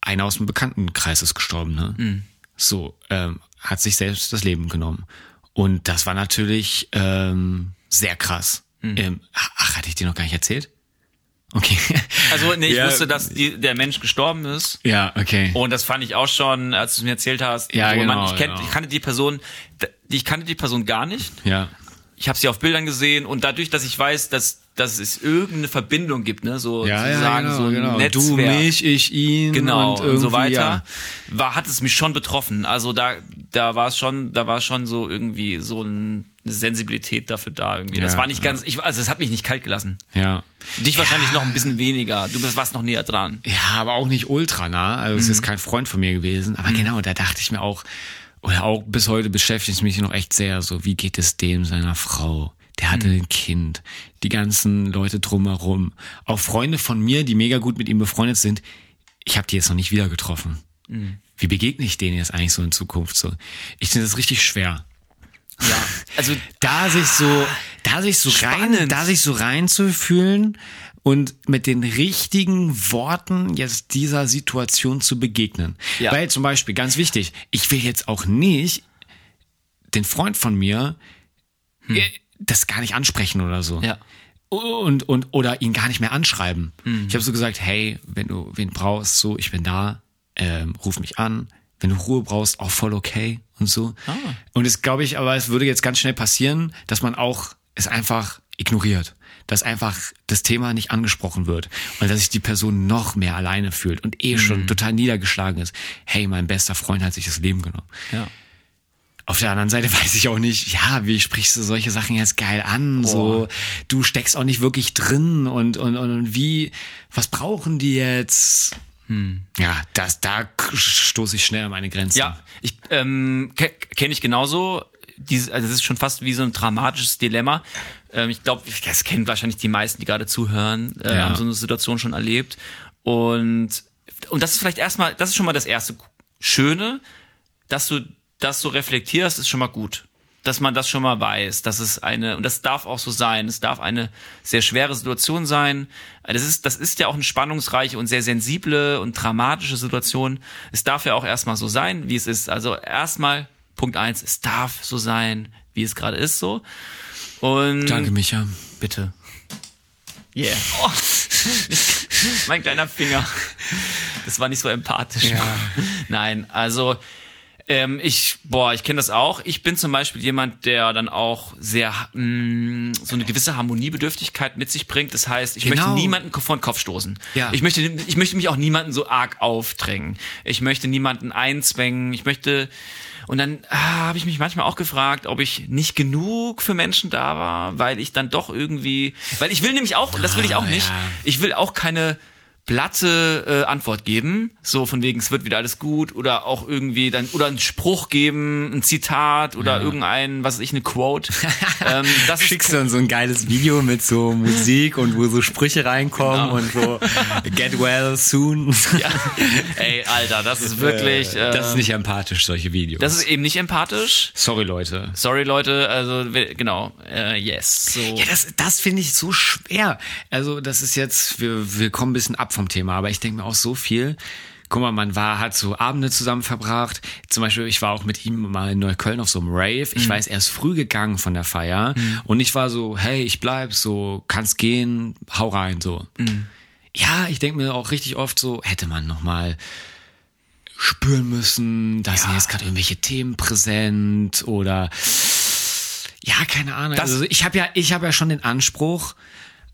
Einer aus dem Bekanntenkreis ist gestorben, ne? So ähm, hat sich selbst das Leben genommen und das war natürlich ähm, sehr krass. Ähm, ach, hatte ich dir noch gar nicht erzählt? Okay. also nee, ich Ja. wusste, dass die, der Mensch gestorben ist. ja, okay. Und das fand ich auch schon, als du es mir erzählt hast. Ja, wo genau, ich, kenn, genau. ich kannte die Person, ich kannte die Person gar nicht. ja. Ich habe sie auf Bildern gesehen und dadurch, dass ich weiß, dass, dass es irgendeine Verbindung gibt, ne, so Ja, ja, sozusagen genau, so ein genau. Netzwerk. Du, mich, ich, ihn Genau, und, und, so weiter, Ja. war, hat es mich schon betroffen. Also da, da war es schon, da war schon so irgendwie so ein, eine Sensibilität dafür da irgendwie. das Ja, war nicht ja. ganz, ich, also es hat mich nicht kalt gelassen. ja. Dich wahrscheinlich noch ein bisschen weniger. Du bist warst noch näher dran. Ja, aber auch nicht ultra nah. Also es ist kein Freund von mir gewesen. Aber genau, da dachte ich mir auch, oder auch bis heute beschäftigt es mich noch echt sehr so, wie geht es dem seiner Frau? Der hatte ein Kind, die ganzen Leute drumherum, auch Freunde von mir, die mega gut mit ihm befreundet sind. Ich habe die jetzt noch nicht wieder getroffen. Wie begegne ich denen jetzt eigentlich so in Zukunft so? Ich finde das richtig schwer. Ja. Also da sich so, da sich so rein, Spannend. da sich so reinzufühlen und mit den richtigen Worten jetzt dieser Situation zu begegnen. Ja. Weil zum Beispiel, ganz wichtig, ich will jetzt auch nicht den Freund von mir äh, das gar nicht ansprechen oder so. Hm. Ja. Und, und, oder ihn gar nicht mehr anschreiben. Hm. Ich habe so gesagt, hey, wenn du wen brauchst, so, ich bin da, ähm, ruf mich an. Wenn du Ruhe brauchst, auch voll okay und so. Ah. Und es glaube ich, aber es würde jetzt ganz schnell passieren, dass man auch es einfach ignoriert. Dass einfach das Thema nicht angesprochen wird. Und dass sich die Person noch mehr alleine fühlt und eh Mhm. schon total niedergeschlagen ist. Hey, mein bester Freund hat sich das Leben genommen. ja. Auf der anderen Seite weiß ich auch nicht, ja, wie sprichst du solche Sachen jetzt geil an? So, du steckst auch nicht wirklich drin und, und, und, und wie, was brauchen die jetzt? Hm. Ja, das, da stoße ich schnell an meine Grenzen. Ja, ich ähm, ke kenne ich genauso. Dieses, also das ist schon fast wie so ein dramatisches Dilemma. Ähm, ich glaube, das kennen wahrscheinlich die meisten, die gerade zuhören, äh, Ja. haben so eine Situation schon erlebt. Und, und das ist vielleicht erstmal, das ist schon mal das erste Schöne, dass du das so reflektierst, ist schon mal gut. Dass man das schon mal weiß, dass es eine, und das darf auch so sein, es darf eine sehr schwere Situation sein. Das ist, das ist ja auch eine spannungsreiche und sehr sensible und dramatische Situation. Es darf ja auch erstmal so sein, wie es ist. Also erstmal, Punkt eins, es darf so sein, wie es gerade ist, so. Und Danke, Micha. Bitte. Yeah. Oh, mein kleiner Finger. Das war nicht so empathisch. Ja. Nein, also ähm, ich, boah, ich kenne das auch. Ich bin zum Beispiel jemand, der dann auch sehr mh, so eine gewisse Harmoniebedürftigkeit mit sich bringt. Das heißt, ich Genau. möchte niemanden vor den Kopf stoßen. Ja. Ich möchte, ich möchte mich auch niemanden so arg aufdrängen. Ich möchte niemanden einzwängen. Ich möchte und dann ah, habe ich mich manchmal auch gefragt, ob ich nicht genug für Menschen da war, weil ich dann doch irgendwie, weil ich will nämlich auch, das will ich auch nicht. Ich will auch keine platte äh, Antwort geben, so von wegen es wird wieder alles gut oder auch irgendwie dann oder einen Spruch geben, ein Zitat oder irgendein, was weiß ich, eine Quote. ähm, das Schickst du dann so ein geiles Video mit so Musik und wo so Sprüche reinkommen Genau. und so Get well soon. ja, ey, Alter, das ist wirklich äh, das ist nicht empathisch, solche Videos. das ist eben nicht empathisch. Sorry, Leute. Sorry Leute, also genau, äh, yes. So. Ja, das, das finde ich so schwer. Also, das ist jetzt, wir, wir kommen ein bisschen ab vom Thema, aber ich denke mir auch so viel. Guck mal, man war, hat so Abende zusammen verbracht. Zum Beispiel, ich war auch mit ihm mal in Neukölln auf so einem Rave. Ich weiß, er ist früh gegangen von der Feier. Und ich war so, hey, ich bleib so, kannst gehen, hau rein, so. Ja, ich denke mir auch richtig oft so, hätte man noch mal spüren müssen, da sind jetzt gerade irgendwelche Themen präsent oder ja, keine Ahnung. Das- also ich habe ja, ich habe ja schon den Anspruch,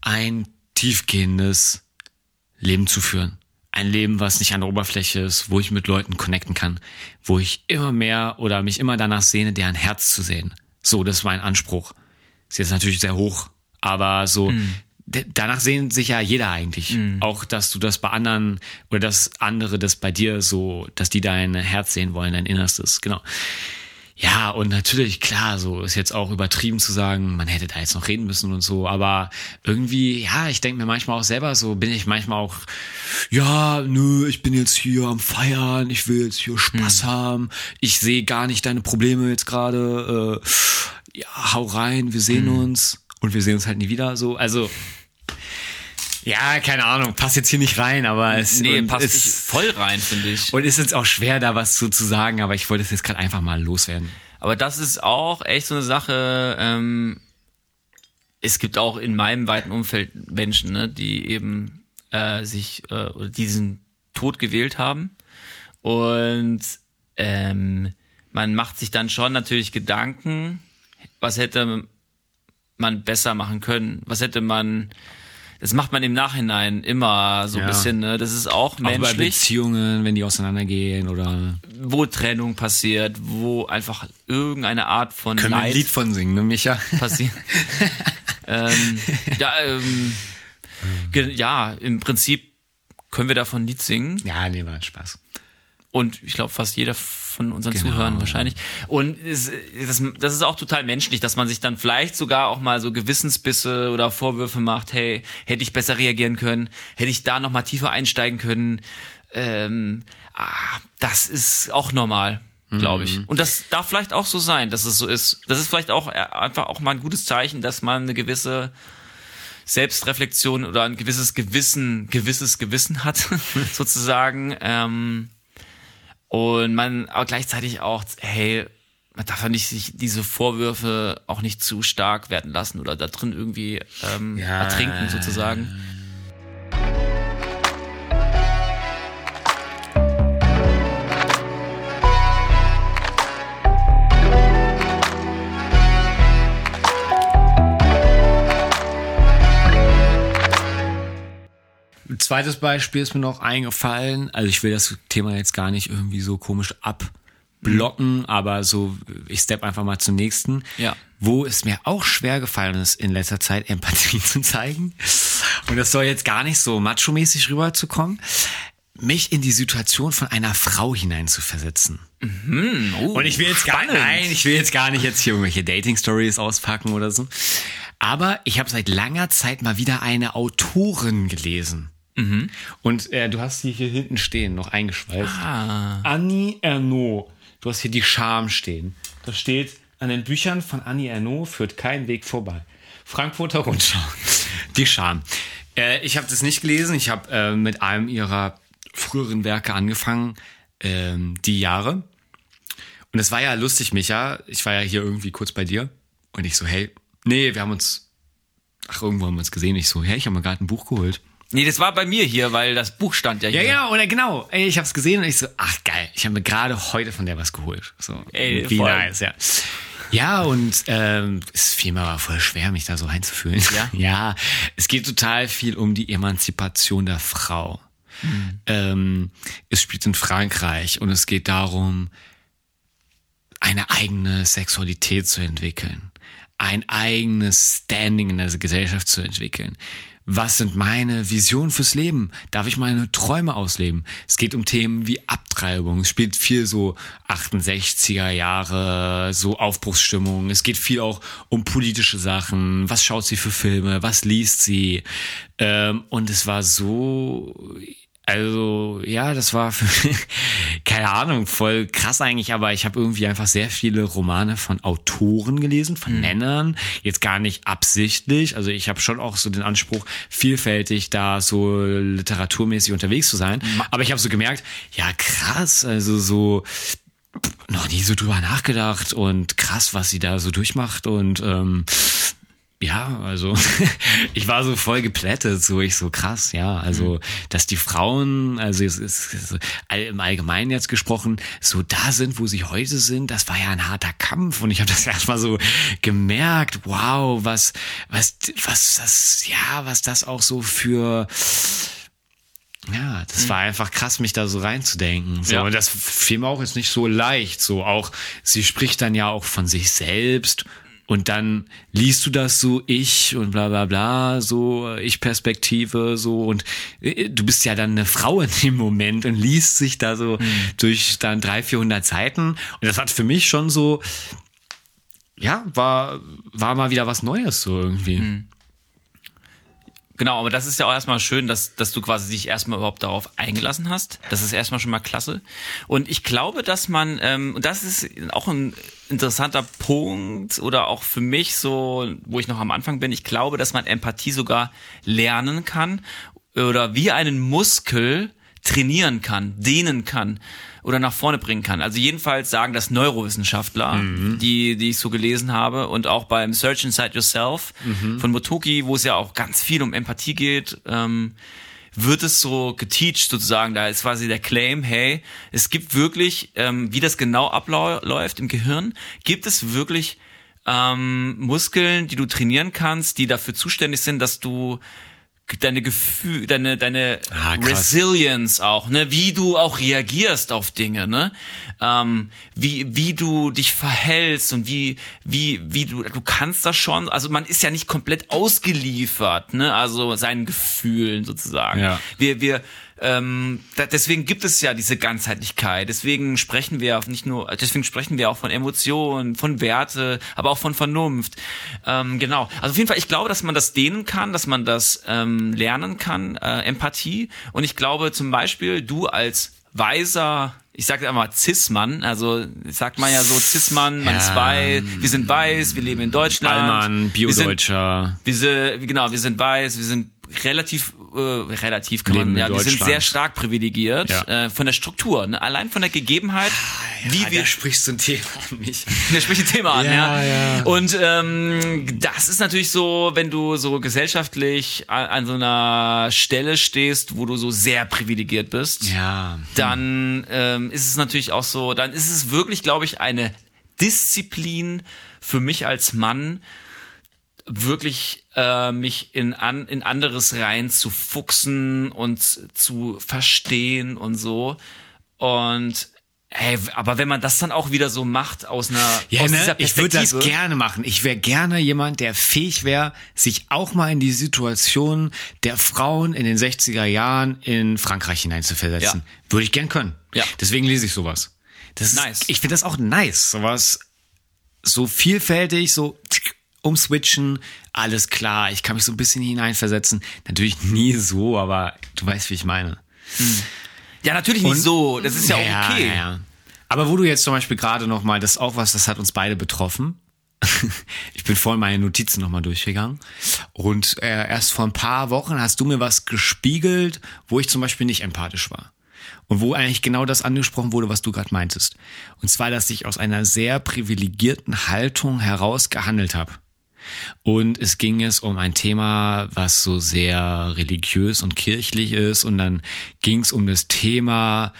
ein tiefgehendes Leben zu führen. Ein Leben, was nicht an der Oberfläche ist, wo ich mit Leuten connecten kann, wo ich immer mehr oder mich immer danach sehne, deren Herz zu sehen. So, das ist mein Anspruch. Ist jetzt natürlich sehr hoch, aber so, d- danach sehnt sich ja jeder eigentlich. Auch, dass du das bei anderen oder dass andere das bei dir so, dass die dein Herz sehen wollen, dein Innerstes, genau. Ja, und natürlich, klar, so ist jetzt auch übertrieben zu sagen, man hätte da jetzt noch reden müssen und so, aber irgendwie, ja, ich denke mir manchmal auch selber so, bin ich manchmal auch, ja, nö, ich bin jetzt hier am Feiern, ich will jetzt hier Spaß haben, ich sehe gar nicht deine Probleme jetzt gerade, äh, ja, hau rein, wir sehen uns und wir sehen uns halt nie wieder, so, also, ja, keine Ahnung, passt jetzt hier nicht rein, aber es Nee, passt nicht voll rein, finde ich. und ist jetzt auch schwer, da was zu, zu sagen, aber ich wollte es jetzt gerade einfach mal loswerden. Aber das ist auch echt so eine Sache. Ähm, es gibt auch in meinem weiten Umfeld Menschen, ne, die eben äh, sich äh, oder diesen Tod gewählt haben. Und ähm, man macht sich dann schon natürlich Gedanken, was hätte man besser machen können, was hätte man das macht man im Nachhinein immer so ein Ja. bisschen, ne? Das ist auch Auch bei menschlich. Beziehungen, wenn die auseinandergehen oder wo Trennung passiert, wo einfach irgendeine Art von können wir ein Leid Lied von singen, ne, Micha? passiert. ähm, ja, ähm, ja, im Prinzip können wir davon ein Lied singen Ja, nee, war Spaß. und ich glaube fast jeder von unseren Genau. Zuhörern wahrscheinlich. Und es, das, das ist auch total menschlich, dass man sich dann vielleicht sogar auch mal so Gewissensbisse oder Vorwürfe macht, hey, hätte ich besser reagieren können, hätte ich da noch mal tiefer einsteigen können. Ähm, ah, das ist auch normal, glaube ich. Und das darf vielleicht auch so sein, dass es so ist. Das ist vielleicht auch äh, einfach auch mal ein gutes Zeichen, dass man eine gewisse Selbstreflexion oder ein gewisses Gewissen, gewisses Gewissen hat, sozusagen. Ähm, und man aber gleichzeitig auch, hey, man darf ja nicht sich diese Vorwürfe auch nicht zu stark werden lassen oder da drin irgendwie ähm, Ja. ertrinken sozusagen. Ein zweites Beispiel ist mir noch eingefallen. Also ich will das Thema jetzt gar nicht irgendwie so komisch abblocken, aber so, ich step einfach mal zum nächsten. Ja. Wo es mir auch schwer gefallen ist, in letzter Zeit Empathie zu zeigen. Und das soll jetzt gar nicht so macho-mäßig rüberzukommen. Mich in die Situation von einer Frau hineinzuversetzen. Oh, Und ich will jetzt gar spannend. nein, ich will jetzt gar nicht jetzt hier irgendwelche Dating Stories auspacken oder so. Aber ich habe seit langer Zeit mal wieder eine Autorin gelesen. Mhm. Und äh, du hast sie hier hinten stehen, noch eingeschweißt. Ah. Annie Ernaux. Du hast hier die Scham stehen. Da steht, an den Büchern von Annie Ernaux führt kein Weg vorbei. Frankfurter Rundschau. Die Scham. Äh, ich habe das nicht gelesen. Ich habe äh, mit einem ihrer früheren Werke angefangen, ähm, die Jahre. Und es war ja lustig, Micha. Ich war ja hier irgendwie kurz bei dir. Und ich so, hey, nee, wir haben uns, ach, irgendwo haben wir uns gesehen. Ich so, hey, ich habe mir gerade ein Buch geholt. Nee, das war bei mir hier, weil das Buch stand ja hier. Ja, ja, oder genau. Ey, ich habe es gesehen und ich so, ach geil, ich habe mir gerade heute von der was geholt. So, Ey, wie voll. nice, ja. Ja, und ähm, es fiel mir aber voll schwer, mich da so einzufühlen. Ja? ja, es geht total viel um die Emanzipation der Frau. Ähm, es spielt in Frankreich und es geht darum, eine eigene Sexualität zu entwickeln, ein eigenes Standing in der Gesellschaft zu entwickeln. Was sind meine Visionen fürs Leben? Darf ich meine Träume ausleben? Es geht um Themen wie Abtreibung. Es spielt viel so 68er Jahre, so Aufbruchsstimmung. Es geht viel auch um politische Sachen. Was schaut sie für Filme? Was liest sie? Ähm, und es war so, also ja, das war für, keine Ahnung, voll krass eigentlich, aber ich habe irgendwie einfach sehr viele Romane von Autoren gelesen, von Männern, jetzt gar nicht absichtlich. Also ich habe schon auch so den Anspruch, vielfältig da so literaturmäßig unterwegs zu sein. Aber ich habe so gemerkt, ja krass, also so noch nie so drüber nachgedacht und krass, was sie da so durchmacht und ähm, ja, also ich war so voll geplättet, so ich so krass, ja, also dass die Frauen, also es ist es im Allgemeinen jetzt gesprochen, so da sind, wo sie heute sind, das war ja ein harter Kampf und ich habe das erstmal so gemerkt, wow, was was was das ja, was das auch so für ja, das war einfach krass, mich da so reinzudenken. So, Ja. und das fiel mir auch jetzt nicht so leicht. So auch, sie spricht dann ja auch von sich selbst. Und dann liest du das so, ich und bla bla bla, so Ich-Perspektive, so und äh, du bist ja dann eine Frau in dem Moment und liest sich da so durch dann 300, 400 Seiten. Und das hat für mich schon so, ja, war, war mal wieder was Neues so irgendwie. Genau, aber das ist ja auch erstmal schön, dass, dass du quasi dich erstmal überhaupt darauf eingelassen hast. Das ist erstmal schon mal klasse. Und ich glaube, dass man, ähm, und das ist auch ein interessanter Punkt oder auch für mich so, wo ich noch am Anfang bin, ich glaube, dass man Empathie sogar lernen kann oder wie einen Muskel trainieren kann, dehnen kann oder nach vorne bringen kann. Also jedenfalls sagen das Neurowissenschaftler, die, die ich so gelesen habe und auch beim Search Inside Yourself von Motoki, wo es ja auch ganz viel um Empathie geht, ähm, wird es so geteacht sozusagen. Da ist quasi der Claim, hey, es gibt wirklich, ähm, wie das genau abläuft im Gehirn, gibt es wirklich ähm, Muskeln, die du trainieren kannst, die dafür zuständig sind, dass du deine Gefühl, deine deine Ah. Resilience auch, ne, wie du auch reagierst auf Dinge, ne, ähm, wie wie du dich verhältst und wie wie wie du du kannst das schon, also man ist ja nicht komplett ausgeliefert, ne, also seinen Gefühlen sozusagen. Ja. Wir wir ähm, da, deswegen gibt es ja diese Ganzheitlichkeit. Deswegen sprechen wir auch nicht nur, deswegen sprechen wir auch von Emotionen, von Werte, aber auch von Vernunft. Ähm, genau. Also auf jeden Fall, ich glaube, dass man das dehnen kann, dass man das ähm, lernen kann, äh, Empathie. Und ich glaube zum Beispiel, du als weiser, ich sage einmal Cis-Mann, also sagt man ja so Cis-Mann, man ist Ja. weiß, wir sind weiß, wir leben in Deutschland. Allmann, wir sind, Bio-Deutscher. wir sind, genau, wir sind weiß, wir sind relativ, äh, relativ kann Leben man, ja, wir sind sehr stark privilegiert Ja. äh, von der Struktur, ne? allein von der Gegebenheit, wie Ah, wir, da sprichst du ein Thema an mich. der spricht ein Thema an, ja. Ja, ja. Und ähm, das ist natürlich so, wenn du so gesellschaftlich an, an so einer Stelle stehst, wo du so sehr privilegiert bist, Ja. dann ähm, ist es natürlich auch so, dann ist es wirklich, glaube ich, eine Disziplin für mich als Mann, wirklich äh, mich in, an, in anderes rein zu fuchsen und zu verstehen und so. Und hey, aber wenn man das dann auch wieder so macht aus einer Ja, aus ne? ich würde das gerne machen. Ich wäre gerne jemand, der fähig wäre, sich auch mal in die Situation der Frauen in den 60er Jahren in Frankreich hineinzuversetzen. Würde ich gern können. Ja. Deswegen lese ich sowas. Das ist, Nice. Ich finde das auch nice. Sowas so vielfältig, so umswitchen, alles klar, ich kann mich so ein bisschen hineinversetzen. Natürlich nie so, aber du weißt, wie ich meine. Ja, natürlich nicht Und- so. Das ist ja, auch okay. Ja, ja. Aber wo du jetzt zum Beispiel gerade noch mal, das ist auch was, das hat uns beide betroffen. Ich bin vorhin meine Notizen nochmal durchgegangen. Und äh, erst vor ein paar Wochen hast du mir was gespiegelt, wo ich zum Beispiel nicht empathisch war. Und wo eigentlich genau das angesprochen wurde, was du gerade meintest. Und zwar, dass ich aus einer sehr privilegierten Haltung heraus gehandelt habe. Und es ging es um ein Thema, was so sehr religiös und kirchlich ist. Und dann ging es um das Thema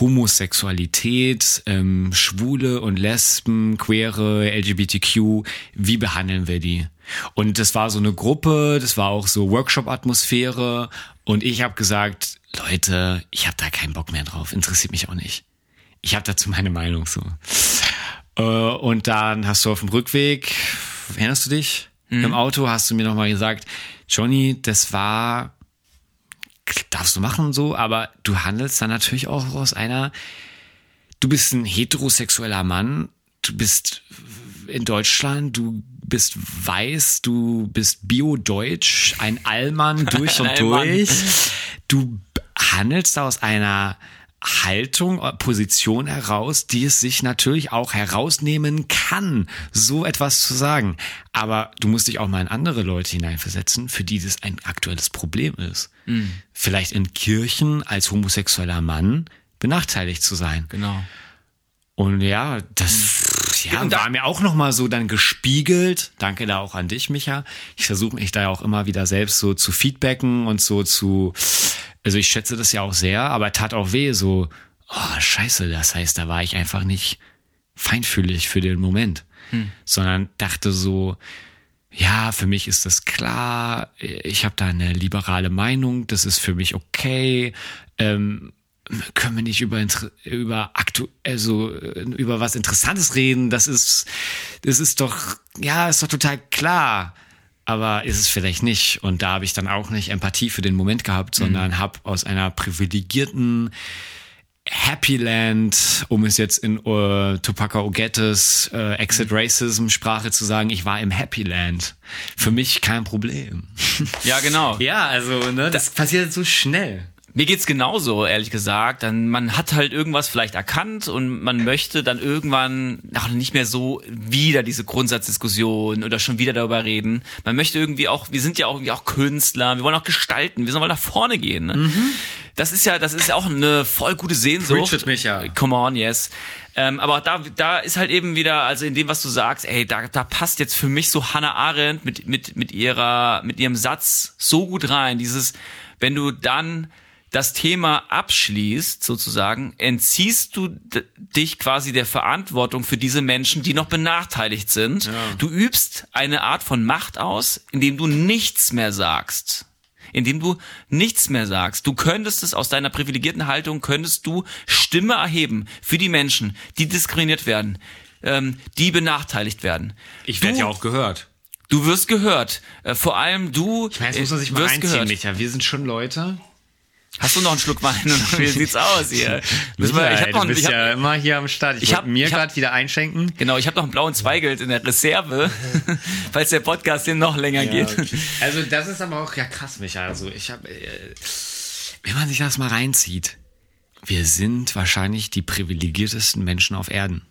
Homosexualität, ähm, Schwule und Lesben, Queere, LGBTQ. Wie behandeln wir die? Und das war so eine Gruppe, das war auch so Workshop-Atmosphäre. Und ich habe gesagt, Leute, ich habe da keinen Bock mehr drauf. Interessiert mich auch nicht. Ich habe dazu meine Meinung so. Äh, und dann hast du auf dem Rückweg, erinnerst du dich? Im Auto hast du mir nochmal gesagt, Johnny, das war, darfst du machen so, aber du handelst dann natürlich auch aus einer, du bist ein heterosexueller Mann, du bist in Deutschland, du bist weiß, du bist bio-deutsch, ein Allmann durch und durch. Du handelst aus einer Haltung, äh, Position heraus, die es sich natürlich auch herausnehmen kann, so etwas zu sagen. Aber du musst dich auch mal in andere Leute hineinversetzen, für die das ein aktuelles Problem ist. Vielleicht in Kirchen als homosexueller Mann benachteiligt zu sein. Genau. Und ja, das ja, Und da- war mir auch nochmal so dann gespiegelt. Danke da auch an dich, Micha. Ich versuche mich da ja auch immer wieder selbst so zu feedbacken und so zu, also ich schätze das ja auch sehr, aber tat auch weh, so, oh, scheiße, das heißt, da war ich einfach nicht feinfühlig für den Moment, sondern dachte so, ja, für mich ist das klar, ich habe da eine liberale Meinung, das ist für mich okay. Ähm, können wir nicht über über aktu also äh, über was Interessantes reden? Das ist das ist doch ja, ist doch total klar. Aber ist es vielleicht nicht. Und da habe ich dann auch nicht Empathie für den Moment gehabt, sondern habe aus einer privilegierten Happy Land, um es jetzt in uh, Topaka Ogettes äh, Exit Racism Sprache zu sagen, ich war im Happy Land. Für mich kein Problem. Ja, genau. ja, also ne, das passiert so schnell. Mir geht's genauso, ehrlich gesagt. Dann, man hat halt irgendwas vielleicht erkannt und man möchte dann irgendwann ach, nicht mehr so wieder diese Grundsatzdiskussion oder schon wieder darüber reden. Man möchte irgendwie auch, wir sind ja auch irgendwie auch Künstler, wir wollen auch gestalten, wir sollen mal nach vorne gehen. Ne? Das ist ja, das ist ja auch eine voll gute Sehnsucht. Preach it, Micha. Come on, yes. Ähm, aber da, da ist halt eben wieder, also in dem, was du sagst, ey, da, da passt jetzt für mich so Hannah Arendt mit, mit, mit ihrer, mit ihrem Satz so gut rein. Dieses, wenn du dann das Thema abschließt, sozusagen, entziehst du dich quasi der Verantwortung für diese Menschen, die noch benachteiligt sind. Du übst eine Art von Macht aus, indem du nichts mehr sagst indem du nichts mehr sagst. Du könntest es aus deiner privilegierten Haltung, könntest du Stimme erheben für die Menschen, die diskriminiert werden, ähm, die benachteiligt werden. Ich werde ja auch gehört. Du wirst gehört. Äh, vor allem du Ich meine, das muss man sich äh, mal wirst reinziehen, gehört. Micha. Wir sind schon Leute. Hast du noch einen Schluck Wein? Wie sieht's aus hier? Müssen wir- ich hab noch, du bist ich hab, ja immer hier am Start. Ich, ich hab- mir gerade wieder einschenken. Genau, ich habe noch einen blauen Zweigelt in der Reserve, falls der Podcast hier noch länger geht. Also das ist aber auch ja krass, Micha. Also ich habe, äh, wenn man sich das mal reinzieht, wir sind wahrscheinlich die privilegiertesten Menschen auf Erden.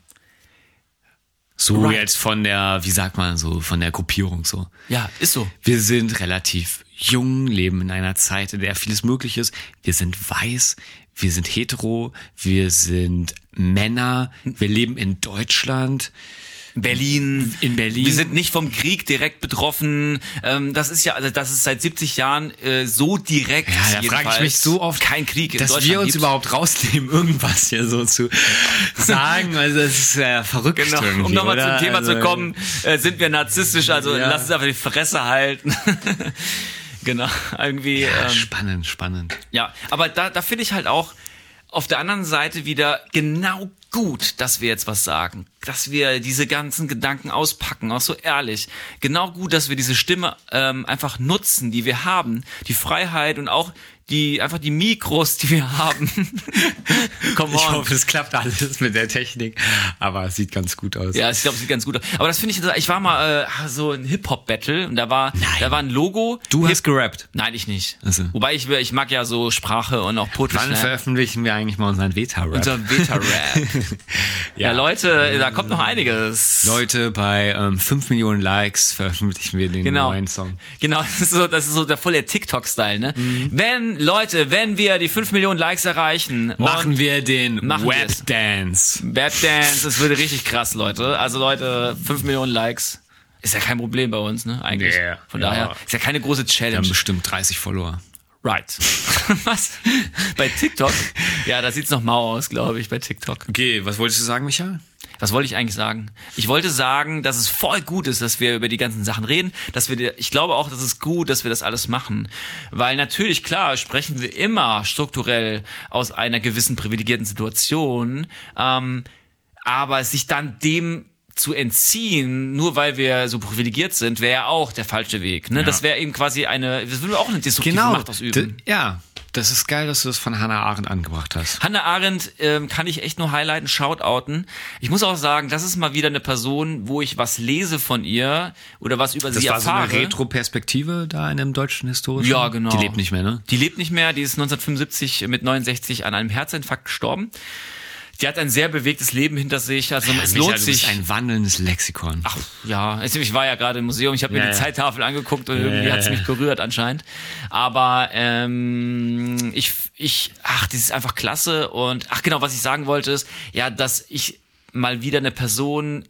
So Right. jetzt von der, wie sagt man so, von der Gruppierung so. Ja, ist so. Wir sind relativ jung, leben in einer Zeit, in der vieles möglich ist. Wir sind weiß, wir sind hetero, wir sind Männer, wir leben in Deutschland. Berlin. In Berlin. Wir sind nicht vom Krieg direkt betroffen. Ähm, das ist ja, also das ist seit 70 Jahren äh, so direkt. Ja, da frage ich mich so oft, kein Krieg in dass Deutschland wir uns gibt. überhaupt rausnehmen, irgendwas hier so zu sagen. Also das ist ja verrückt. Genau, um nochmal zum Thema also, zu kommen, äh, sind wir narzisstisch, also Ja. lass uns einfach die Fresse halten. genau, irgendwie. Ja, ähm, spannend, spannend. Ja, aber da, da finde ich halt auch auf der anderen Seite wieder genau gut, dass wir jetzt was sagen, dass wir diese ganzen Gedanken auspacken, auch so ehrlich. Genau gut, dass wir diese Stimme ähm, einfach nutzen, die wir haben, die Freiheit und auch die einfach die Mikros, die wir haben. Come on. Ich hoffe, es klappt alles mit der Technik, aber es sieht ganz gut aus. Ja, ich glaube, es sieht ganz gut aus. Aber das finde ich, ich war mal äh, so ein Hip Hop Battle und da war, Nein. da war ein Logo. Du hast gerappt? Nein, ich nicht. Also. Wobei ich, ich mag ja so Sprache und auch Poetry. Wann veröffentlichen wir eigentlich mal unseren Veta Rap? Unseren Veta Rap. ja. ja. Leute, da kommt noch einiges. Leute, bei ähm, 5 Millionen Likes veröffentlichen wir den genau. neuen Song. Genau, das ist so, das ist so der volle TikTok-Style, ne? Mhm. Wenn Leute, wenn wir die 5 Millionen Likes erreichen, machen wir den Webdance. Webdance, das würde richtig krass, Leute. Also Leute, 5 Millionen Likes. Ist ja kein Problem bei uns, ne? Eigentlich. Yeah, Von ja. daher ist ja keine große Challenge. Wir haben bestimmt 30 Follower. Right. was? Bei TikTok? Ja, da sieht's noch mau aus, glaube ich, bei TikTok. Okay, was wolltest du sagen, Michael? Was wollte ich eigentlich sagen? Ich wollte sagen, dass es voll gut ist, dass wir über die ganzen Sachen reden, dass wir, ich glaube auch, dass es gut, dass wir das alles machen. Weil natürlich, klar, sprechen wir immer strukturell aus einer gewissen privilegierten Situation, ähm, aber sich dann dem zu entziehen, nur weil wir so privilegiert sind, wäre ja auch der falsche Weg. Ne? Ja. Das wäre eben quasi eine, das würde auch eine destruktive genau. Macht ausüben. D ja, das ist geil, dass du das von Hannah Arendt angebracht hast. Hannah Arendt ähm, kann ich echt nur highlighten, shoutouten. Ich muss auch sagen, das ist mal wieder eine Person, wo ich was lese von ihr oder was über das sie erfahre. Das war so eine Retro-Perspektive da in einem deutschen historischen? Ja, genau. Die lebt nicht mehr, ne? Die lebt nicht mehr, die ist 1975 mit 69 an einem Herzinfarkt gestorben. Die hat ein sehr bewegtes Leben hinter sich. Also ja, es Michael, lohnt sich. ein wandelndes Lexikon. Ach ja, ich war ja gerade im Museum, ich habe mir ja, die ja. Zeittafel angeguckt und irgendwie hat es mich berührt anscheinend. Aber ähm, ich, ich, ach, das ist einfach klasse. Und ach genau, was ich sagen wollte ist, ja, dass ich mal wieder eine Person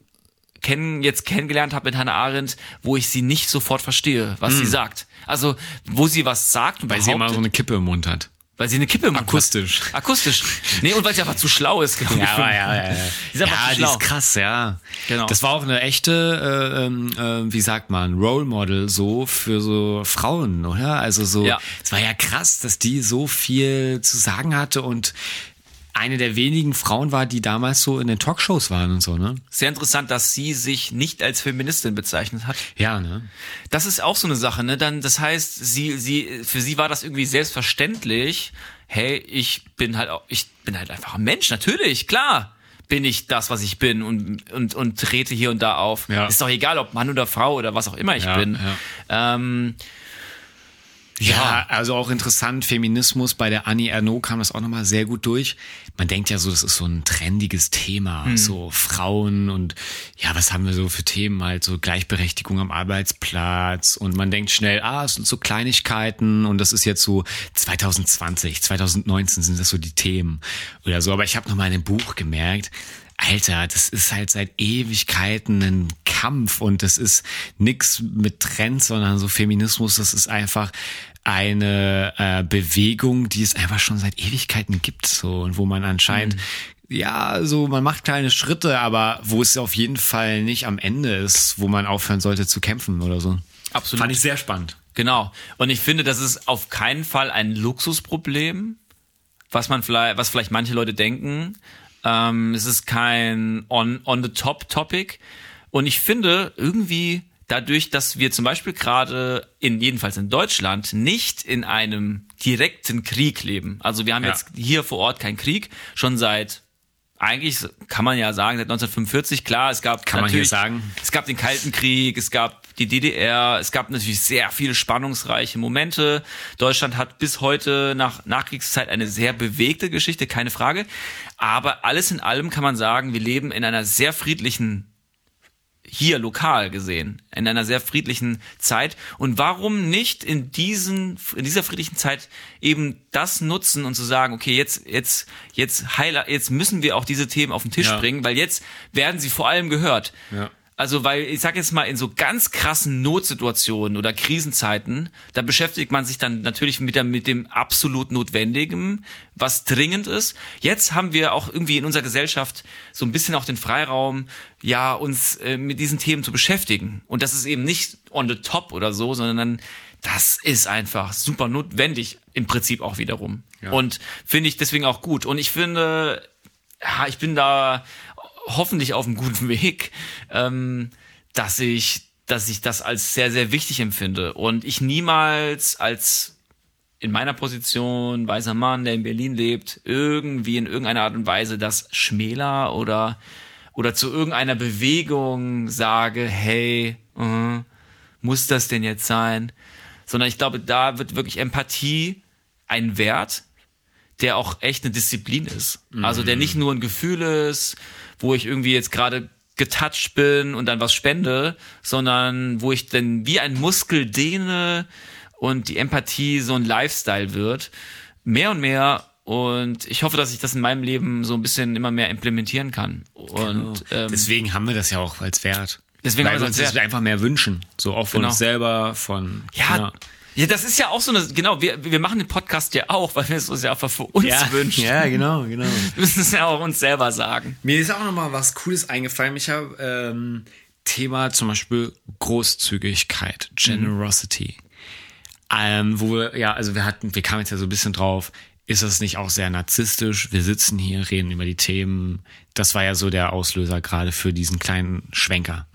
kennen, jetzt kennengelernt habe mit Hannah Arendt, wo ich sie nicht sofort verstehe, was mm. sie sagt. Also, wo sie was sagt und Weil sie immer so eine Kippe im Mund hat. Weil sie eine Kippe im Akustisch. Hat. Akustisch. Nee, und weil sie einfach zu schlau ist, glaube ja, ich. Ja, ja, ja. Die ist ja, die ist krass, ja. Genau. Das war auch eine echte, äh, ähm, äh, wie sagt man, Role Model so für so Frauen, oder? Also so, ja. es war ja krass, dass die so viel zu sagen hatte und eine der wenigen Frauen war, die damals so in den Talkshows waren und so, ne? Sehr interessant, dass sie sich nicht als Feministin bezeichnet hat. Ja, ne? Das ist auch so eine Sache, ne? Dann, das heißt, sie, sie, für sie war das irgendwie selbstverständlich. Hey, ich bin halt auch, ich bin halt einfach ein Mensch, natürlich, klar bin ich das, was ich bin und, und, und trete hier und da auf. Ja. Ist doch egal, ob Mann oder Frau oder was auch immer ich ja, bin. Ja. Ähm, ja, also auch interessant, Feminismus bei der Annie Ernaux kam das auch nochmal sehr gut durch. Man denkt ja so, das ist so ein trendiges Thema, mhm. so Frauen und ja, was haben wir so für Themen halt, so Gleichberechtigung am Arbeitsplatz und man denkt schnell, ah, es sind so Kleinigkeiten und das ist jetzt so 2020, 2019 sind das so die Themen oder so. Aber ich habe nochmal in dem Buch gemerkt, Alter, das ist halt seit Ewigkeiten ein Kampf und das ist nix mit Trends, sondern so Feminismus, das ist einfach eine äh, Bewegung, die es einfach schon seit Ewigkeiten gibt, so und wo man anscheinend mhm. ja, so man macht kleine Schritte, aber wo es auf jeden Fall nicht am Ende ist, wo man aufhören sollte zu kämpfen oder so. Absolut. Fand ich sehr spannend. Genau. Und ich finde, das ist auf keinen Fall ein Luxusproblem, was man vielleicht, was vielleicht manche Leute denken. Ähm, es ist kein on, on the top Topic. Und ich finde irgendwie dadurch, dass wir zum Beispiel gerade in, jedenfalls in Deutschland, nicht in einem direkten Krieg leben. Also wir haben ja. jetzt hier vor Ort keinen Krieg, schon seit eigentlich kann man ja sagen, seit 1945, klar, es gab kann natürlich, man hier sagen. es gab den Kalten Krieg, es gab die DDR, es gab natürlich sehr viele spannungsreiche Momente. Deutschland hat bis heute nach Nachkriegszeit eine sehr bewegte Geschichte, keine Frage. Aber alles in allem kann man sagen, wir leben in einer sehr friedlichen hier lokal gesehen, in einer sehr friedlichen Zeit. Und warum nicht in diesen, in dieser friedlichen Zeit eben das nutzen und zu sagen, okay, jetzt, jetzt, jetzt heiler, jetzt müssen wir auch diese Themen auf den Tisch ja. bringen, weil jetzt werden sie vor allem gehört. Ja. Also, weil ich sag jetzt mal, in so ganz krassen Notsituationen oder Krisenzeiten, da beschäftigt man sich dann natürlich mit, der, mit dem absolut Notwendigen, was dringend ist. Jetzt haben wir auch irgendwie in unserer Gesellschaft so ein bisschen auch den Freiraum, ja, uns äh, mit diesen Themen zu beschäftigen. Und das ist eben nicht on the top oder so, sondern das ist einfach super notwendig im Prinzip auch wiederum. Ja. Und finde ich deswegen auch gut. Und ich finde, ja, ich bin da hoffentlich auf einem guten Weg, ähm, dass ich, dass ich das als sehr, sehr wichtig empfinde und ich niemals als in meiner Position, weißer Mann, der in Berlin lebt, irgendwie in irgendeiner Art und Weise das schmäler oder, oder zu irgendeiner Bewegung sage, hey, uh, muss das denn jetzt sein? Sondern ich glaube, da wird wirklich Empathie ein Wert, der auch echt eine Disziplin ist. Mhm. Also der nicht nur ein Gefühl ist, wo ich irgendwie jetzt gerade getouched bin und dann was spende, sondern wo ich dann wie ein Muskel dehne und die Empathie so ein Lifestyle wird. Mehr und mehr und ich hoffe, dass ich das in meinem Leben so ein bisschen immer mehr implementieren kann. Und genau. ähm, deswegen haben wir das ja auch als Wert. Deswegen Weil haben wir uns das einfach mehr wünschen. So auch von genau. uns selber, von. Ja, ja, ja, das ist ja auch so eine, genau, wir, wir machen den Podcast ja auch, weil wir es uns ja einfach für uns ja, wünschen. Ja, genau, genau. Wir müssen es ja auch uns selber sagen. Mir ist auch nochmal was Cooles eingefallen. Ich habe ähm, Thema zum Beispiel Großzügigkeit, Generosity. Mhm. Ähm, wo wir, ja, also wir hatten, wir kamen jetzt ja so ein bisschen drauf, ist das nicht auch sehr narzisstisch? Wir sitzen hier, reden über die Themen. Das war ja so der Auslöser gerade für diesen kleinen Schwenker.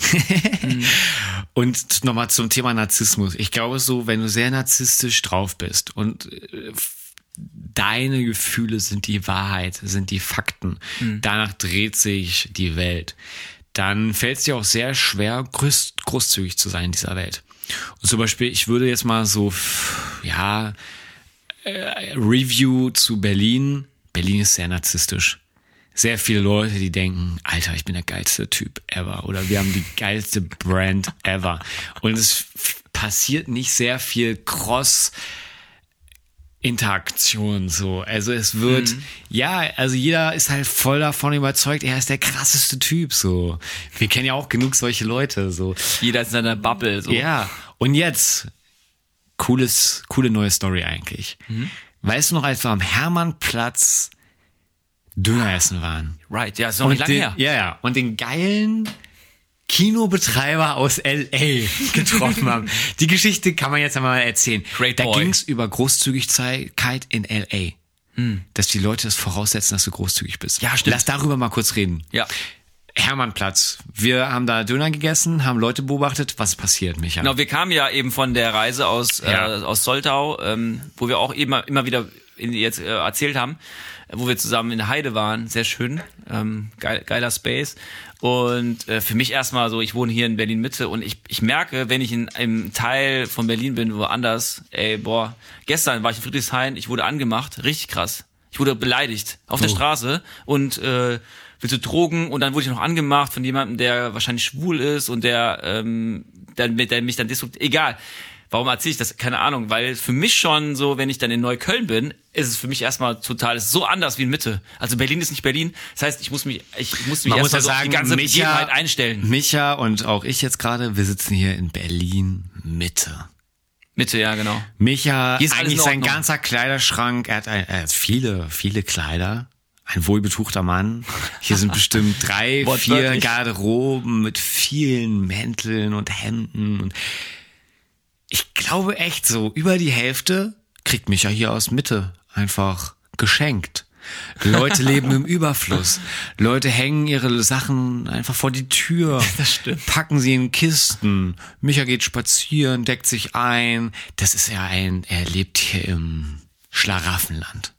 mhm. Und nochmal zum Thema Narzissmus. Ich glaube so, wenn du sehr narzisstisch drauf bist und äh, deine Gefühle sind die Wahrheit, sind die Fakten, mhm. danach dreht sich die Welt, dann fällt es dir auch sehr schwer, groß, großzügig zu sein in dieser Welt. Und zum Beispiel, ich würde jetzt mal so, ja, äh, Review zu Berlin. Berlin ist sehr narzisstisch. Sehr viele Leute, die denken, Alter, ich bin der geilste Typ ever oder wir haben die geilste Brand ever. Und es passiert nicht sehr viel Cross Interaktion so. Also es wird, mhm. ja, also jeder ist halt voll davon überzeugt, er ist der krasseste Typ so. Wir kennen ja auch genug solche Leute so. Jeder ist in seiner Bubble so. Ja. Und jetzt cooles, coole neue Story eigentlich. Mhm. Weißt du noch, als wir am Hermannplatz Döner essen waren? Right, ja, ist noch nicht lange her. Ja, ja. Und den geilen Kinobetreiber aus LA getroffen haben. Die Geschichte kann man jetzt einmal erzählen. Great da ging es über Großzügigkeit in LA. Hm. Dass die Leute das voraussetzen, dass du großzügig bist. Ja, stimmt. Lass darüber mal kurz reden. Ja. Hermannplatz. Wir haben da Döner gegessen, haben Leute beobachtet. Was passiert, Micha? Genau, wir kamen ja eben von der Reise aus, ja. äh, aus Soltau, ähm, wo wir auch eben immer wieder in, jetzt äh, erzählt haben, wo wir zusammen in der Heide waren. Sehr schön, ähm, geil, geiler Space. Und äh, für mich erstmal so, ich wohne hier in Berlin Mitte und ich, ich merke, wenn ich in einem Teil von Berlin bin, woanders, ey, boah, gestern war ich in Friedrichshain, ich wurde angemacht, richtig krass. Ich wurde beleidigt auf oh. der Straße und äh, willst du Drogen? Und dann wurde ich noch angemacht von jemandem, der wahrscheinlich schwul ist und der, ähm, der, der mich dann destruktiv, egal. Warum erzähle ich das? Keine Ahnung, weil für mich schon so, wenn ich dann in Neukölln bin, ist es für mich erstmal total, ist so anders wie in Mitte. Also Berlin ist nicht Berlin. Das heißt, ich muss mich, ich muss mich erstmal so sagen, die ganze Micha, Begebenheit einstellen. Micha und auch ich jetzt gerade, wir sitzen hier in Berlin Mitte. Mitte, ja, genau. Micha, eigentlich sein ganzer Kleiderschrank, er hat, er hat viele, viele Kleider ein wohlbetuchter Mann. Hier sind bestimmt drei, vier Garderoben mit vielen Mänteln und Hemden. Und ich glaube echt so, über die Hälfte kriegt mich ja hier aus Mitte einfach geschenkt. Leute leben im Überfluss. Leute hängen ihre Sachen einfach vor die Tür. Packen sie in Kisten. Micha geht spazieren, deckt sich ein. Das ist ja ein, er lebt hier im Schlaraffenland.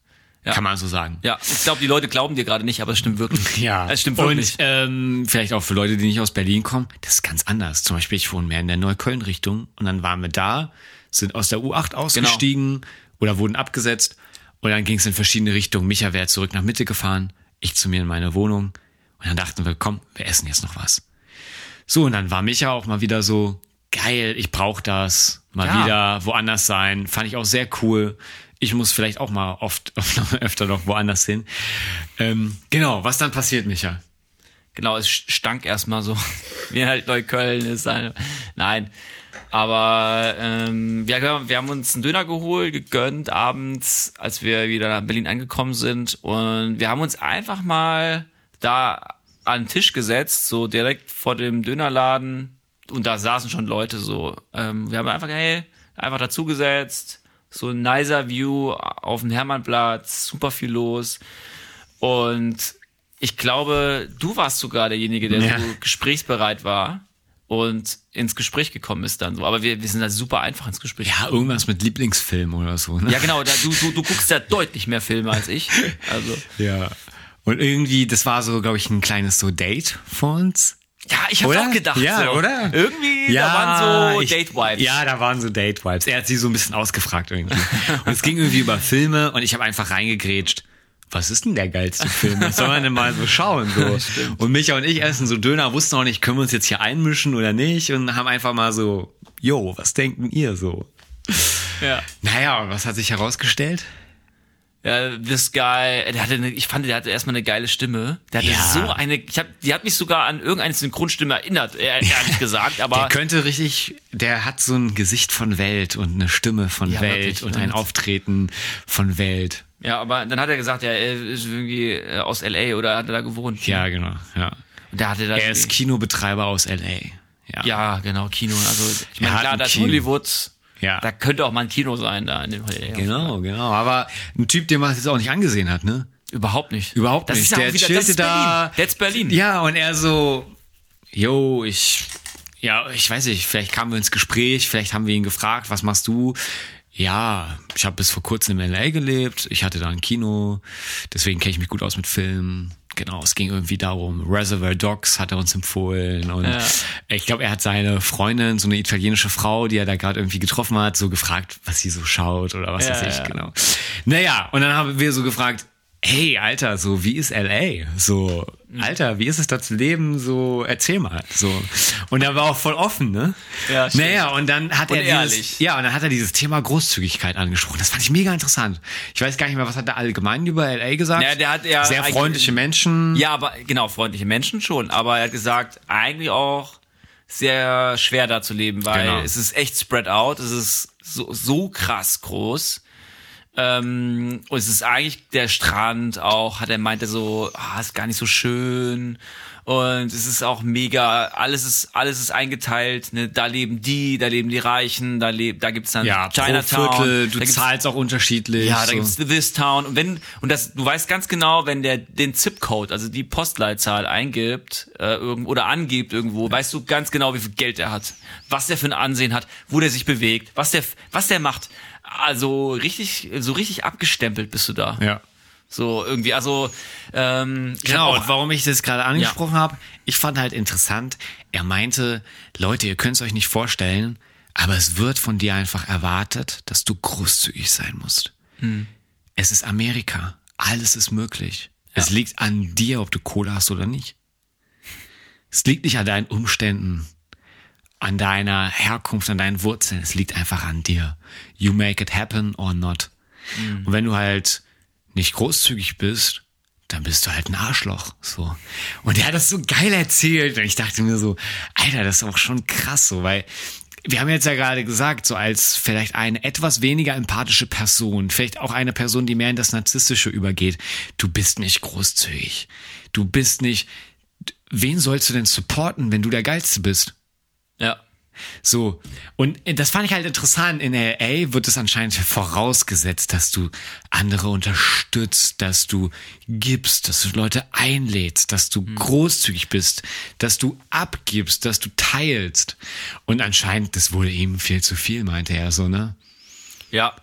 Ja. Kann man so sagen. Ja, ich glaube, die Leute glauben dir gerade nicht, aber es stimmt wirklich. Ja, es stimmt wirklich. Und ähm, vielleicht auch für Leute, die nicht aus Berlin kommen, das ist ganz anders. Zum Beispiel, ich wohne mehr in der Neukölln-Richtung und dann waren wir da, sind aus der U8 ausgestiegen genau. oder wurden abgesetzt und dann ging es in verschiedene Richtungen. Micha wäre zurück nach Mitte gefahren, ich zu mir in meine Wohnung und dann dachten wir, komm, wir essen jetzt noch was. So, und dann war Micha auch mal wieder so, geil, ich brauche das, mal ja. wieder woanders sein. Fand ich auch sehr cool ich muss vielleicht auch mal oft, öfter noch woanders hin. Ähm, genau, was dann passiert, Micha? Genau, es stank erstmal so, wie halt Neukölln ist. Halt. Nein, aber ähm, wir, wir haben uns einen Döner geholt, gegönnt abends, als wir wieder nach Berlin angekommen sind. Und wir haben uns einfach mal da an den Tisch gesetzt, so direkt vor dem Dönerladen. Und da saßen schon Leute so. Ähm, wir haben einfach, hey, einfach dazugesetzt, so ein nicer View auf dem Hermannplatz, super viel los. Und ich glaube, du warst sogar derjenige, der ja. so gesprächsbereit war. und ins Gespräch gekommen ist dann so. Aber wir, wir sind da super einfach ins Gespräch. Ja, irgendwas mit Lieblingsfilm oder so. Ne? Ja, genau. Da, du, du, du guckst ja deutlich mehr Filme als ich. Also. Ja. Und irgendwie, das war so, glaube ich, ein kleines so Date von uns. Ja, ich habe auch gedacht. Ja, so. oder? Irgendwie, Ja, da waren so ich- Date-Vibes. Ja, da waren so Date-Vibes. Er hat sie so ein bisschen ausgefragt irgendwie. und es ging irgendwie über Filme und ich habe einfach reingegrätscht. Was ist denn der geilste Film? Was soll man denn mal so schauen? So. und Micha und ich essen so Döner, wussten auch nicht, können wir uns jetzt hier einmischen oder nicht? Und haben einfach mal so, yo, was denken ihr so? ja. Naja, und was hat sich herausgestellt? Ja, this guy, der hatte eine, ich fand, der hatte erstmal eine geile Stimme. Der hatte Ja. so eine, ich hab, die hat mich sogar an irgendeine Synchronstimme erinnert, äh, ehrlich gesagt, Der aber könnte richtig, der hat so ein Gesicht von Welt und eine Stimme von Ja, Welt und ein Auftreten von Welt. ja, aber dann hat er gesagt, er ist irgendwie äh, aus LA oder hat er da gewohnt. Ja, genau, ja. Und der hatte da Er ist Kinobetreiber aus L.A. Ja. ja, genau, Kino. Also ich meine, klar, das. Hollywood, Ja. da könnte auch mal ein Kino sein da in dem LA. Genau, genau. Aber ein Typ, den man jetzt auch nicht angesehen hat, ne? Überhaupt nicht. Überhaupt das nicht. Ist ja Der wieder, chillte da-. That's Berlin. Ja, und er so, yo, ich, ja, ich weiß nicht, vielleicht kamen wir ins Gespräch, vielleicht haben wir ihn gefragt, was machst du? Ja, ich habe bis vor kurzem in L.A. gelebt, ich hatte da ein Kino, deswegen kenne ich mich gut aus mit Filmen. Genau, es ging irgendwie darum, Reservoir Dogs hat er uns empfohlen und Ja. ich glaube, er hat seine Freundin, so eine italienische Frau, die er da gerade irgendwie getroffen hat, so gefragt, was sie so schaut oder was Ja, weiß ich, ja. genau. Naja, und dann haben wir so gefragt, hey, Alter, so, wie ist L.A.? So, Mhm. Alter, wie ist es da zu leben? So, erzähl mal, so. Und er war auch voll offen, ne? Ja, stimmt. Naja, und dann hat Und er ehrlich. dieses, ja, und dann hat er dieses Thema Großzügigkeit angesprochen. Das fand ich mega interessant. Ich weiß gar nicht mehr, was hat er allgemein über L.A. gesagt? Ja, der hat ja Sehr freundliche Menschen. Ja, aber genau, freundliche Menschen schon. Aber er hat gesagt, eigentlich auch sehr schwer da zu leben, weil Genau. es ist echt spread out, es ist so, so krass groß. Ähm, und es ist eigentlich der Strand auch, hat er meinte so, ah, ist gar nicht so schön. Und es ist auch mega, alles ist, alles ist eingeteilt, ne, da leben die, da leben die Reichen, da lebt, da gibt's dann Ja, Chinatown. Viertel, du da zahlst auch unterschiedlich. ja, da so. gibt's This Town und wenn und das du weißt ganz genau, wenn der den Zip-Code, also die Postleitzahl eingibt äh, irgendwo oder angibt irgendwo, weißt du ganz genau, wie viel Geld er hat, was der für ein Ansehen hat, wo der sich bewegt, was der was der macht. Also richtig so richtig abgestempelt bist du da. Ja. So irgendwie, also ähm, Genau, und auch, warum ich das gerade angesprochen habe, ich fand halt interessant, er meinte, Leute, ihr könnt es euch nicht vorstellen, aber es wird von dir einfach erwartet, dass du großzügig sein musst. Es ist Amerika, alles ist möglich. Es liegt an dir, ob du Kohle hast oder nicht. Es liegt nicht an deinen Umständen, an deiner Herkunft, an deinen Wurzeln, es liegt einfach an dir. You make it happen or not. Und wenn du halt nicht großzügig bist, dann bist du halt ein Arschloch. So. Und er hat das so geil erzählt. Und ich dachte mir so, Alter, das ist auch schon krass so, weil wir haben jetzt ja gerade gesagt, so als vielleicht eine etwas weniger empathische Person, vielleicht auch eine Person, die mehr in das Narzisstische übergeht, du bist nicht großzügig. Du bist nicht, wen sollst du denn supporten, wenn du der Geilste bist? So, und das fand ich halt interessant. In LA wird es anscheinend vorausgesetzt, dass du andere unterstützt, dass du gibst, dass du Leute einlädst, dass du großzügig bist, dass du abgibst, dass du teilst. Und anscheinend, das wurde ihm viel zu viel, meinte er so, ne? Ja.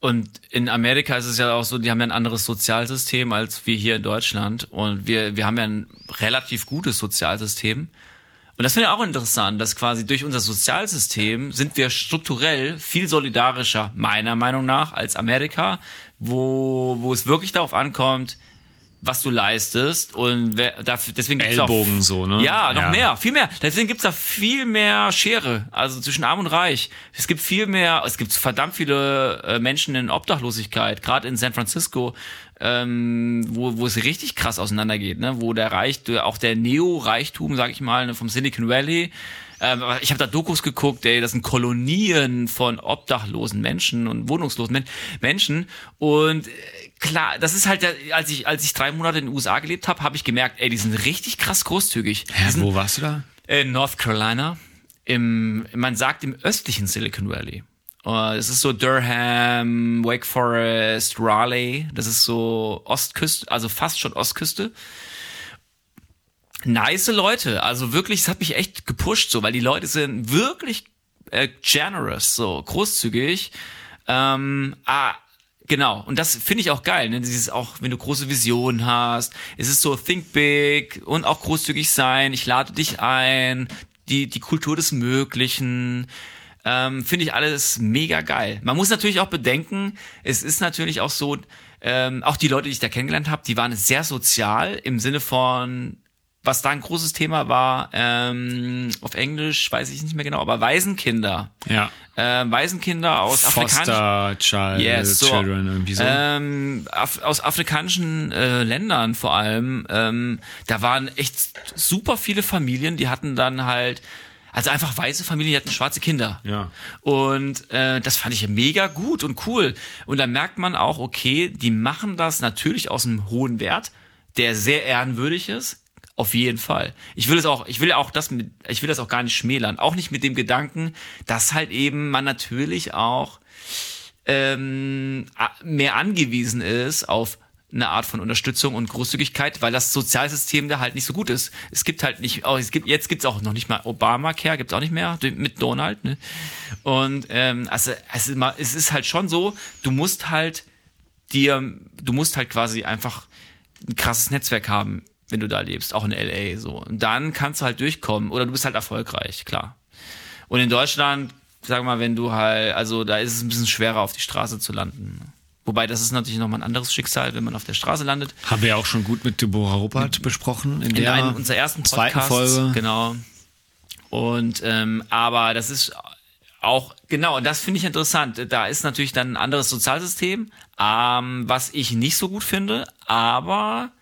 Und in Amerika ist es ja auch so, die haben ja ein anderes Sozialsystem als wir hier in Deutschland. Und wir, wir haben ja ein relativ gutes Sozialsystem. Und das finde ich auch interessant, dass quasi durch unser Sozialsystem sind wir strukturell viel solidarischer, meiner Meinung nach, als Amerika, wo, wo es wirklich darauf ankommt, was du leistest und wer, dafür, deswegen gibt's auch- Ellbogen so, ne? Ja, noch Ja. mehr, viel mehr. Deswegen gibt's da viel mehr Schere, also zwischen Arm und Reich. Es gibt viel mehr, es gibt verdammt viele äh, Menschen in Obdachlosigkeit, gerade in San Francisco, ähm, wo, wo es richtig krass auseinandergeht, ne? wo der Reich, auch der Neo-Reichtum, sag ich mal, ne, vom Silicon Valley, ähm, ich habe da Dokus geguckt, ey, das sind Kolonien von obdachlosen Menschen und wohnungslosen Men Menschen. Und äh, klar, das ist halt, der, als ich als ich drei Monate in den USA gelebt habe, habe ich gemerkt, ey, die sind richtig krass großzügig. Hä, sind wo warst du da? in North Carolina, im, man sagt im östlichen Silicon Valley. Uh, Es ist so Durham, Wake Forest, Raleigh. Das ist so Ostküste, also fast schon Ostküste. nice Leute. Also wirklich, es hat mich echt gepusht, so, weil die Leute sind wirklich äh, generous, so großzügig. Ähm, ah, Genau, und das finde ich auch geil, ne? Dieses auch, wenn du große Visionen hast, es ist so think big und auch großzügig sein, ich lade dich ein, die, die Kultur des Möglichen, ähm, finde ich alles mega geil. Man muss natürlich auch bedenken, es ist natürlich auch so, ähm, auch die Leute, die ich da kennengelernt habe, die waren sehr sozial im Sinne von, was da ein großes Thema war, ähm, auf Englisch weiß ich nicht mehr genau, aber Waisenkinder. Ja. Äh, Waisenkinder aus Foster Child, yes, so, Children, irgendwie so. Ähm, af aus afrikanischen äh, Ländern vor allem. Ähm, da waren echt super viele Familien, die hatten dann halt also einfach weiße Familien, die hatten schwarze Kinder. Ja. Und äh, das fand ich mega gut und cool. Und da merkt man auch, okay, die machen das natürlich aus einem hohen Wert, der sehr ehrenwürdig ist. Auf jeden Fall. Ich will es auch, ich will auch das mit, ich will das auch gar nicht schmälern. Auch nicht mit dem Gedanken, dass halt eben man natürlich auch ähm, mehr angewiesen ist auf eine Art von Unterstützung und Großzügigkeit, weil das Sozialsystem da halt nicht so gut ist. Es gibt halt nicht, oh, es gibt jetzt gibt's auch noch nicht mal Obamacare, gibt's auch nicht mehr mit Donald. Ne? Und ähm, also, also es ist halt schon so, du musst halt dir, du musst halt quasi einfach ein krasses Netzwerk haben wenn du da lebst, auch in LA so. Und dann kannst du halt durchkommen oder du bist halt erfolgreich, klar. Und in Deutschland, sag mal, wenn du halt, also da ist es ein bisschen schwerer auf die Straße zu landen. Wobei das ist natürlich nochmal ein anderes Schicksal, wenn man auf der Straße landet. Haben wir ja auch schon gut mit Deborah Ruppert besprochen in, in der einen unserer ersten zweiten Folge. Genau. Und ähm, aber das ist auch genau, und das finde ich interessant. Da ist natürlich dann ein anderes Sozialsystem, ähm, was ich nicht so gut finde, aber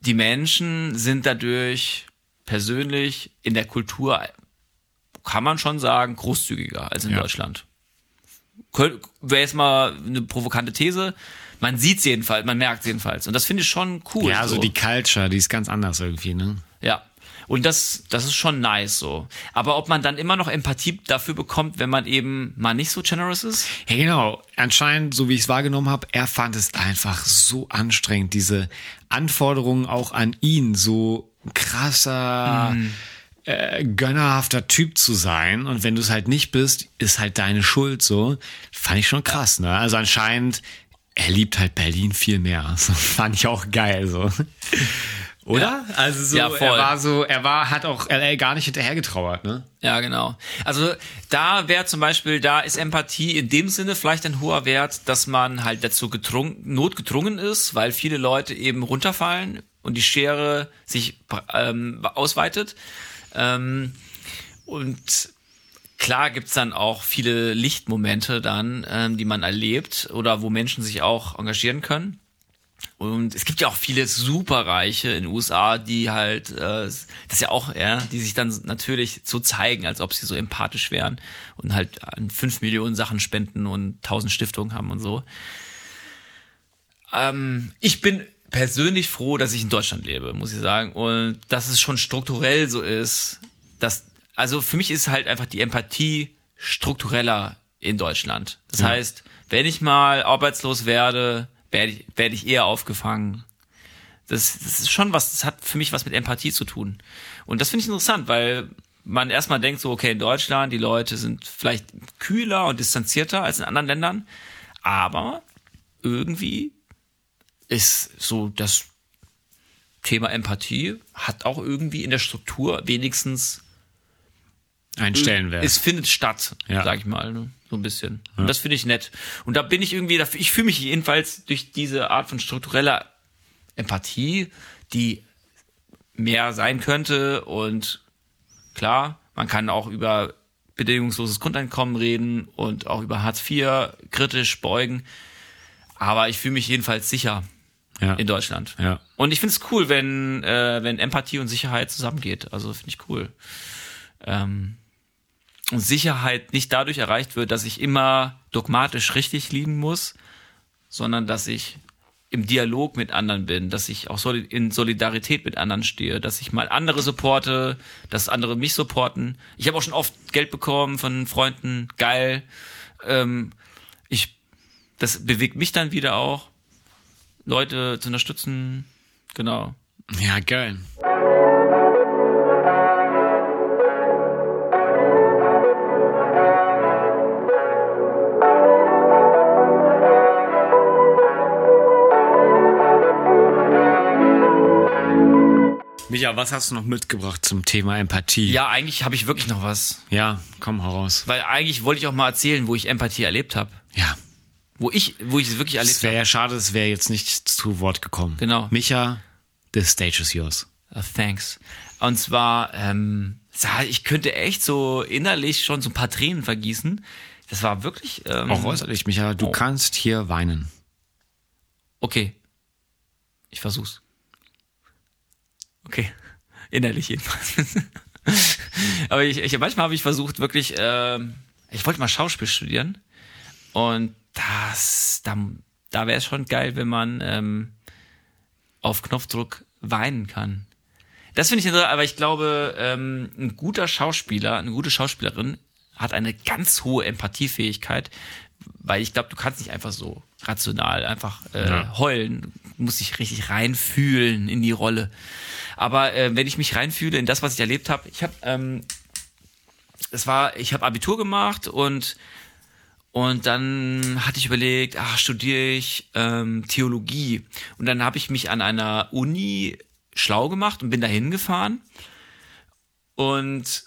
die Menschen sind dadurch persönlich in der Kultur, kann man schon sagen, großzügiger als in ja. Deutschland. Wäre jetzt mal eine provokante These. Man sieht es jedenfalls, man merkt es jedenfalls. Und das finde ich schon cool. Ja, also so. die Culture, die ist ganz anders irgendwie, ne? Ja. Und das, das ist schon nice so. Aber ob man dann immer noch Empathie dafür bekommt, wenn man eben mal nicht so generous ist? Ja, genau. Anscheinend, so wie ich es wahrgenommen habe, er fand es einfach so anstrengend, diese Anforderungen auch an ihn, so krasser, mm. Äh, gönnerhafter Typ zu sein. Und wenn du es halt nicht bist, ist halt deine Schuld so. Fand ich schon krass, ne? Also anscheinend, er liebt halt Berlin viel mehr. So, fand ich auch geil, so. Oder? Ja. Also so, ja, er war so, er war, hat auch LA gar nicht hinterhergetrauert, ne? Ja, genau. Also da wäre zum Beispiel, da ist Empathie in dem Sinne vielleicht ein hoher Wert, dass man halt dazu gedrungen, notgedrungen ist, weil viele Leute eben runterfallen und die Schere sich ähm, ausweitet. Ähm, und klar gibt's dann auch viele Lichtmomente dann, ähm, die man erlebt oder wo Menschen sich auch engagieren können. Und es gibt ja auch viele Superreiche in den USA, die halt, äh, das ist ja auch, ja, die sich dann natürlich so zeigen, als ob sie so empathisch wären und halt an fünf Millionen Sachen spenden und tausend Stiftungen haben und so. Ähm, ich bin persönlich froh, dass ich in Deutschland lebe, muss ich sagen. Und dass es schon strukturell so ist, dass, also für mich ist halt einfach die Empathie struktureller in Deutschland. Das ja. heißt, wenn ich mal arbeitslos werde, werde ich, werde ich eher aufgefangen. Das, das ist schon was, das hat für mich was mit Empathie zu tun. Und das finde ich interessant, weil man erstmal denkt so, okay, in Deutschland, die Leute sind vielleicht kühler und distanzierter als in anderen Ländern, aber irgendwie ist so das Thema Empathie hat auch irgendwie in der Struktur wenigstens ein Stellenwert. Es findet statt, ja. sag ich mal. Ne? So ein bisschen. Ja. Und das finde ich nett. Und da bin ich irgendwie, ich fühle mich jedenfalls durch diese Art von struktureller Empathie, die mehr sein könnte. Und klar, man kann auch über bedingungsloses Grundeinkommen reden und auch über Hartz IV kritisch beugen. Aber ich fühle mich jedenfalls sicher ja. in Deutschland. Ja. Und ich finde es cool, wenn, äh, wenn Empathie und Sicherheit zusammengeht. Also finde ich cool. Ähm, und Sicherheit nicht dadurch erreicht wird, dass ich immer dogmatisch richtig liegen muss, sondern dass ich im Dialog mit anderen bin, dass ich auch in Solidarität mit anderen stehe, dass ich mal andere supporte, dass andere mich supporten. Ich habe auch schon oft Geld bekommen von Freunden, geil. Ähm, ich, das bewegt mich dann wieder auch, Leute zu unterstützen. Genau. Ja, geil. Micha, was hast du noch mitgebracht zum Thema Empathie? Ja, eigentlich habe ich wirklich noch was. Ja, komm heraus. Weil eigentlich wollte ich auch mal erzählen, wo ich Empathie erlebt habe. Ja. Wo ich, wo ich es wirklich erlebt Es wäre ja schade, es wäre jetzt nicht zu Wort gekommen. Genau. Micha, the stage is yours. Uh, thanks. Und zwar, ähm, ich könnte echt so innerlich schon so ein paar Tränen vergießen. Das war wirklich. Ähm, Auch äußerlich, Micha, du Oh. kannst hier weinen. Okay. Ich versuch's. Okay. Innerlich jedenfalls. Aber ich, ich manchmal habe ich versucht, wirklich, ähm, ich wollte mal Schauspiel studieren. Und das, da, da wäre es schon geil, wenn man ähm, auf Knopfdruck weinen kann. Das finde ich interessant, aber ich glaube, ähm, ein guter Schauspieler, eine gute Schauspielerin hat eine ganz hohe Empathiefähigkeit, weil ich glaube, du kannst nicht einfach so rational einfach äh, Ja. heulen, du musst dich richtig reinfühlen in die Rolle. Aber äh, wenn ich mich reinfühle in das, was ich erlebt habe, ich habe, ähm, es war, ich habe Abitur gemacht und und dann hatte ich überlegt, ach, studiere ich ähm, Theologie. Und dann habe ich mich an einer Uni schlau gemacht und bin da hingefahren. Und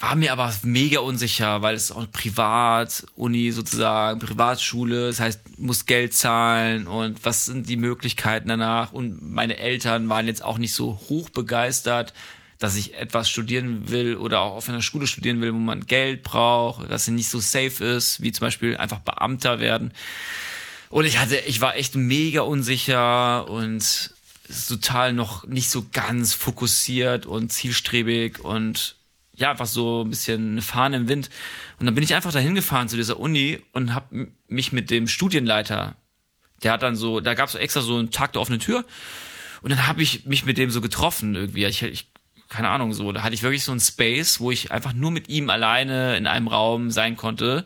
war mir aber mega unsicher, weil es auch privat, Uni sozusagen, Privatschule, das heißt, muss Geld zahlen und was sind die Möglichkeiten danach? Und meine Eltern waren jetzt auch nicht so hoch begeistert, dass ich etwas studieren will oder auch auf einer Schule studieren will, wo man Geld braucht, dass sie nicht so safe ist, wie zum Beispiel einfach Beamter werden. Und ich hatte, ich war echt mega unsicher und total noch nicht so ganz fokussiert und zielstrebig und ja, einfach so ein bisschen eine Fahne im Wind. Und dann bin ich einfach dahin gefahren zu dieser Uni und habe mich mit dem Studienleiter, der hat dann so, da gab es extra so einen Tag der offenen Tür und dann habe ich mich mit dem so getroffen irgendwie. Ich, ich keine Ahnung so, da hatte ich wirklich so einen Space, wo ich einfach nur mit ihm alleine in einem Raum sein konnte.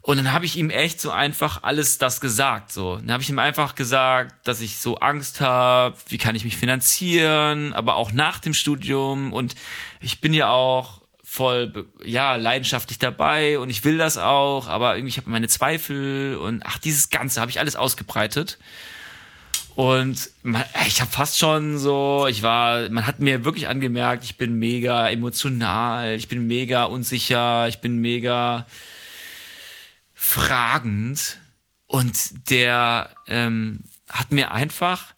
Und dann habe ich ihm echt so einfach alles das gesagt. So, dann habe ich ihm einfach gesagt, dass ich so Angst habe, wie kann ich mich finanzieren, aber auch nach dem Studium. Und ich bin ja auch voll, ja, leidenschaftlich dabei und ich will das auch, aber irgendwie ich habe meine Zweifel und ach, dieses Ganze habe ich alles ausgebreitet. Und man, ich habe fast schon so, ich war, man hat mir wirklich angemerkt, ich bin mega emotional, ich bin mega unsicher, ich bin mega fragend. Und der ähm, hat mir einfach,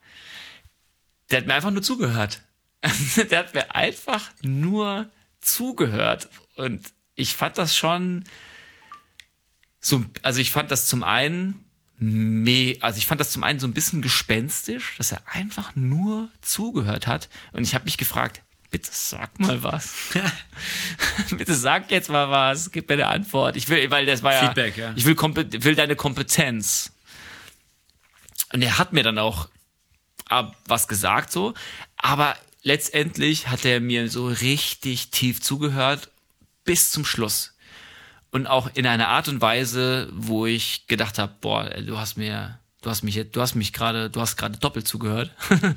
der hat mir einfach nur zugehört. der hat mir einfach nur zugehört. Und ich fand das schon so, also ich fand das zum einen me also ich fand das zum einen so ein bisschen gespenstisch, dass er einfach nur zugehört hat. Und ich habe mich gefragt, bitte sag mal was. bitte sag jetzt mal was, gib mir eine Antwort. Ich will, weil das war ja, Feedback, ja. ich will, will deine Kompetenz. Und er hat mir dann auch ab was gesagt so, aber letztendlich hat er mir so richtig tief zugehört bis zum Schluss und auch in einer Art und Weise, wo ich gedacht habe, boah, du hast mir, du hast mich, jetzt- du hast mich gerade, du hast gerade doppelt zugehört.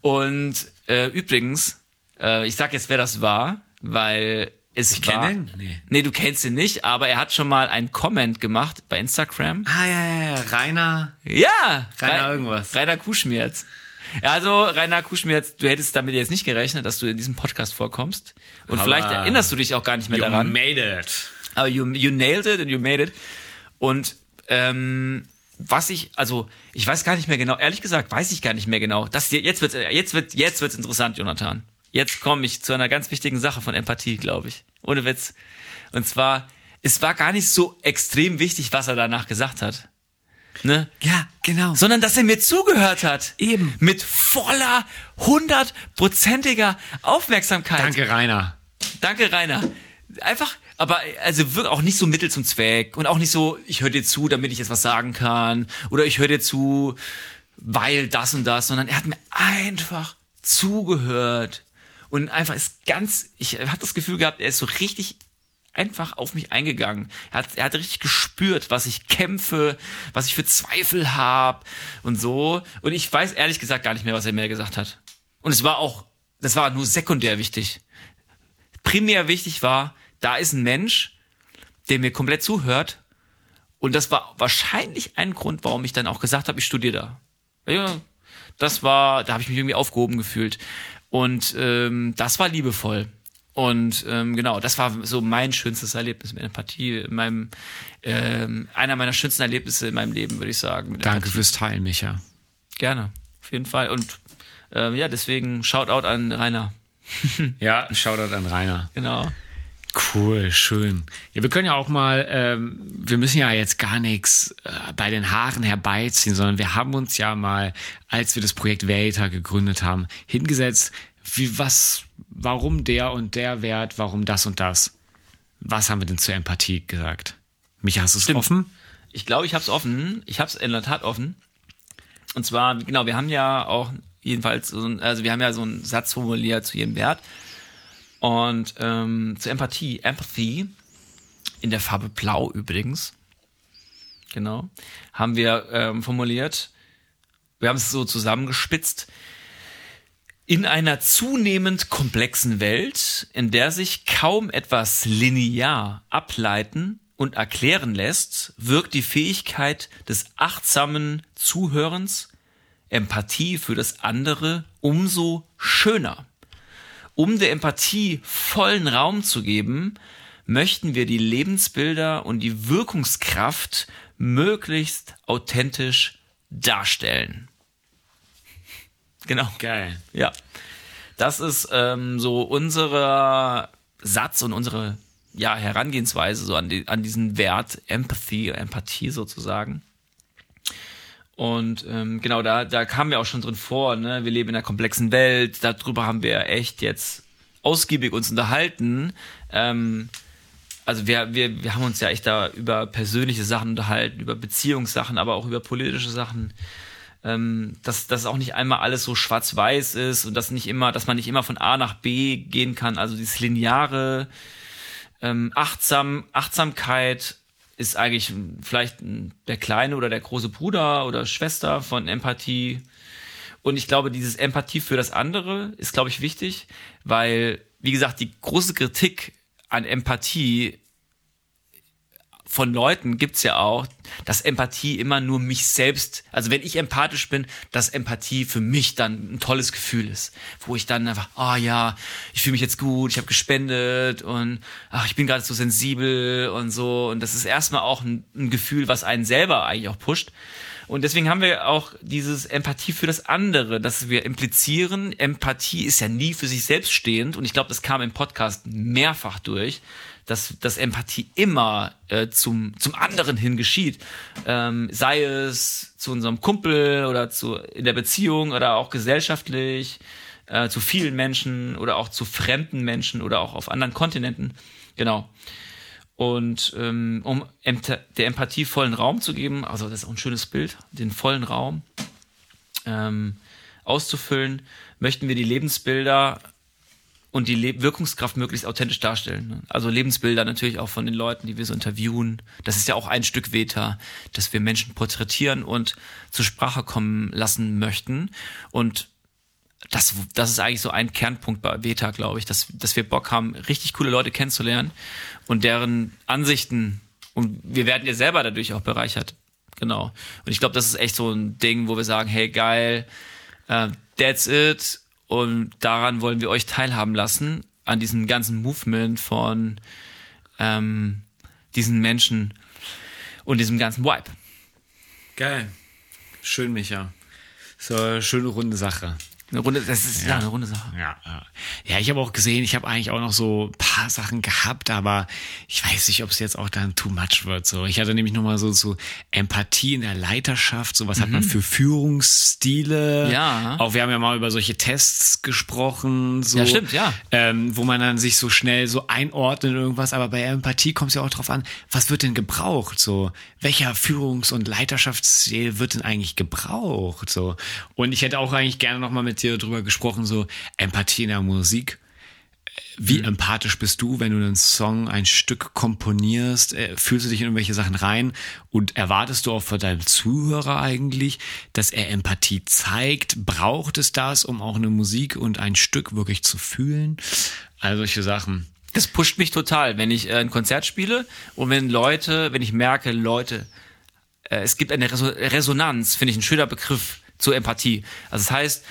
und äh, übrigens, äh, ich sag jetzt, wer das war, weil es Ich war. kenn ihn? Nee. nee, du kennst ihn nicht, aber er hat schon mal einen Comment gemacht bei Instagram. Ah, ja, ja, ja. Rainer. Ja! Rainer Rei- irgendwas. Rainer Kuschmirz. Ja, also, Rainer Kuschmirz, du hättest damit jetzt nicht gerechnet, dass du in diesem Podcast vorkommst. Und Aber vielleicht erinnerst du dich auch gar nicht mehr You daran. made it. Aber you, you nailed it and you made it. Und ähm, was ich, also ich weiß gar nicht mehr genau, ehrlich gesagt, weiß ich gar nicht mehr genau. Das jetzt wird, jetzt wird, jetzt wird's interessant, Jonathan. Jetzt komme ich zu einer ganz wichtigen Sache von Empathie, glaube ich. Ohne Witz. Und zwar, es war gar nicht so extrem wichtig, was er danach gesagt hat. Ne? Ja, genau. sondern dass er mir zugehört hat. Eben. Mit voller, hundertprozentiger Aufmerksamkeit. Danke, Rainer. Danke, Rainer. Einfach, aber also wirklich auch nicht so Mittel zum Zweck und auch nicht so, ich höre dir zu, damit ich jetzt was sagen kann oder ich höre dir zu, weil das und das, sondern er hat mir einfach zugehört und einfach ist ganz, ich habe das Gefühl gehabt, er ist so richtig einfach auf mich eingegangen. Er hat, er hat richtig gespürt, was ich kämpfe, was ich für Zweifel habe und so. Und ich weiß ehrlich gesagt gar nicht mehr, was er mir gesagt hat. Und es war auch, das war nur sekundär wichtig primär wichtig war, da ist ein Mensch, der mir komplett zuhört. Und das war wahrscheinlich ein Grund, warum ich dann auch gesagt habe, ich studiere da. Ja, das war, da habe ich mich irgendwie aufgehoben gefühlt. Und ähm, das war liebevoll. Und ähm, genau, das war so mein schönstes Erlebnis mit Empathie, in meinem, ähm, einer meiner schönsten Erlebnisse in meinem Leben, würde ich sagen. Danke Empathie. fürs Teilen, Micha. Gerne, auf jeden Fall. Und ähm, ja, deswegen Shoutout an Rainer. ja, Shoutout an Rainer. Genau. Cool, schön. Ja, wir können ja auch mal, ähm, wir müssen ja jetzt gar nichts äh, bei den Haaren herbeiziehen, sondern wir haben uns ja mal, als wir das Projekt Veta gegründet haben, hingesetzt, wie was, warum der und der Wert, warum das und das. Was haben wir denn zur Empathie gesagt? Mich hast du es offen? Ich glaube, ich habe es offen. Ich habe es in der Tat offen. Und zwar, genau, wir haben ja auch jedenfalls, so ein, also wir haben ja so einen Satz formuliert zu jedem Wert. Und ähm, zur Empathie, Empathy, in der Farbe Blau übrigens, genau, haben wir ähm, formuliert, wir haben es so zusammengespitzt, in einer zunehmend komplexen Welt, in der sich kaum etwas linear ableiten und erklären lässt, wirkt die Fähigkeit des achtsamen Zuhörens Empathie für das andere umso schöner. Um der Empathie vollen Raum zu geben, möchten wir die Lebensbilder und die Wirkungskraft möglichst authentisch darstellen. Genau. Geil. Ja. Das ist ähm, so unser Satz und unsere ja, Herangehensweise so an, die, an diesen Wert Empathy, Empathie sozusagen. Und ähm, genau, da, da kamen wir auch schon drin vor, ne? Wir leben in einer komplexen Welt, darüber haben wir echt jetzt ausgiebig uns unterhalten. Ähm, also wir, wir, wir haben uns ja echt da über persönliche Sachen unterhalten, über Beziehungssachen, aber auch über politische Sachen. Ähm, dass das auch nicht einmal alles so schwarz-weiß ist und dass nicht immer, dass man nicht immer von A nach B gehen kann. Also dieses lineare, ähm, achtsam, Achtsamkeit ist eigentlich vielleicht der kleine oder der große Bruder oder Schwester von Empathie. Und ich glaube, dieses Empathie für das andere ist, glaube ich, wichtig, weil, wie gesagt, die große Kritik an Empathie von Leuten gibt's ja auch, dass Empathie immer nur mich selbst, also wenn ich empathisch bin, dass Empathie für mich dann ein tolles Gefühl ist, wo ich dann einfach, ah oh ja, ich fühle mich jetzt gut, ich habe gespendet und ach, ich bin gerade so sensibel und so. Und das ist erstmal auch ein, ein Gefühl, was einen selber eigentlich auch pusht. Und deswegen haben wir auch dieses Empathie für das andere, dass wir implizieren, Empathie ist ja nie für sich selbst stehend. Und ich glaube, das kam im Podcast mehrfach durch dass, dass Empathie immer äh, zum, zum anderen hin geschieht. Ähm, sei es zu unserem Kumpel oder zu, in der Beziehung oder auch gesellschaftlich, äh, zu vielen Menschen oder auch zu fremden Menschen oder auch auf anderen Kontinenten. Genau. Und ähm, um der Empathie vollen Raum zu geben, also das ist auch ein schönes Bild, den vollen Raum ähm, auszufüllen, möchten wir die Lebensbilder und die Le Wirkungskraft möglichst authentisch darstellen. Ne? Also Lebensbilder natürlich auch von den Leuten, die wir so interviewen. Das ist ja auch ein Stück Veta, dass wir Menschen porträtieren und zur Sprache kommen lassen möchten. Und das, das ist eigentlich so ein Kernpunkt bei Veta, glaube ich, dass, dass wir Bock haben, richtig coole Leute kennenzulernen und deren Ansichten. Und wir werden ja selber dadurch auch bereichert. Genau. Und ich glaube, das ist echt so ein Ding, wo wir sagen, hey, geil, uh, that's it und daran wollen wir euch teilhaben lassen, an diesem ganzen Movement von ähm, diesen Menschen und diesem ganzen Vibe. Geil. Schön, Micha. So eine schöne runde Sache. Eine runde, das ist ja, ja eine runde Sache. Ja, ja. ja ich habe auch gesehen, ich habe eigentlich auch noch so ein paar Sachen gehabt, aber ich weiß nicht, ob es jetzt auch dann too much wird. So, ich hatte nämlich nochmal so so Empathie in der Leiterschaft. So was mhm. hat man mhm. für Führungsstile? Ja. Auch wir haben ja mal über solche Tests gesprochen. So, ja, stimmt, ja. Ähm, wo man dann sich so schnell so einordnet in irgendwas. Aber bei Empathie kommt es ja auch drauf an, was wird denn gebraucht? So, welcher Führungs- und Leiterschaftsstil wird denn eigentlich gebraucht? So, und ich hätte auch eigentlich gerne nochmal mit dir drüber gesprochen, so Empathie in der Musik. Wie mhm. empathisch bist du, wenn du einen Song, ein Stück komponierst? Äh, fühlst du dich in irgendwelche Sachen rein und erwartest du auch von deinem Zuhörer eigentlich, dass er Empathie zeigt? Braucht es das, um auch eine Musik und ein Stück wirklich zu fühlen? All solche Sachen. Das pusht mich total, wenn ich äh, ein Konzert spiele und wenn Leute, wenn ich merke, Leute, äh, es gibt eine Resonanz, finde ich ein schöner Begriff zur Empathie. Also das heißt,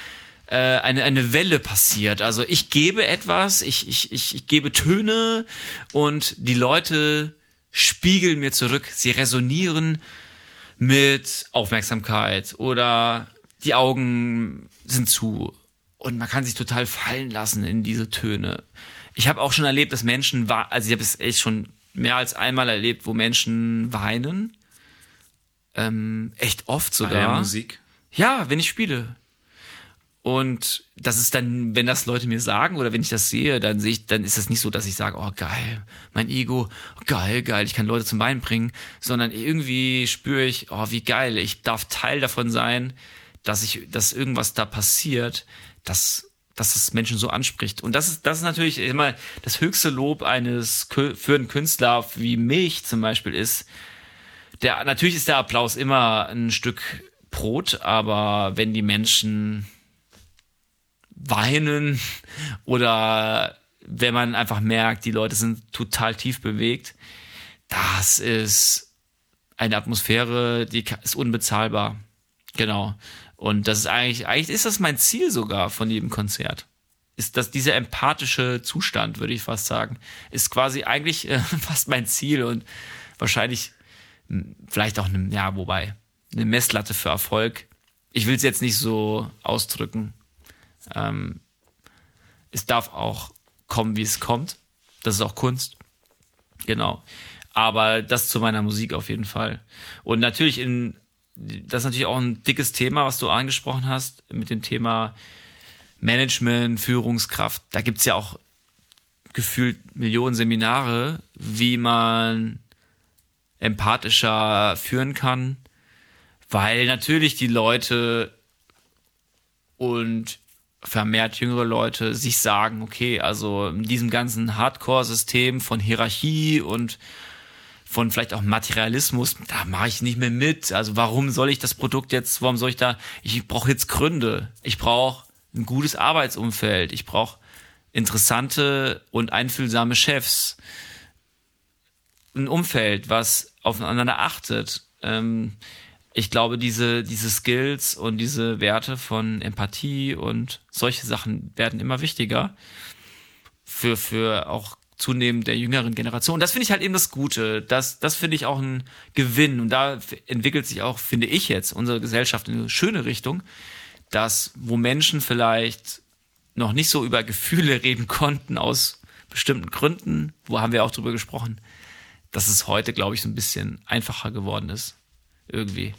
äh, eine, eine Welle passiert. Also ich gebe etwas, ich, ich, ich, ich gebe Töne und die Leute spiegeln mir zurück. Sie resonieren mit Aufmerksamkeit oder die Augen sind zu und man kann sich total fallen lassen in diese Töne. Ich habe auch schon erlebt, dass Menschen, also ich habe es echt schon mehr als einmal erlebt, wo Menschen weinen. Ähm, echt oft sogar. Bei der Musik? Ja, wenn ich spiele. Und das ist dann, wenn das Leute mir sagen oder wenn ich das sehe, dann sehe ich, dann ist es nicht so, dass ich sage, oh geil, mein Ego, oh, geil, geil, ich kann Leute zum Weinen bringen, sondern irgendwie spüre ich, oh wie geil, ich darf Teil davon sein, dass ich, dass irgendwas da passiert, dass dass es Menschen so anspricht. Und das ist, das ist natürlich immer das höchste Lob eines für einen Künstler wie mich zum Beispiel ist. Der, natürlich ist der Applaus immer ein Stück Brot, aber wenn die Menschen weinen oder wenn man einfach merkt, die Leute sind total tief bewegt, das ist eine Atmosphäre, die ist unbezahlbar. Genau. Und das ist eigentlich, eigentlich ist das mein Ziel sogar von jedem Konzert. Ist das dieser empathische Zustand, würde ich fast sagen, ist quasi eigentlich äh, fast mein Ziel und wahrscheinlich vielleicht auch eine, ja, wobei, eine Messlatte für Erfolg. Ich will es jetzt nicht so ausdrücken. Ähm, es darf auch kommen, wie es kommt. Das ist auch Kunst. Genau. Aber das zu meiner Musik auf jeden Fall. Und natürlich in, das ist natürlich auch ein dickes Thema, was du angesprochen hast, mit dem Thema Management, Führungskraft. Da gibt's ja auch gefühlt Millionen Seminare, wie man empathischer führen kann, weil natürlich die Leute und vermehrt jüngere Leute sich sagen, okay, also in diesem ganzen Hardcore-System von Hierarchie und von vielleicht auch Materialismus, da mache ich nicht mehr mit. Also warum soll ich das Produkt jetzt, warum soll ich da, ich brauche jetzt Gründe. Ich brauche ein gutes Arbeitsumfeld. Ich brauche interessante und einfühlsame Chefs. Ein Umfeld, was aufeinander achtet. Ähm, ich glaube, diese, diese Skills und diese Werte von Empathie und solche Sachen werden immer wichtiger für, für auch zunehmend der jüngeren Generation. Das finde ich halt eben das Gute. Das, das finde ich auch ein Gewinn. Und da entwickelt sich auch, finde ich jetzt, unsere Gesellschaft in eine schöne Richtung, dass, wo Menschen vielleicht noch nicht so über Gefühle reden konnten aus bestimmten Gründen, wo haben wir auch drüber gesprochen, dass es heute, glaube ich, so ein bisschen einfacher geworden ist irgendwie.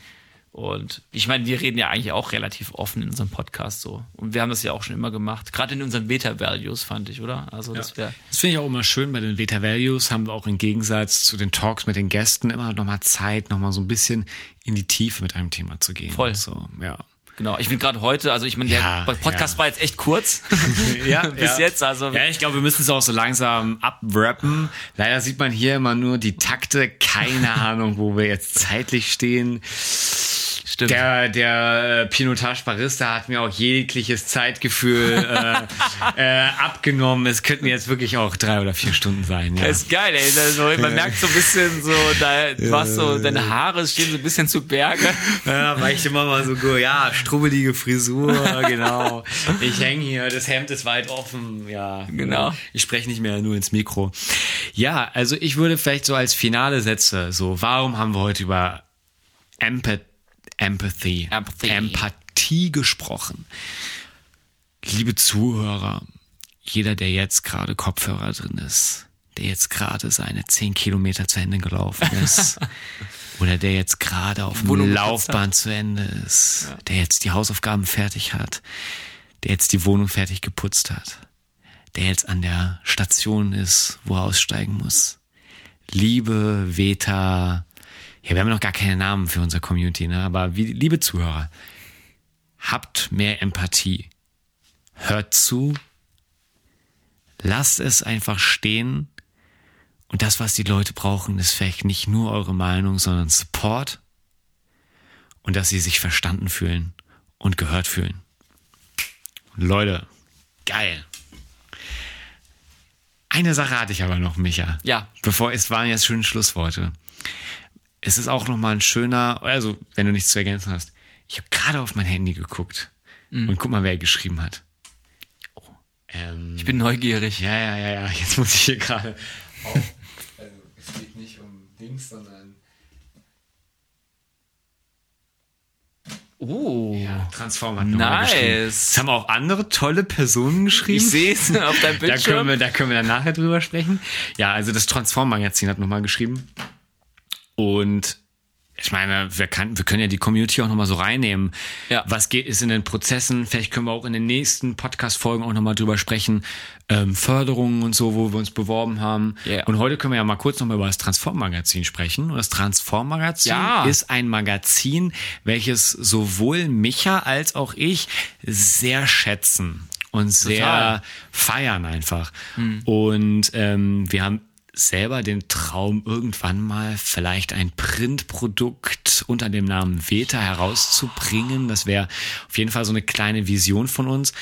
Und ich meine, wir reden ja eigentlich auch relativ offen in unserem Podcast so. Und wir haben das ja auch schon immer gemacht. Gerade in unseren Beta-Values, fand ich, oder? Also das wäre. Das finde ich auch immer schön. Bei den Beta-Values haben wir auch im Gegensatz zu den Talks mit den Gästen immer nochmal Zeit, nochmal so ein bisschen in die Tiefe mit einem Thema zu gehen. Voll. So, ja. Genau, ich bin gerade heute, also ich meine, Ja, der Podcast ja. war jetzt echt kurz. ja, Bis ja. jetzt, also. Ja, ich glaube, wir müssen es auch so langsam abwrappen. Leider sieht man hier immer nur die Takte. Keine Ahnung, wo wir jetzt zeitlich stehen. Stimmt. Der, der äh, Pinotage Barista hat mir auch jegliches Zeitgefühl äh, äh, abgenommen. Es könnten jetzt wirklich auch drei oder vier Stunden sein. Ja. Das ist geil, ey. Also, man merkt so ein bisschen so, da, du hast so, deine Haare stehen so ein bisschen zu Berge. Ja, weil ich immer mal so, ja, strubbelige Frisur, genau. Ich hänge hier, das Hemd ist weit offen, ja. Genau. Ich spreche nicht mehr nur ins Mikro. Ja, also ich würde vielleicht so als finale Sätze, so, warum haben wir heute über Empath Empathy, Empathy. Empathie gesprochen? Liebe Zuhörer, jeder, der jetzt gerade Kopfhörer drin ist, der jetzt gerade seine 10 Kilometer zu Ende gelaufen ist, oder der jetzt gerade auf dem Laufbahn zu Ende ist, der jetzt die Hausaufgaben fertig hat, der jetzt die Wohnung fertig geputzt hat, der jetzt an der Station ist, wo er aussteigen muss. Liebe Veta, ja, wir haben noch gar keine Namen für unsere Community, ne? aber wie, liebe Zuhörer, habt mehr Empathie. Hört zu, lasst es einfach stehen. Und das, was die Leute brauchen, ist vielleicht nicht nur eure Meinung, sondern Support und dass sie sich verstanden fühlen und gehört fühlen. Leute, geil. Eine Sache hatte ich aber noch, Micha. Ja. Bevor es waren jetzt schöne Schlussworte. Es ist auch nochmal ein schöner, also wenn du nichts zu ergänzen hast. Ich habe gerade auf mein Handy geguckt. Mhm. Und guck mal, wer geschrieben hat. Ähm, ich bin neugierig. Ja, ja, ja, ja. Jetzt muss ich hier gerade. Also, es geht nicht um Dings, sondern. Oh. Ja, Transform hat nice. Es haben auch andere tolle Personen geschrieben. Ich sehe es auf deinem Bildschirm. da, können wir, da können wir dann nachher drüber sprechen. Ja, also das Transform-Magazin hat nochmal geschrieben. Und ich meine, wir, kann, wir können ja die Community auch nochmal so reinnehmen. Ja. Was geht, ist in den Prozessen? Vielleicht können wir auch in den nächsten Podcast-Folgen auch nochmal drüber sprechen. Ähm, Förderungen und so, wo wir uns beworben haben. Yeah. Und heute können wir ja mal kurz nochmal über das Transform-Magazin sprechen. Und das Transform-Magazin Ja. ist ein Magazin, welches sowohl Micha als auch ich sehr schätzen und sehr Total. feiern einfach. Und ähm, wir haben selber den Traum, irgendwann mal vielleicht ein Printprodukt unter dem Namen Veta herauszubringen. Das wäre auf jeden Fall so eine kleine Vision von uns.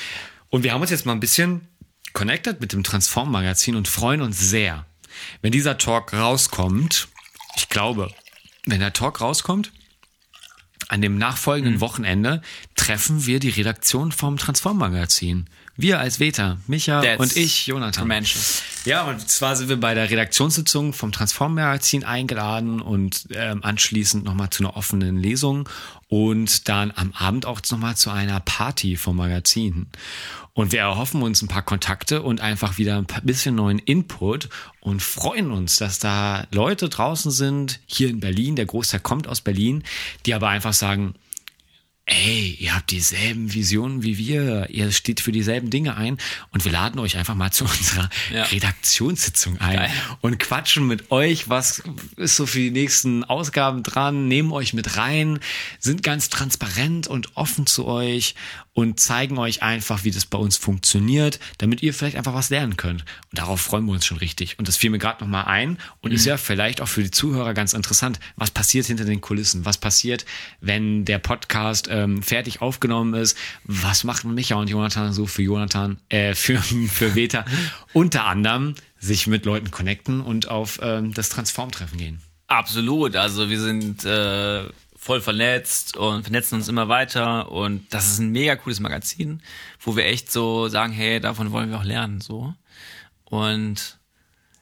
Und wir haben uns jetzt mal ein bisschen connected mit dem Transform-Magazin und freuen uns sehr, wenn dieser Talk rauskommt. Ich glaube, wenn der Talk rauskommt, an dem nachfolgenden Mhm. Wochenende treffen wir die Redaktion vom Transform-Magazin. Wir als Veta, Micha That's und ich, Jonathan. Ja, und zwar sind wir bei der Redaktionssitzung vom Transform-Magazin eingeladen und ähm, anschließend nochmal zu einer offenen Lesung und dann am Abend auch nochmal zu einer Party vom Magazin. Und wir erhoffen uns ein paar Kontakte und einfach wieder ein bisschen neuen Input und freuen uns, dass da Leute draußen sind, hier in Berlin, der Großteil kommt aus Berlin, die aber einfach sagen, ey, ihr habt dieselben Visionen wie wir, ihr steht für dieselben Dinge ein und wir laden euch einfach mal zu unserer Ja. Redaktionssitzung ein Geil. und quatschen mit euch, was ist so für die nächsten Ausgaben dran, nehmen euch mit rein, sind ganz transparent und offen zu euch und zeigen euch einfach, wie das bei uns funktioniert, damit ihr vielleicht einfach was lernen könnt. Und darauf freuen wir uns schon richtig. Und das fiel mir gerade nochmal ein und ist ja vielleicht auch für die Zuhörer ganz interessant. Was passiert hinter den Kulissen? Was passiert, wenn der Podcast ähm, fertig aufgenommen ist? Was machen Micha und Jonathan so für Jonathan, äh, für, für Veta? Unter anderem sich mit Leuten connecten und auf ähm, das Transform-Treffen gehen. Absolut. Also wir sind äh, voll vernetzt und vernetzen uns immer weiter und das ist ein mega cooles Magazin, wo wir echt so sagen, hey, davon wollen wir auch lernen, so. Und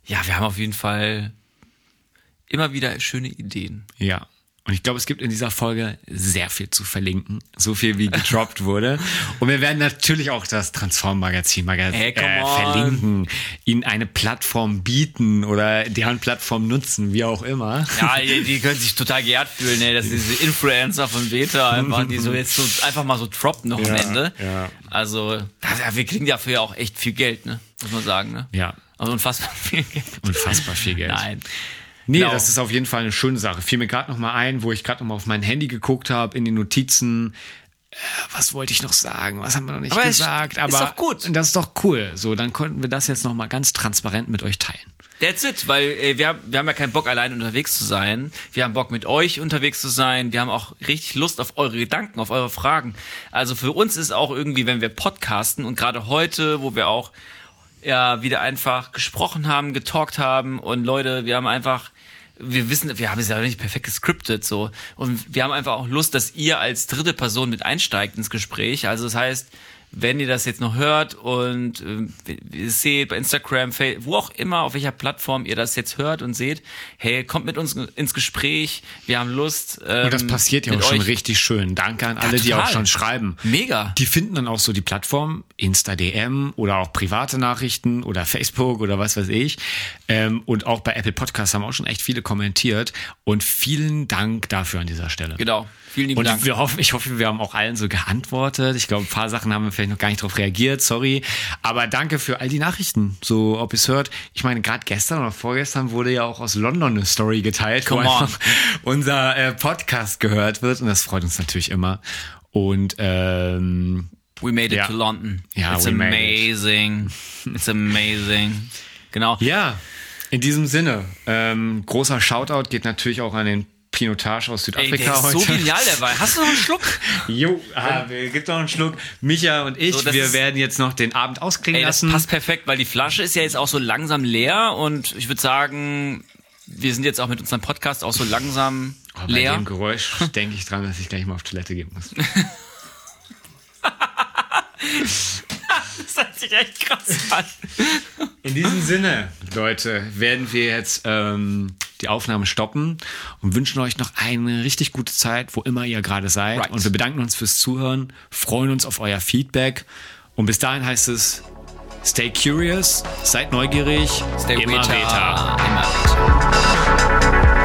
ja, wir haben auf jeden Fall immer wieder schöne Ideen. Ja. Und ich glaube, es gibt in dieser Folge sehr viel zu verlinken. So viel wie gedroppt wurde. Und wir werden natürlich auch das Transform-Magazin Maga Hey, come äh, verlinken, ihnen eine Plattform bieten oder deren Plattform nutzen, wie auch immer. Ja, die, die können sich total geehrt fühlen, ey, dass diese Influencer von Beta einfach, die so jetzt so einfach mal so droppen noch am Ja, Ende. ja. Also, das, wir kriegen dafür ja auch echt viel Geld, ne? Muss man sagen, ne? Ja, Also unfassbar viel Geld. unfassbar viel Geld. Nein. Nee, Genau. das ist auf jeden Fall eine schöne Sache. Fiel mir gerade noch mal ein, wo ich gerade noch mal auf mein Handy geguckt habe, in die Notizen. Äh, was wollte ich noch sagen? Was haben wir noch nicht Aber es gesagt? ist Aber doch gut. Das ist doch cool. So, dann konnten wir das jetzt noch mal ganz transparent mit euch teilen. That's it, weil äh, wir, haben- wir haben ja keinen Bock, allein unterwegs zu sein. Wir haben Bock, mit euch unterwegs zu sein. Wir haben auch richtig Lust auf eure Gedanken, auf eure Fragen. Also für uns ist auch irgendwie, wenn wir podcasten und gerade heute, wo wir auch ja wieder einfach gesprochen haben, getalkt haben und Leute, wir haben einfach wir wissen, wir haben es ja nicht perfekt gescriptet so und wir haben einfach auch Lust, dass ihr als dritte Person mit einsteigt ins Gespräch. Also das heißt, wenn ihr das jetzt noch hört und äh, seht bei Instagram, Fa- wo auch immer, auf welcher Plattform ihr das jetzt hört und seht, hey, kommt mit uns ins Gespräch, wir haben Lust. Ähm, Und das passiert ja auch schon euch- richtig schön. Danke an alle, die total. auch schon schreiben. Mega. Die finden dann auch so die Plattform, Insta DM oder auch private Nachrichten oder Facebook oder was weiß ich. Ähm, und auch bei Apple Podcasts haben auch schon echt viele kommentiert. Und vielen Dank dafür an dieser Stelle. Genau. Vielen lieben Und Dank. wir hoffen, ich hoffe, wir haben auch allen so geantwortet. Ich glaube, ein paar Sachen haben wir vielleicht noch gar nicht drauf reagiert, sorry. Aber danke für all die Nachrichten. So, ob ihr es hört. Ich meine, gerade gestern oder vorgestern wurde ja auch aus London eine Story geteilt, Come wo on. unser äh, Podcast gehört wird. Und das freut uns natürlich immer. Und ähm, We made it Ja. to London. Ja, It's amazing. It's amazing. Genau. ja, in diesem Sinne, ähm, großer Shoutout geht natürlich auch an den Pinotage aus Ey, Südafrika der ist so heute. genial dabei. Hast du noch einen Schluck? Jo, ah, wir- gibt noch einen Schluck. Micha und ich, So, das wir ist- werden jetzt noch den Abend ausklingen Ey, das lassen. passt perfekt, weil die Flasche ist ja jetzt auch so langsam leer und ich würde sagen, wir sind jetzt auch mit unserem Podcast auch so langsam oh, bei leer. Bei dem Geräusch denke ich dran, dass ich gleich mal auf Toilette gehen muss. das hört sich echt krass an. In diesem Sinne, Leute, werden wir jetzt ähm, die Aufnahme stoppen und wünschen euch noch eine richtig gute Zeit, wo immer ihr gerade seid. Right. Und wir bedanken uns fürs Zuhören, freuen uns auf euer Feedback. Und bis dahin heißt es, stay curious, seid neugierig, stay immer Beta. Immer Beta.